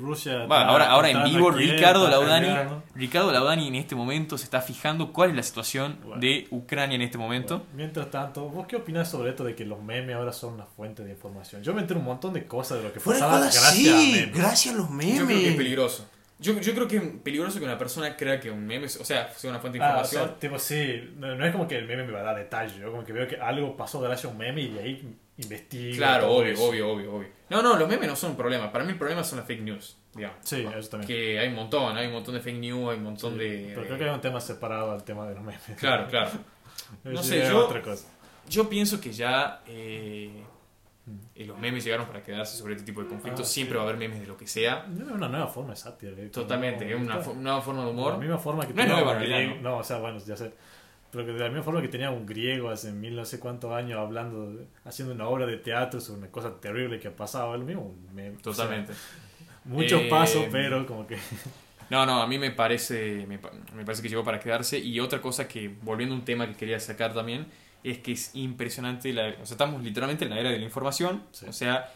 Rusia. Está ahora, ahora en vivo, a Kiev, Ricardo Laudani. Ricardo Laudani en este momento se está fijando cuál es la situación Bueno. de Ucrania en este momento. Mientras tanto, ¿vos qué opinás sobre esto de que los memes ahora son una fuente de información? Yo me entero un montón de cosas de lo que pasaba gracias a sí, memes. gracias a los memes. Yo creo que es peligroso. Yo, yo creo que es peligroso que una persona crea que un meme, o sea, sea una fuente de Ah, o información. sea, tipo, sí, no, no es como que el meme me va a dar detalles, yo como que veo que algo pasó gracias a un meme y de ahí investigo. Claro, obvio, eso. obvio, obvio, obvio. No, no, los memes no son un problema. Para mí el problema son las fake news, digamos. Sí, eso también. Que hay un montón, hay un montón de fake news, hay un montón de... Pero creo que hay un tema separado al tema de los memes. Claro, claro. No sé, yo- otra cosa. Yo pienso que ya eh, eh, los memes llegaron para quedarse sobre este tipo de conflictos. Ah, Siempre sí. va a haber memes de lo que sea. No, Es una nueva forma de sátira. eh, Totalmente, es una nueva forma de De la humor. misma forma que No tenía nueva, un griego. No, o sea, bueno, ya sé. Pero que de la misma forma que tenía un griego hace mil no sé cuántos años hablando, de- haciendo una obra de teatro sobre una cosa terrible que pasaba, es lo mismo. me- o sea, Totalmente. muchos Eh, pasos, pero como que. No, no, a mí me parece, me, me parece que llegó para quedarse. Y otra cosa que, volviendo a un tema que quería sacar también, es que es impresionante. La, o sea, estamos literalmente en la era de la información. Sí. O sea,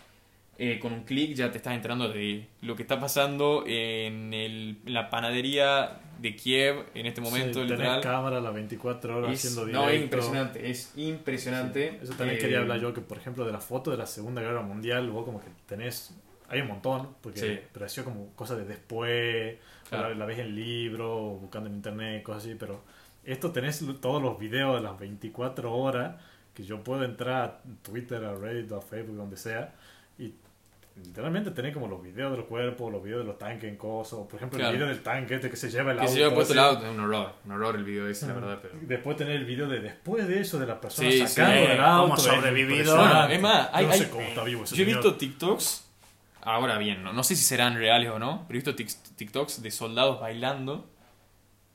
eh, con un clic ya te estás enterando de lo que está pasando en, el, en la panadería de Kiev en este momento. sí, literal. cámara las 24 horas Es- haciendo directo. no, es impresionante, es impresionante. Eso también Eh, quería hablar yo, que por ejemplo de la foto de la Segunda Guerra Mundial, vos como que tenés, hay un montón, porque Sí. pero ha sido como cosas de después, Claro. la, la ves en libro, buscando en internet, cosas así, pero esto tenés todos los videos de las 24 horas, que yo puedo entrar a Twitter, a Reddit, a Facebook, donde sea, y literalmente tenés como los videos del cuerpo, los videos de los tanques en cosas, por ejemplo Claro. el video del tanque este que se lleva el Que auto. se lleva puesto el auto, es un horror, un horror el video ese, la verdad. Pero... Después tener el video de después de eso, de la persona Sí, sacando sí. el auto. Cómo es sobrevivido. Bueno, es más, hay- Yo no sé hay- cómo está vivo ese Yo he visto TikToks, ahora bien, no, no sé si serán reales o no, pero he visto TikToks de soldados bailando.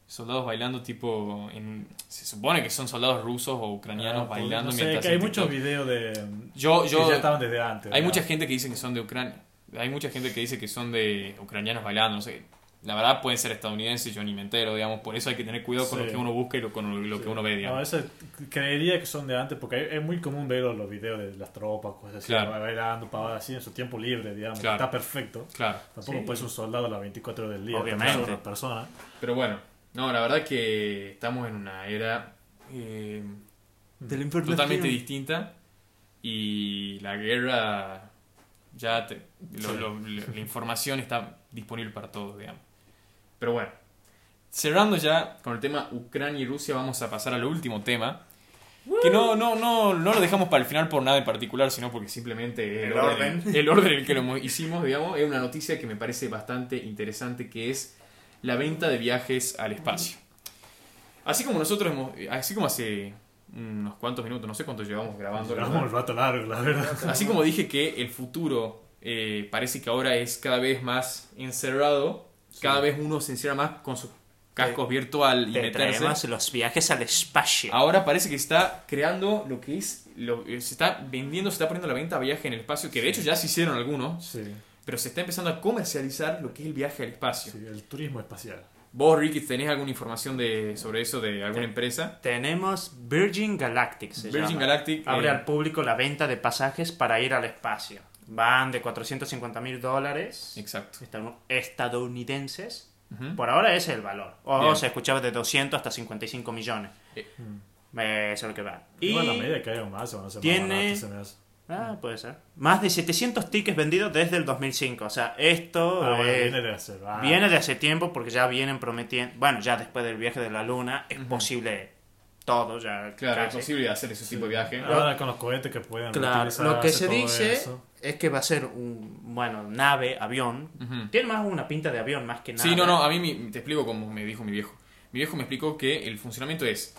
Soldados bailando tipo... En, se supone que son soldados rusos o ucranianos Ah, pues, bailando no sé, mientras... que hay muchos videos de. Yo, que yo, ya estaban desde antes. hay ¿verdad? mucha gente que dice que son de Ucrania. Hay mucha gente que dice que son de ucranianos bailando, no sé. La verdad pueden ser estadounidenses, yo ni me entero, digamos. Por eso hay que tener cuidado con Sí. lo que uno busca y lo, con lo que Sí. uno ve, No, digamos. eso creería que son de antes, porque es muy común ver los videos de las tropas, cosas así, Claro. bailando, pavadas así en su tiempo libre, digamos. Claro. Está perfecto. Claro. Tampoco Sí. puede ser un soldado a las 24 horas del día. Obviamente. otra persona. Pero bueno, no, la verdad que estamos en una era eh, De la información. totalmente distinta y la guerra ya te- lo- Sí. lo- lo- la información está disponible para todos, digamos. Pero bueno, cerrando ya con el tema Ucrania y Rusia, vamos a pasar al último tema. Que no, no, no, no lo dejamos para el final por nada en particular, sino porque simplemente El orden. el orden en el que lo mo- hicimos, digamos, es una noticia que me parece bastante interesante, que es la venta de viajes al espacio. Así como nosotros hemos, así como hace unos cuantos minutos, no sé cuánto llevamos grabando. Llevamos un rato largo, la verdad. Así como dije que el futuro eh, parece que ahora es cada vez más encerrado, cada vez uno se encierra más con sus cascos virtual y Te meterse. los viajes al espacio. Ahora parece que está creando lo que es. Lo, eh, se está vendiendo, se está poniendo a la venta viaje en el espacio, que de hecho ya se hicieron algunos, Sí, pero se está empezando a comercializar lo que es el viaje al espacio. sí, el turismo espacial. Vos, Ricky, ¿tenés alguna información de, sobre eso de alguna empresa? Tenemos Virgin Galactic. se Virgin llama. Galactic. Abre eh, al público la venta de pasajes para ir al espacio. Van de 450 mil dólares Exacto. estadoun- estadounidenses. Ujú. Por ahora ese es el valor. O Bien. se escuchaba de 200 hasta 55 millones. Eh. Eh, Eso es lo que va. Y Igual a medida que haya más, se van a hacer tiene- más se me hace. Ah, puede ser. Más de 700 tickets vendidos desde el 2005. O sea, esto Ah, bueno, eh, viene de hacer. ah, viene de hace tiempo porque ya vienen prometiendo. Bueno, ya después del viaje de la luna es posible todo. Ya Claro, es posible hacer ese tipo de viaje. Ahora con los cohetes que pueden Claro, lo que se dice eso. es que va a ser un, bueno, nave, avión. Tiene más una pinta de avión más que nada. Sí, no, no, a mí te explico como me dijo mi viejo. Mi viejo me explicó que el funcionamiento es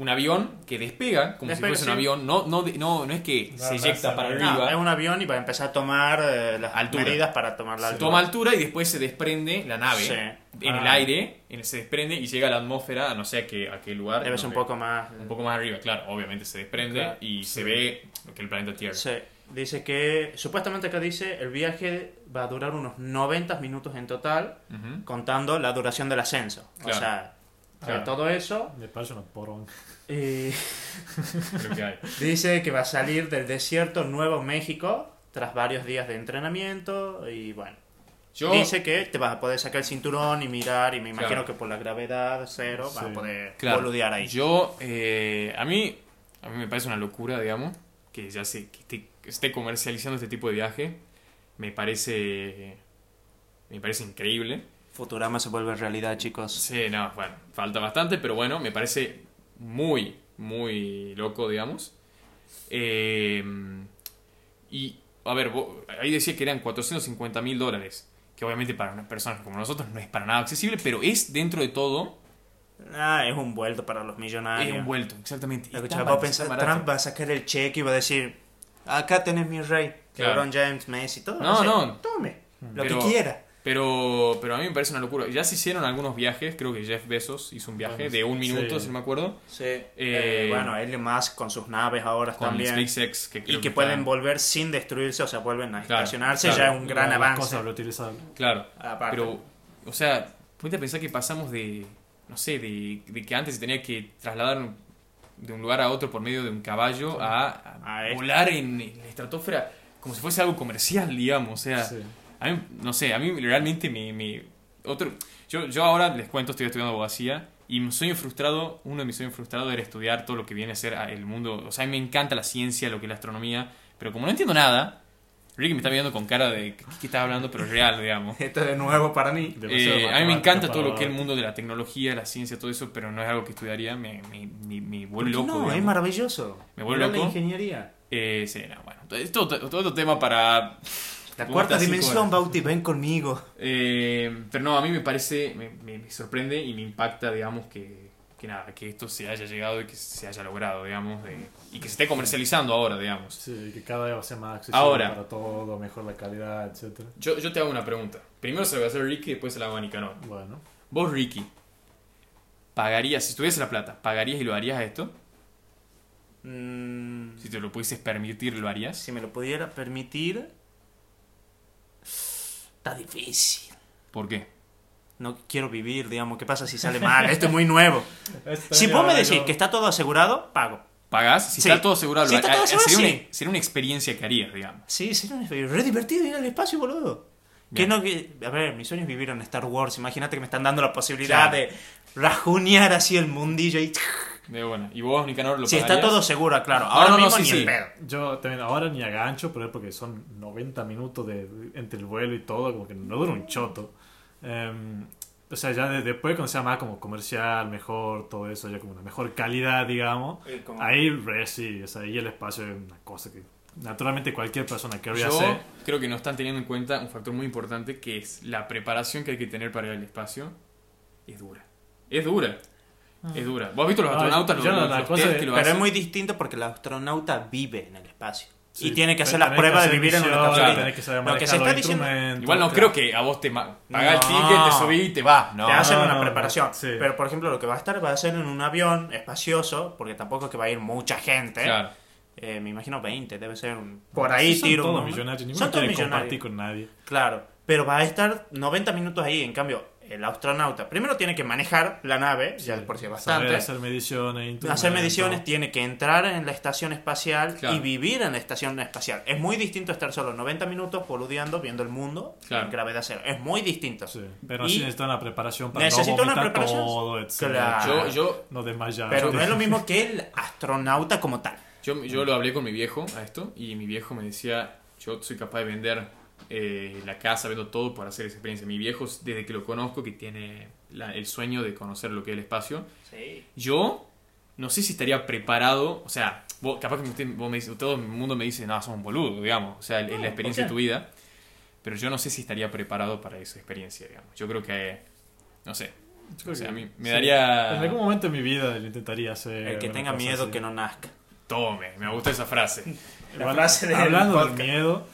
un avión que despega como Despega, si fuese sí. un avión, no, no, no, no es que Va se eyecta para arriba. No, es un avión y va a empezar a tomar eh, las Altura. medidas para tomar la altura. toma altura y después se desprende la nave Sí. en el Ah. aire, en- se desprende y llega a la atmósfera, a no sé a qué, a qué lugar. Debe ser no un poco más. un poco más arriba, claro, obviamente se desprende Claro, y se ve lo que el planeta Tierra. Sí. Dice que, supuestamente acá dice, el viaje va a durar unos 90 minutos en total, contando la duración del ascenso. O sea, Claro. todo eso. Me parece una porón. Creo que hay. dice que va a salir del desierto Nuevo México tras varios días de entrenamiento y bueno. Yo, Dice que te vas a poder sacar el cinturón y mirar y me imagino Claro. que por la gravedad cero vas Sí. a poder Claro, boludear ahí. Yo, eh, a mí, a mí me parece una locura, digamos, que ya se que esté, que esté comercializando este tipo de viaje. Me parece, me parece increíble. Futurama se vuelve realidad, chicos. Sí, no, bueno, falta bastante, pero bueno, me parece muy, muy loco, digamos. Eh, y, a ver, vos- ahí decía que eran 450 mil dólares, que obviamente para unas personas como nosotros no es para nada accesible, pero es dentro de todo, Ah, es un vuelto para los es millonarios. un vuelto, exactamente. Barato, pensás, está barato. Trump va a sacar el cheque y va a decir, acá tenés mi rey. Claro. LeBron James, Messi, todo. No, a decir, no. Tome, lo Pero- que quiera. Pero, pero a mí me parece una locura. Ya se hicieron algunos viajes, creo que Jeff Bezos hizo un viaje Bueno, de un minuto, sí. si no me acuerdo, Sí. Eh, Eh, bueno, Elon Musk con sus naves ahora con también. SpaceX. Que creo Y que pueden volver sin destruirse, o sea, vuelven a Claro, estacionarse, claro. ya es un gran Las avance. reutilizables. Claro, Aparte. pero, o sea, ponte a pensar que pasamos de, no sé, de, de que antes se tenía que trasladar de un lugar a otro por medio de un caballo a, a A esto. volar en, en la estratosfera como si fuese algo comercial, digamos. O sea, Sí. A mí, no sé, a mí realmente me... me- otro, yo, yo ahora les cuento, estoy estudiando abogacía y mi sueño frustrado, uno de mis sueños frustrados era estudiar todo lo que viene a ser el mundo. O sea, a mí me encanta la ciencia, lo que es la astronomía, pero como no entiendo nada, Ricky me está mirando con cara de ¿qué, qué estás hablando? Pero es real, digamos. Esto de nuevo para mí. Eh, a mí me encanta todo lo que es el mundo de la tecnología, la ciencia, todo eso, pero no es algo que estudiaría, me, me, me, me ¿Por vuelve loco. no, digamos. es maravilloso. Me vuelve loco. la ingeniería. Eh, sí, no, bueno, es todo, todo otro tema para... La cuarta dimensión. Bauti, ven conmigo. Eh, pero no, a mí me parece, me, me- me sorprende y me impacta, digamos, que, que nada, que esto se haya llegado y que se haya logrado, digamos, de- y que se esté comercializando ahora, digamos. Sí, que cada vez va a ser más accesible Ahora. para todo, mejor la calidad, etcétera. Yo, yo te hago una pregunta. Primero se la voy a hacer a Ricky y después se la hago a Nicanor. Bueno, Vos, Ricky, ¿pagarías, si tuviese la plata, ¿pagarías y lo harías a esto? Mm, Si te lo pudieses permitir, ¿lo harías? si me lo pudiera permitir. Está difícil. ¿Por qué? No quiero vivir, digamos. ¿Qué pasa si sale mal? Esto es muy nuevo. Si vos me decís que está todo asegurado, pago. ¿Pagás? Si Sí. está todo asegurado, Si está todo asegurado, sería, sí. una, sería una experiencia que harías, digamos. Sí, sería un- re divertido ir al espacio, boludo. Que no, que, a ver, mi sueño es vivir en Star Wars. Imagínate que me están dando la posibilidad Claro. de rajunear así el mundillo y... De buena. ¿Y vos, Nicanor, lo Si está pagarías? todo seguro, claro. No, Ahora no, no, mismo sí, ni sí. el pedo. yo también ahora ni a gancho, pero es porque son 90 minutos de, entre el vuelo y todo, como que no dura un choto. Em, o sea, ya de- después cuando sea más como comercial, mejor, todo eso, ya como una mejor calidad, digamos. Eh, como- Ahí, re, sí, o sea, ahí el espacio es una cosa que naturalmente cualquier persona querría Yo hacer. creo que no están teniendo en cuenta un factor muy importante que es la preparación que hay que tener para ir al espacio. Es dura. Es dura. Es dura. ¿Vos has visto los Ah, astronautas? yo los, no, los- la los test que lo Pero hacen? es muy distinto porque el astronauta vive en el espacio. y Sí, tiene que hacer pero la tenés prueba de vivir en una tenés que saber Lo que se está diciendo- Igual no claro. creo que a vos te ma- paga el No. ticket, te subí y te vas. No. te hacen no, una no, preparación. sí. Pero, por ejemplo, lo que va a estar va a ser en un avión espacioso, porque tampoco es que va a ir mucha gente. Claro. Eh, me imagino 20, debe ser un... Por ahí Sí, son tiro todos millonarios, Son ninguno todos quiere millonarios. compartir con nadie. Claro, pero va a estar 90 minutos ahí. En cambio, el astronauta primero tiene que manejar la nave, ya por sí es bastante. Saber hacer mediciones, hacer mediciones, tiene que entrar en la estación espacial Claro. y vivir en la estación espacial. Es muy distinto estar solo 90 minutos boludeando, viendo el mundo Claro. en gravedad cero. Es muy distinto. Sí, pero Y sí necesita una preparación para necesita no una preparación. todo, etc. Claro. Yo, yo, No desmayar. Pero no es lo mismo que el astronauta como tal. yo, yo lo hablé con mi viejo a esto y mi viejo me decía, yo soy capaz de vender eh, la casa, vendo todo para hacer esa experiencia. Mi viejo, desde que lo conozco, que tiene la- el sueño de conocer lo que es el espacio, Sí. yo no sé si estaría preparado, o sea, vos, capaz que usted- vos me dice- todo el mundo me dice, no, sos un boludo, digamos, o sea, es la experiencia de ¿por tu vida, pero yo no sé si estaría preparado para esa experiencia, digamos. Yo creo que, no sé, o sea, a mí me sí. daría... En algún momento de mi vida lo intentaría hacer. El que tenga miedo así. que no nazca. Tome, me gusta esa frase. La frase del hablando del podcast. miedo,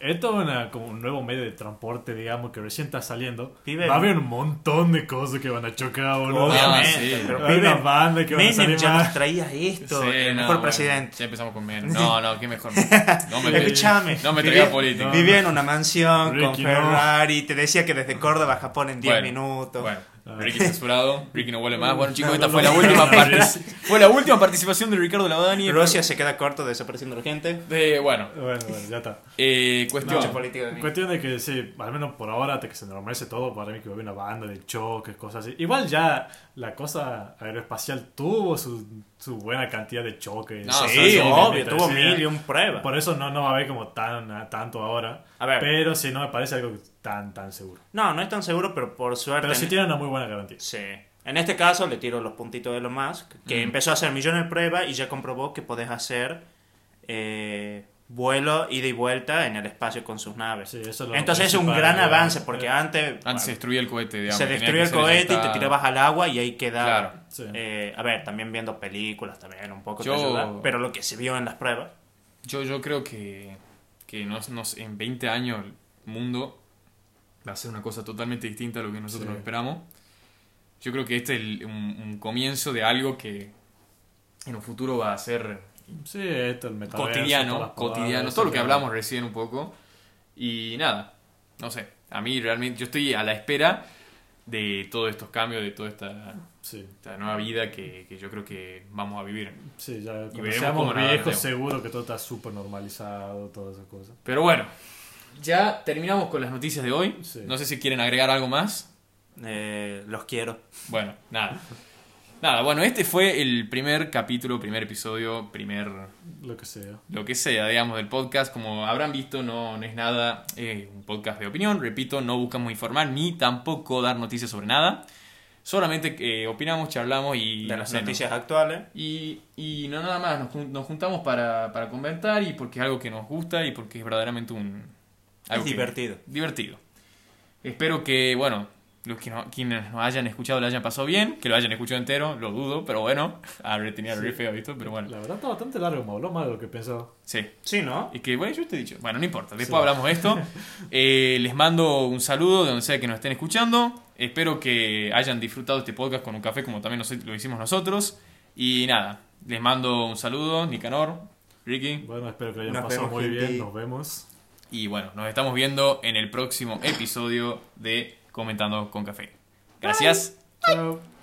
esto es una, como un nuevo medio de transporte, digamos, que recién está saliendo. Pibe, Va a haber un montón de cosas que van a chocar, boludo. Obviamente, sí. pero Va a haber pibe, una banda que van a Menem salir ya nos más. traía esto, Sí, el no, mejor bueno, presidente. Ya empezamos con menos. No, no, qué mejor. No me, Escúchame. no me traigas política. No. Vivía en una mansión con Ricky, no. Ferrari, te decía que desde Córdoba a Japón en 10 Bueno, minutos. Bueno. Ricky censurado, Ricky no vuelve más. Bueno, chicos, esta No, fue no, la no. última fue la última participación de Ricardo Lavadani. Rusia se queda corto desapareciendo la gente. Eh, bueno, Bueno, bueno, ya está. eh, cuestión. De. Cuestión de que sí, al menos por ahora, hasta que se normalice todo, para mí que va a haber una banda de choques, cosas así. Igual ya la cosa aeroespacial tuvo su, su buena cantidad de choques. No, sí, sí, sí, obvio, tuvo sea- mil y un prueba. Por eso no, no va a haber como tan tanto ahora. A ver. Pero sí, no me parece algo tan, tan seguro. No, no es tan seguro, pero por suerte. Pero sí en- tiene una muy buena garantía. Sí. En este caso le tiro los puntitos de Elon Musk, que Mm. empezó a hacer millones de pruebas y ya comprobó que podés hacer eh, vuelo, ida y vuelta en el espacio con sus naves. Sí, eso es lo Entonces es un gran avance, porque Eh, antes, Antes se destruía el cohete, digamos. se destruía el cohete y te tirabas al agua y ahí quedaba. Claro. Sí. Eh, a ver, también viendo películas también un poco Yo- te ayuda, pero lo que se vio en las pruebas. Yo, yo creo que, que nos, nos- en 20 años el mundo va a ser una cosa totalmente distinta a lo que nosotros Sí. esperamos. Yo creo que este es el- un, un comienzo de algo que en un futuro va a ser Sí, esto, el cotidiano, cotidiano, todo lo que hablamos recién un poco. Y nada, no sé, a mí realmente yo estoy a la espera de todos estos cambios, de toda esta, Sí, esta nueva vida que, que yo creo que vamos a vivir. sí, ya cuando veremos seamos viejos, seguro que todo está súper normalizado, todas esas cosas. Pero bueno, ya terminamos con las noticias de hoy. Sí. No sé si quieren agregar algo más. Eh, los quiero. Bueno, nada. Nada, bueno, este fue el primer capítulo, primer episodio, primer Lo que sea. lo que sea, digamos, del podcast. Como habrán visto, no, no es nada eh, un podcast de opinión. Repito, no buscamos informar ni tampoco dar noticias sobre nada. Solamente eh, opinamos, charlamos y... De las no noticias actuales. Y, y no nada más, nos, nos juntamos para, para comentar y porque es algo que nos gusta y porque es verdaderamente un... algo que- divertido. Divertido. Espero que, bueno, los que no- quienes nos hayan escuchado lo hayan pasado bien, que lo hayan escuchado entero, lo dudo, pero bueno, ahora tenía Sí. re feo, ¿visto? Pero bueno, La verdad está bastante largo, me habló más de lo que pensaba. sí. Sí, ¿no? Y que, bueno, yo te he dicho, bueno, no importa, después Sí. hablamos de esto. Eh, les mando un saludo de donde sea que nos estén escuchando. Espero que hayan disfrutado este podcast con un café como también nos- lo hicimos nosotros. Y nada, les mando un saludo, Nicanor, Ricky. Bueno, espero que lo hayan Nos pasado vemos, muy gente. bien. Nos vemos. Y bueno, nos estamos viendo en el próximo episodio de Comentando con Café. Gracias. Chao.